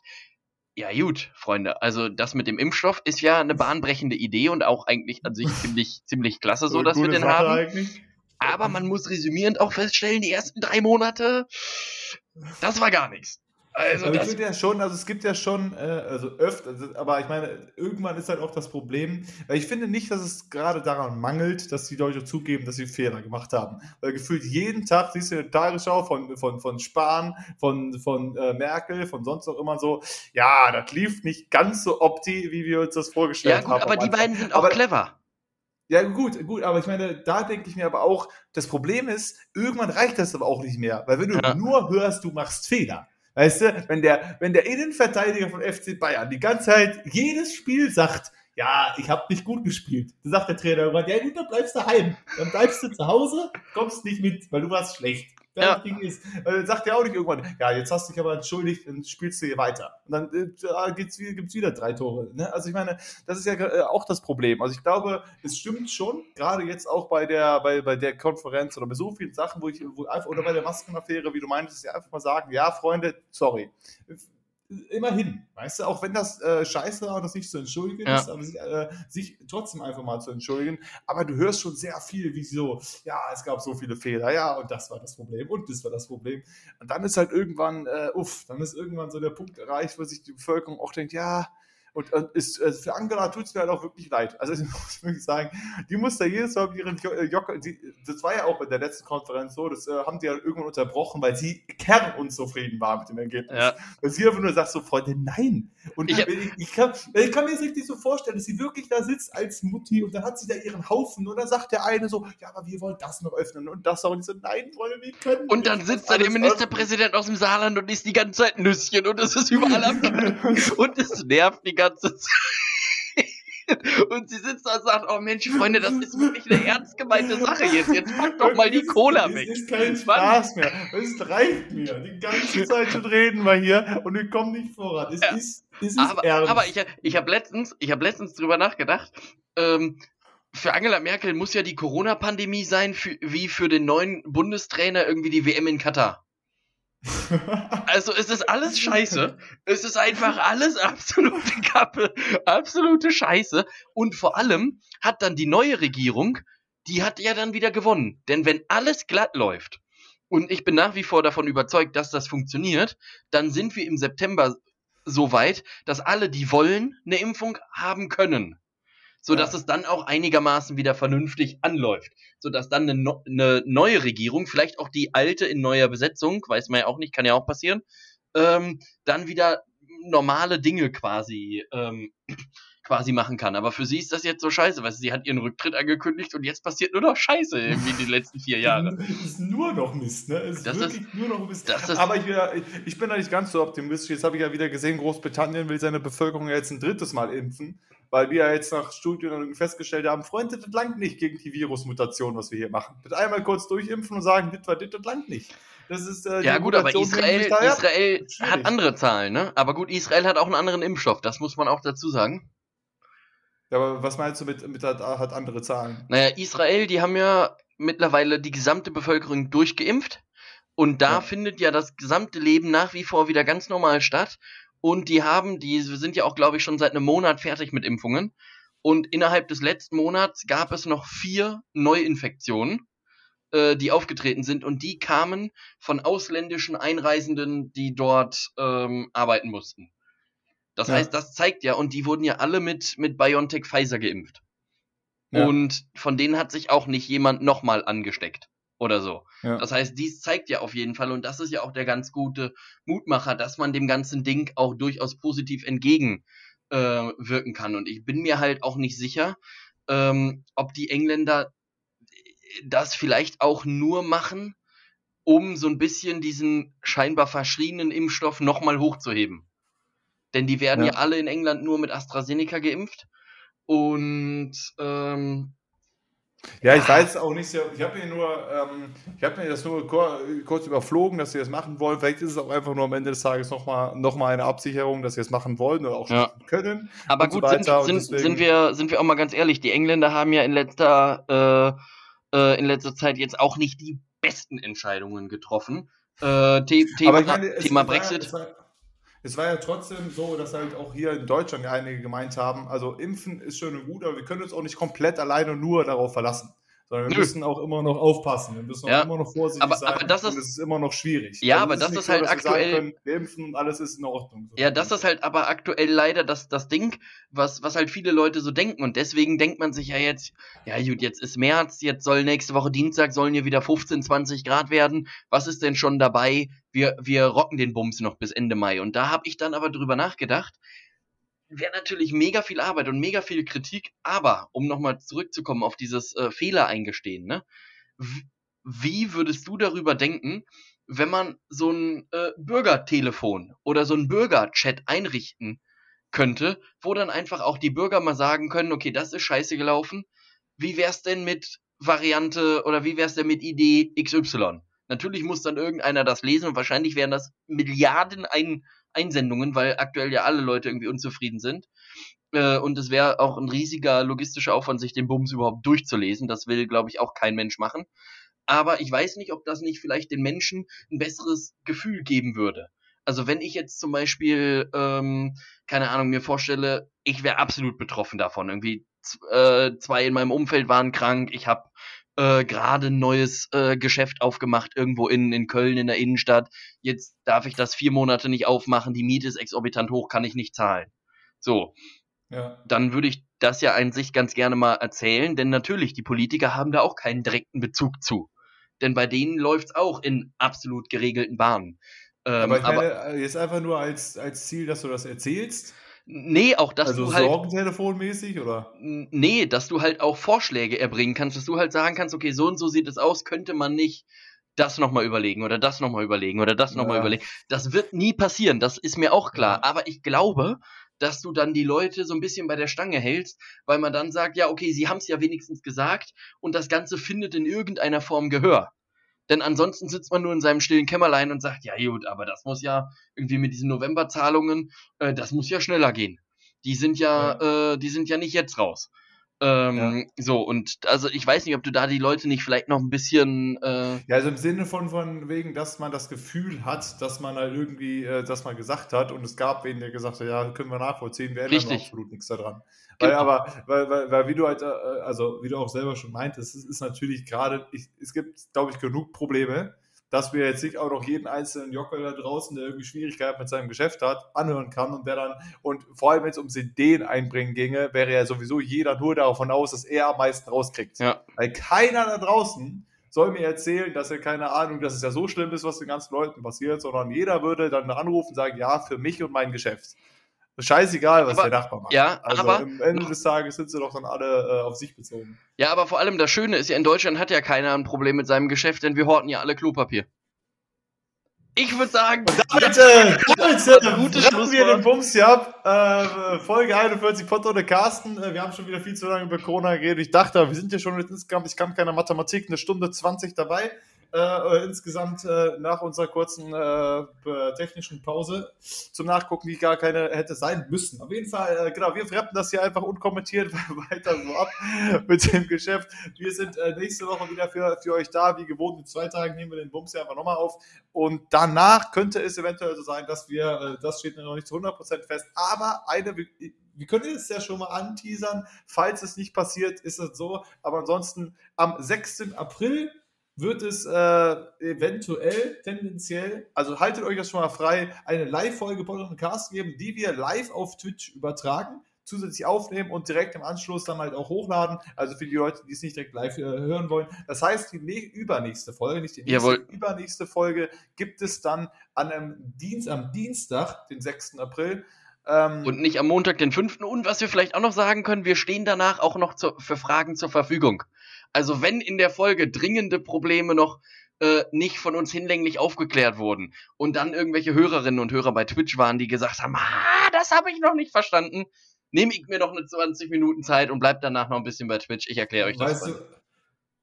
ja gut, Freunde, also das mit dem Impfstoff ist ja eine bahnbrechende Idee und auch eigentlich an sich [LAUGHS] ziemlich, ziemlich klasse, so dass wir den Sache haben. Eigentlich. Aber man muss resümierend auch feststellen, die ersten drei Monate, das war gar nichts. Also aber ich finde ja schon, also es gibt ja schon, äh, also öfter, also, aber ich meine, irgendwann ist halt auch das Problem, weil ich finde nicht, dass es gerade daran mangelt, dass die Leute zugeben, dass sie Fehler gemacht haben. Weil gefühlt jeden Tag siehst du eine Tagesschau von, von, von Spahn, von, von äh, Merkel, von sonst auch immer so, ja, das lief nicht ganz so opti, wie wir uns das vorgestellt ja, gut, haben. Aber die beiden sind auch aber, clever. Ja, gut, gut, aber ich meine, da denke ich mir aber auch, das Problem ist, irgendwann reicht das aber auch nicht mehr, weil wenn du ja. nur hörst, du machst Fehler, Weißt du, wenn der, wenn der Innenverteidiger von FC Bayern die ganze Zeit jedes Spiel sagt, ja, ich habe nicht gut gespielt. Dann sagt der Trainer irgendwann, ja gut, dann bleibst du daheim. Dann bleibst du zu Hause, kommst nicht mit, weil du warst schlecht ja. Ist. Dann sagt er auch nicht irgendwann, ja, jetzt hast du dich aber entschuldigt, dann spielst du hier weiter. Und dann äh, gibt's, gibt's wieder drei Tore. Ne? Also ich meine, das ist ja äh, auch das Problem. Also ich glaube, es stimmt schon, gerade jetzt auch bei der, bei, bei der Konferenz oder bei so vielen Sachen, wo ich, wo einfach, oder bei der Maskenaffäre, wie du meintest, ja einfach mal sagen, ja, Freunde, sorry immerhin, weißt du, auch wenn das äh, scheiße war, das nicht zu entschuldigen ja. ist, aber sich, äh, sich, trotzdem einfach mal zu entschuldigen. Aber du hörst schon sehr viel, wie so, ja, es gab so viele Fehler, ja, und das war das Problem und das war das Problem. Und dann ist halt irgendwann, äh, uff, dann ist irgendwann so der Punkt erreicht, wo sich die Bevölkerung auch denkt, ja, und ist, äh, für Angela tut es mir halt auch wirklich leid. Also [LAUGHS] ich muss wirklich sagen, die muss da jedes Mal mit ihren Jocker, äh, das war ja auch in der letzten Konferenz so, das äh, haben die ja irgendwann unterbrochen, weil sie kernunzufrieden war mit dem Ergebnis. Ja. Weil sie einfach nur sagt so, Freunde, nein. Und ich, ich, ich, kann, ich kann mir das richtig so vorstellen, dass sie wirklich da sitzt als Mutti und dann hat sie da ihren Haufen und dann sagt der eine so, ja, aber wir wollen das noch öffnen und das auch. Und ich so, nein, Freunde, wir können Und dann sitzt da der Ministerpräsident öffnen. aus dem Saarland und isst die ganze Zeit Nüsschen und es ist überall [LAUGHS] am [LAUGHS] und es nervt die ganze ganze Zeit. Und sie sitzt da und sagt, oh Mensch, Freunde, das ist wirklich eine ernst gemeinte Sache jetzt. Jetzt pack doch mal die Cola weg. Es ist kein Spaß mehr. Es reicht mir. Die ganze Zeit schon reden wir hier und wir kommen nicht voran. Es ja. ist, es ist aber, ernst. Aber ich, ich habe letztens, ich hab letztens drüber nachgedacht, ähm, für Angela Merkel muss ja die Corona-Pandemie sein, für, wie für den neuen Bundestrainer irgendwie die WM in Katar. Also es ist alles [LAUGHS] scheiße. Es ist einfach alles absolute Kappe, absolute Scheiße. Und vor allem hat dann die neue Regierung, die hat ja dann wieder gewonnen. Denn wenn alles glatt läuft, und ich bin nach wie vor davon überzeugt, dass das funktioniert, dann sind wir im September so weit, dass alle, die wollen, eine Impfung haben können so dass ja. es dann auch einigermaßen wieder vernünftig anläuft, so dass dann eine, eine, neue Regierung, vielleicht auch die alte in neuer Besetzung, weiß man ja auch nicht, kann ja auch passieren, ähm, dann wieder normale Dinge quasi ähm, [CLEARS THROAT] quasi machen kann. Aber für sie ist das jetzt so scheiße, weil sie hat ihren Rücktritt angekündigt und jetzt passiert nur noch Scheiße irgendwie in den letzten vier Jahren. Es [LAUGHS] ist nur noch Mist, ne? Ist Das wirklich ist- nur noch Mist. Aber ich, äh, ich bin da nicht ganz so optimistisch. Jetzt habe ich ja wieder gesehen, Großbritannien will seine Bevölkerung jetzt ein drittes Mal impfen, weil wir ja jetzt nach Studien festgestellt haben, Freunde, das langt nicht gegen die Virusmutation, was wir hier machen. Mit einmal kurz durchimpfen und sagen, das war das, das langt nicht. Das ist, äh, Ja gut, aber Mutation Israel, hängt sich da ab. Israel schwierig. hat andere Zahlen, ne? Aber gut, Israel hat auch einen anderen Impfstoff, das muss man auch dazu sagen. Ja, aber was meinst du mit, mit hat, hat andere Zahlen? Naja, Israel, die haben ja mittlerweile die gesamte Bevölkerung durchgeimpft. Und da Ja. findet ja das gesamte Leben nach wie vor wieder ganz normal statt. Und die haben, die sind ja auch, glaube ich, schon seit einem Monat fertig mit Impfungen. Und innerhalb des letzten Monats gab es noch vier Neuinfektionen, äh, die aufgetreten sind. Und die kamen von ausländischen Einreisenden, die dort ähm, arbeiten mussten. Das Ja. heißt, das zeigt ja, und die wurden ja alle mit, mit BioNTech Pfizer geimpft. Ja. Und von denen hat sich auch nicht jemand nochmal angesteckt oder so. Ja. Das heißt, dies zeigt ja auf jeden Fall, und das ist ja auch der ganz gute Mutmacher, dass man dem ganzen Ding auch durchaus positiv entgegen äh, kann. Und ich bin mir halt auch nicht sicher, ähm, ob die Engländer das vielleicht auch nur machen, um so ein bisschen diesen scheinbar verschriebenen Impfstoff nochmal hochzuheben. Denn die werden ja. Ja. alle in England nur mit AstraZeneca geimpft. Und ähm, Ja, ich weiß auch nicht, sehr- ich habe mir nur, ähm, ich habe mir das nur kur kurz überflogen, dass sie das machen wollen. Vielleicht ist es auch einfach nur am Ende des Tages nochmal noch mal eine Absicherung, dass sie es machen wollen oder auch Ja. können. Aber und so gut, sind, sind, sind, wir, sind wir auch mal ganz ehrlich, die Engländer haben ja in letzter, äh, äh, in letzter Zeit jetzt auch nicht die besten Entscheidungen getroffen. Äh, The Thema, meine, Thema Brexit. War, es war ja trotzdem so, dass halt auch hier in Deutschland einige gemeint haben, also impfen ist schön und gut, aber wir können uns auch nicht komplett alleine nur darauf verlassen. Sondern wir Nö. müssen auch immer noch aufpassen. Wir müssen Ja. auch immer noch vorsichtig Aber- sein. aber das ist- und es ist immer noch schwierig. Ja, Also aber das ist halt sagen aktuell- Können, wir impfen und alles ist in Ordnung. Ja, das ist halt aber aktuell leider das, das Ding, was, was halt viele Leute so denken. Und deswegen denkt man sich ja jetzt, ja gut, jetzt ist März, jetzt soll nächste Woche Dienstag, sollen hier wieder 15, 20 Grad werden. Was ist denn schon dabei? Wir, wir rocken den Bums noch bis Ende Mai. Und da habe ich dann aber drüber nachgedacht. Wäre natürlich mega viel Arbeit und mega viel Kritik, aber um nochmal zurückzukommen auf dieses äh, Fehler eingestehen, ne? Wie würdest du darüber denken, wenn man so ein äh, Bürgertelefon oder so ein Bürgerchat einrichten könnte, wo dann einfach auch die Bürger mal sagen können, okay, das ist scheiße gelaufen. Wie wär's denn mit Variante oder wie wär's denn mit Idee XY? Natürlich muss dann irgendeiner das lesen und wahrscheinlich wären das Milliarden Ein Einsendungen, weil aktuell ja alle Leute irgendwie unzufrieden sind. Äh, und es wäre auch ein riesiger logistischer Aufwand, sich den Bums überhaupt durchzulesen. Das will, glaube ich, auch kein Mensch machen. Aber ich weiß nicht, ob das nicht vielleicht den Menschen ein besseres Gefühl geben würde. Also wenn ich jetzt zum Beispiel, ähm, keine Ahnung, mir vorstelle, ich wäre absolut betroffen davon. Irgendwie äh, zwei in meinem Umfeld waren krank, ich habe äh, gerade ein neues äh, Geschäft aufgemacht, irgendwo in, in Köln in der Innenstadt. Jetzt darf ich das vier Monate nicht aufmachen, die Miete ist exorbitant hoch, kann ich nicht zahlen. So, Ja. dann würde ich das ja an sich ganz gerne mal erzählen, denn natürlich, die Politiker haben da auch keinen direkten Bezug zu. Denn bei denen läuft's auch in absolut geregelten Bahnen. Ähm, aber ich aber meine, äh, jetzt einfach nur als, als Ziel, dass du das erzählst. Nee, auch dass also du halt Sorgentelefonmäßig oder? Nee, dass du halt auch Vorschläge erbringen kannst, dass du halt sagen kannst, okay, so und so sieht es aus, könnte man nicht das nochmal überlegen oder das nochmal überlegen oder das nochmal Ja. überlegen. Das wird nie passieren, das ist mir auch klar. Ja. Aber ich glaube, dass du dann die Leute so ein bisschen bei der Stange hältst, weil man dann sagt, ja, okay, sie haben es ja wenigstens gesagt und das Ganze findet in irgendeiner Form Gehör. Denn ansonsten sitzt man nur in seinem stillen Kämmerlein und sagt, ja gut, aber das muss ja irgendwie mit diesen Novemberzahlungen, äh, das muss ja schneller gehen. Die sind ja, Äh, die sind ja nicht jetzt raus. Ähm, So, und also ich weiß nicht, ob du da die Leute nicht vielleicht noch ein bisschen, äh, Ja, also im Sinne von, von wegen, dass man das Gefühl hat, dass man halt irgendwie äh, das mal gesagt hat und es gab wen, der gesagt hat, ja, können wir nachvollziehen, wir ändern absolut nichts daran. Weil Genau. aber, weil, weil, weil wie du halt, äh, also wie du auch selber schon meintest, es ist natürlich gerade, es gibt, glaube ich, genug Probleme, dass wir jetzt nicht auch noch jeden einzelnen Jockel da draußen, der irgendwie Schwierigkeiten mit seinem Geschäft hat, anhören kann und der dann, und vor allem wenn es ums Ideen einbringen ginge, wäre ja sowieso jeder nur davon aus, dass er am meisten rauskriegt. ja, Weil keiner da draußen soll mir erzählen, dass er keine Ahnung, dass es ja so schlimm ist, was den ganzen Leuten passiert, sondern jeder würde dann anrufen und sagen, ja, für mich und mein Geschäft. Scheißegal, was Aber- der Nachbar macht. ja, also aber- am Ende des Tages sind sie doch dann alle äh, auf sich bezogen. Ja, aber vor allem das Schöne ist ja, in Deutschland hat ja keiner ein Problem mit seinem Geschäft, denn wir horten ja alle Klopapier. Ich würde sagen, Damit, äh, damit äh, wrappen wir den Bums hier ab. Äh, Folge 41 Pott ohne Carsten. Äh, wir haben schon wieder viel zu lange über Corona geredet. Ich dachte, wir sind ja schon jetzt insgesamt, ich kann keine Mathematik, eine Stunde 20 dabei. Äh, äh, insgesamt äh, nach unserer kurzen äh, technischen Pause zum Nachgucken, die gar keine hätte sein müssen. Auf jeden Fall, äh, genau, wir rappen das hier einfach unkommentiert [LAUGHS] weiter so ab mit dem Geschäft. Wir sind äh, nächste Woche wieder für, für euch da. Wie gewohnt, in zwei Tagen nehmen wir den Bums hier einfach nochmal auf. Und danach könnte es eventuell so sein, dass wir, das steht noch nicht zu 100% fest, aber eine, wir können es ja schon mal anteasern, falls es nicht passiert, ist es so. Aber ansonsten am 6. April wird es äh, eventuell, tendenziell, also haltet euch das schon mal frei, eine Live-Folge Podcast und Cast geben, die wir live auf Twitch übertragen, zusätzlich aufnehmen und direkt im Anschluss dann halt auch hochladen. Also für die Leute, die es nicht direkt live äh, hören wollen. Das heißt, die übernächste Folge, nicht die nächste, übernächste Folge gibt es dann an einem Dienst, am Dienstag, den 6. April. Ähm, und nicht am Montag, den 5. Und was wir vielleicht auch noch sagen können, wir stehen danach auch noch zu, für Fragen zur Verfügung. Also wenn in der Folge dringende Probleme noch äh, nicht von uns hinlänglich aufgeklärt wurden und dann irgendwelche Hörerinnen und Hörer bei Twitch waren, die gesagt haben, ah, das habe ich noch nicht verstanden, nehme ich mir noch eine 20 Minuten Zeit und bleib danach noch ein bisschen bei Twitch. Ich erkläre euch das. weißt, dann. du,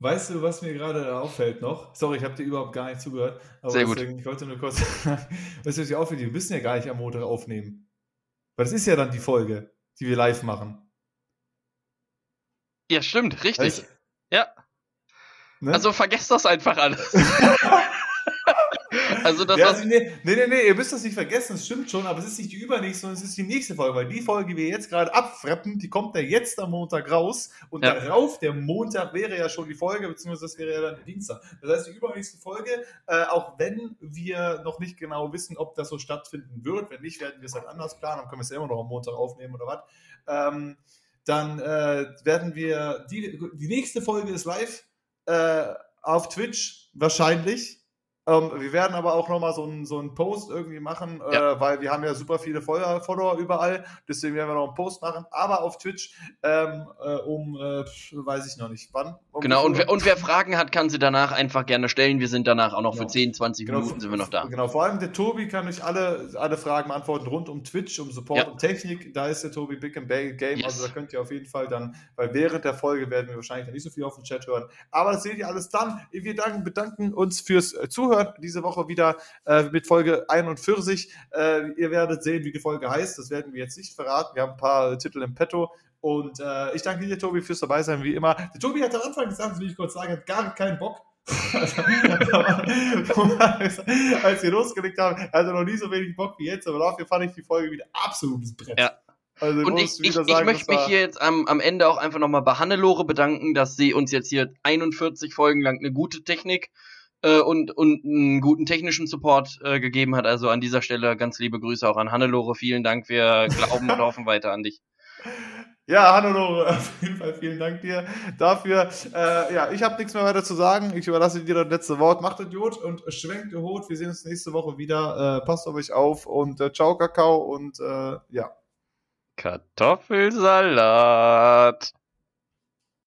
weißt du, was mir gerade auffällt noch? Sorry, ich habe dir überhaupt gar nicht zugehört. Aber Sehr gut. deswegen, Ich wollte nur kurz. [LAUGHS] weißt du, was mir auffällt? Wir müssen ja gar nicht am Montag aufnehmen. Weil das ist ja dann die Folge, die wir live machen. Ja, stimmt, richtig. Weißt, Ja. ne? Also vergesst das einfach alles. [LAUGHS] also das ja, also, nee, nee, nee, nee, ihr müsst das nicht vergessen, es stimmt schon, aber es ist nicht die übernächste, sondern es ist die nächste Folge, weil die Folge, die wir jetzt gerade abfreppen, die kommt ja jetzt am Montag raus und Ja. darauf, der Montag wäre ja schon die Folge, beziehungsweise das wäre ja dann der Dienstag. Das heißt, die übernächste Folge, äh, auch wenn wir noch nicht genau wissen, ob das so stattfinden wird, wenn nicht, werden wir es halt anders planen, dann können wir es ja immer noch am Montag aufnehmen oder was. Ähm, dann äh, werden wir, die, die nächste Folge ist live äh, auf Twitch wahrscheinlich. Ähm, wir werden aber auch nochmal so einen so einen Post irgendwie machen, Ja. äh, weil wir haben ja super viele Follower, überall. Deswegen werden wir noch einen Post machen, aber auf Twitch ähm, äh, um, äh, weiß ich noch nicht, wann. Um genau, und wer, und wer Fragen hat, kann sie danach einfach gerne stellen. Wir sind danach auch noch für Genau. 10, 20 Genau, Minuten sind wir noch da. Genau, vor allem der Tobi kann euch alle, alle Fragen beantworten rund um Twitch, um Support Ja. und Technik. Da ist der Tobi Big and Bang Game. Yes. Also da könnt ihr auf jeden Fall dann, weil während der Folge werden wir wahrscheinlich noch nicht so viel auf dem Chat hören. Aber das seht ihr alles dann. Wir danken, bedanken uns fürs äh, Zuhören. Diese Woche wieder äh, mit Folge 41. Äh, ihr werdet sehen, wie die Folge heißt. Das werden wir jetzt nicht verraten. Wir haben ein paar äh, Titel im Petto. Und äh, ich danke dir, Tobi, fürs dabei sein, wie immer. Der Tobi hat am Anfang gesagt, das will ich kurz sagen, hat gar keinen Bock. [LAUGHS] [LAUGHS] als wir losgelegt haben, er hatte noch nie so wenig Bock wie jetzt, aber dafür fand ich die Folge wieder absolutes Brett. Ja. Also, Und ich, ich, wieder ich sagen, möchte mich hier jetzt am, am Ende auch einfach nochmal bei Hannelore bedanken, dass sie uns jetzt hier 41 Folgen lang eine gute Technik äh, und, und einen guten technischen Support äh, gegeben hat. Also an dieser Stelle ganz liebe Grüße auch an Hannelore. Vielen Dank. Wir glauben und hoffen weiter an dich. Ja, Hannelore, [LAUGHS] auf jeden Fall vielen Dank dir dafür. Äh, ja, ich habe nichts mehr weiter zu sagen. Ich überlasse dir das letzte Wort. Macht Idiot und schwenkt Hut. Wir sehen uns nächste Woche wieder. Äh, passt auf euch auf und äh, ciao, Kakao und äh, ja. Kartoffelsalat.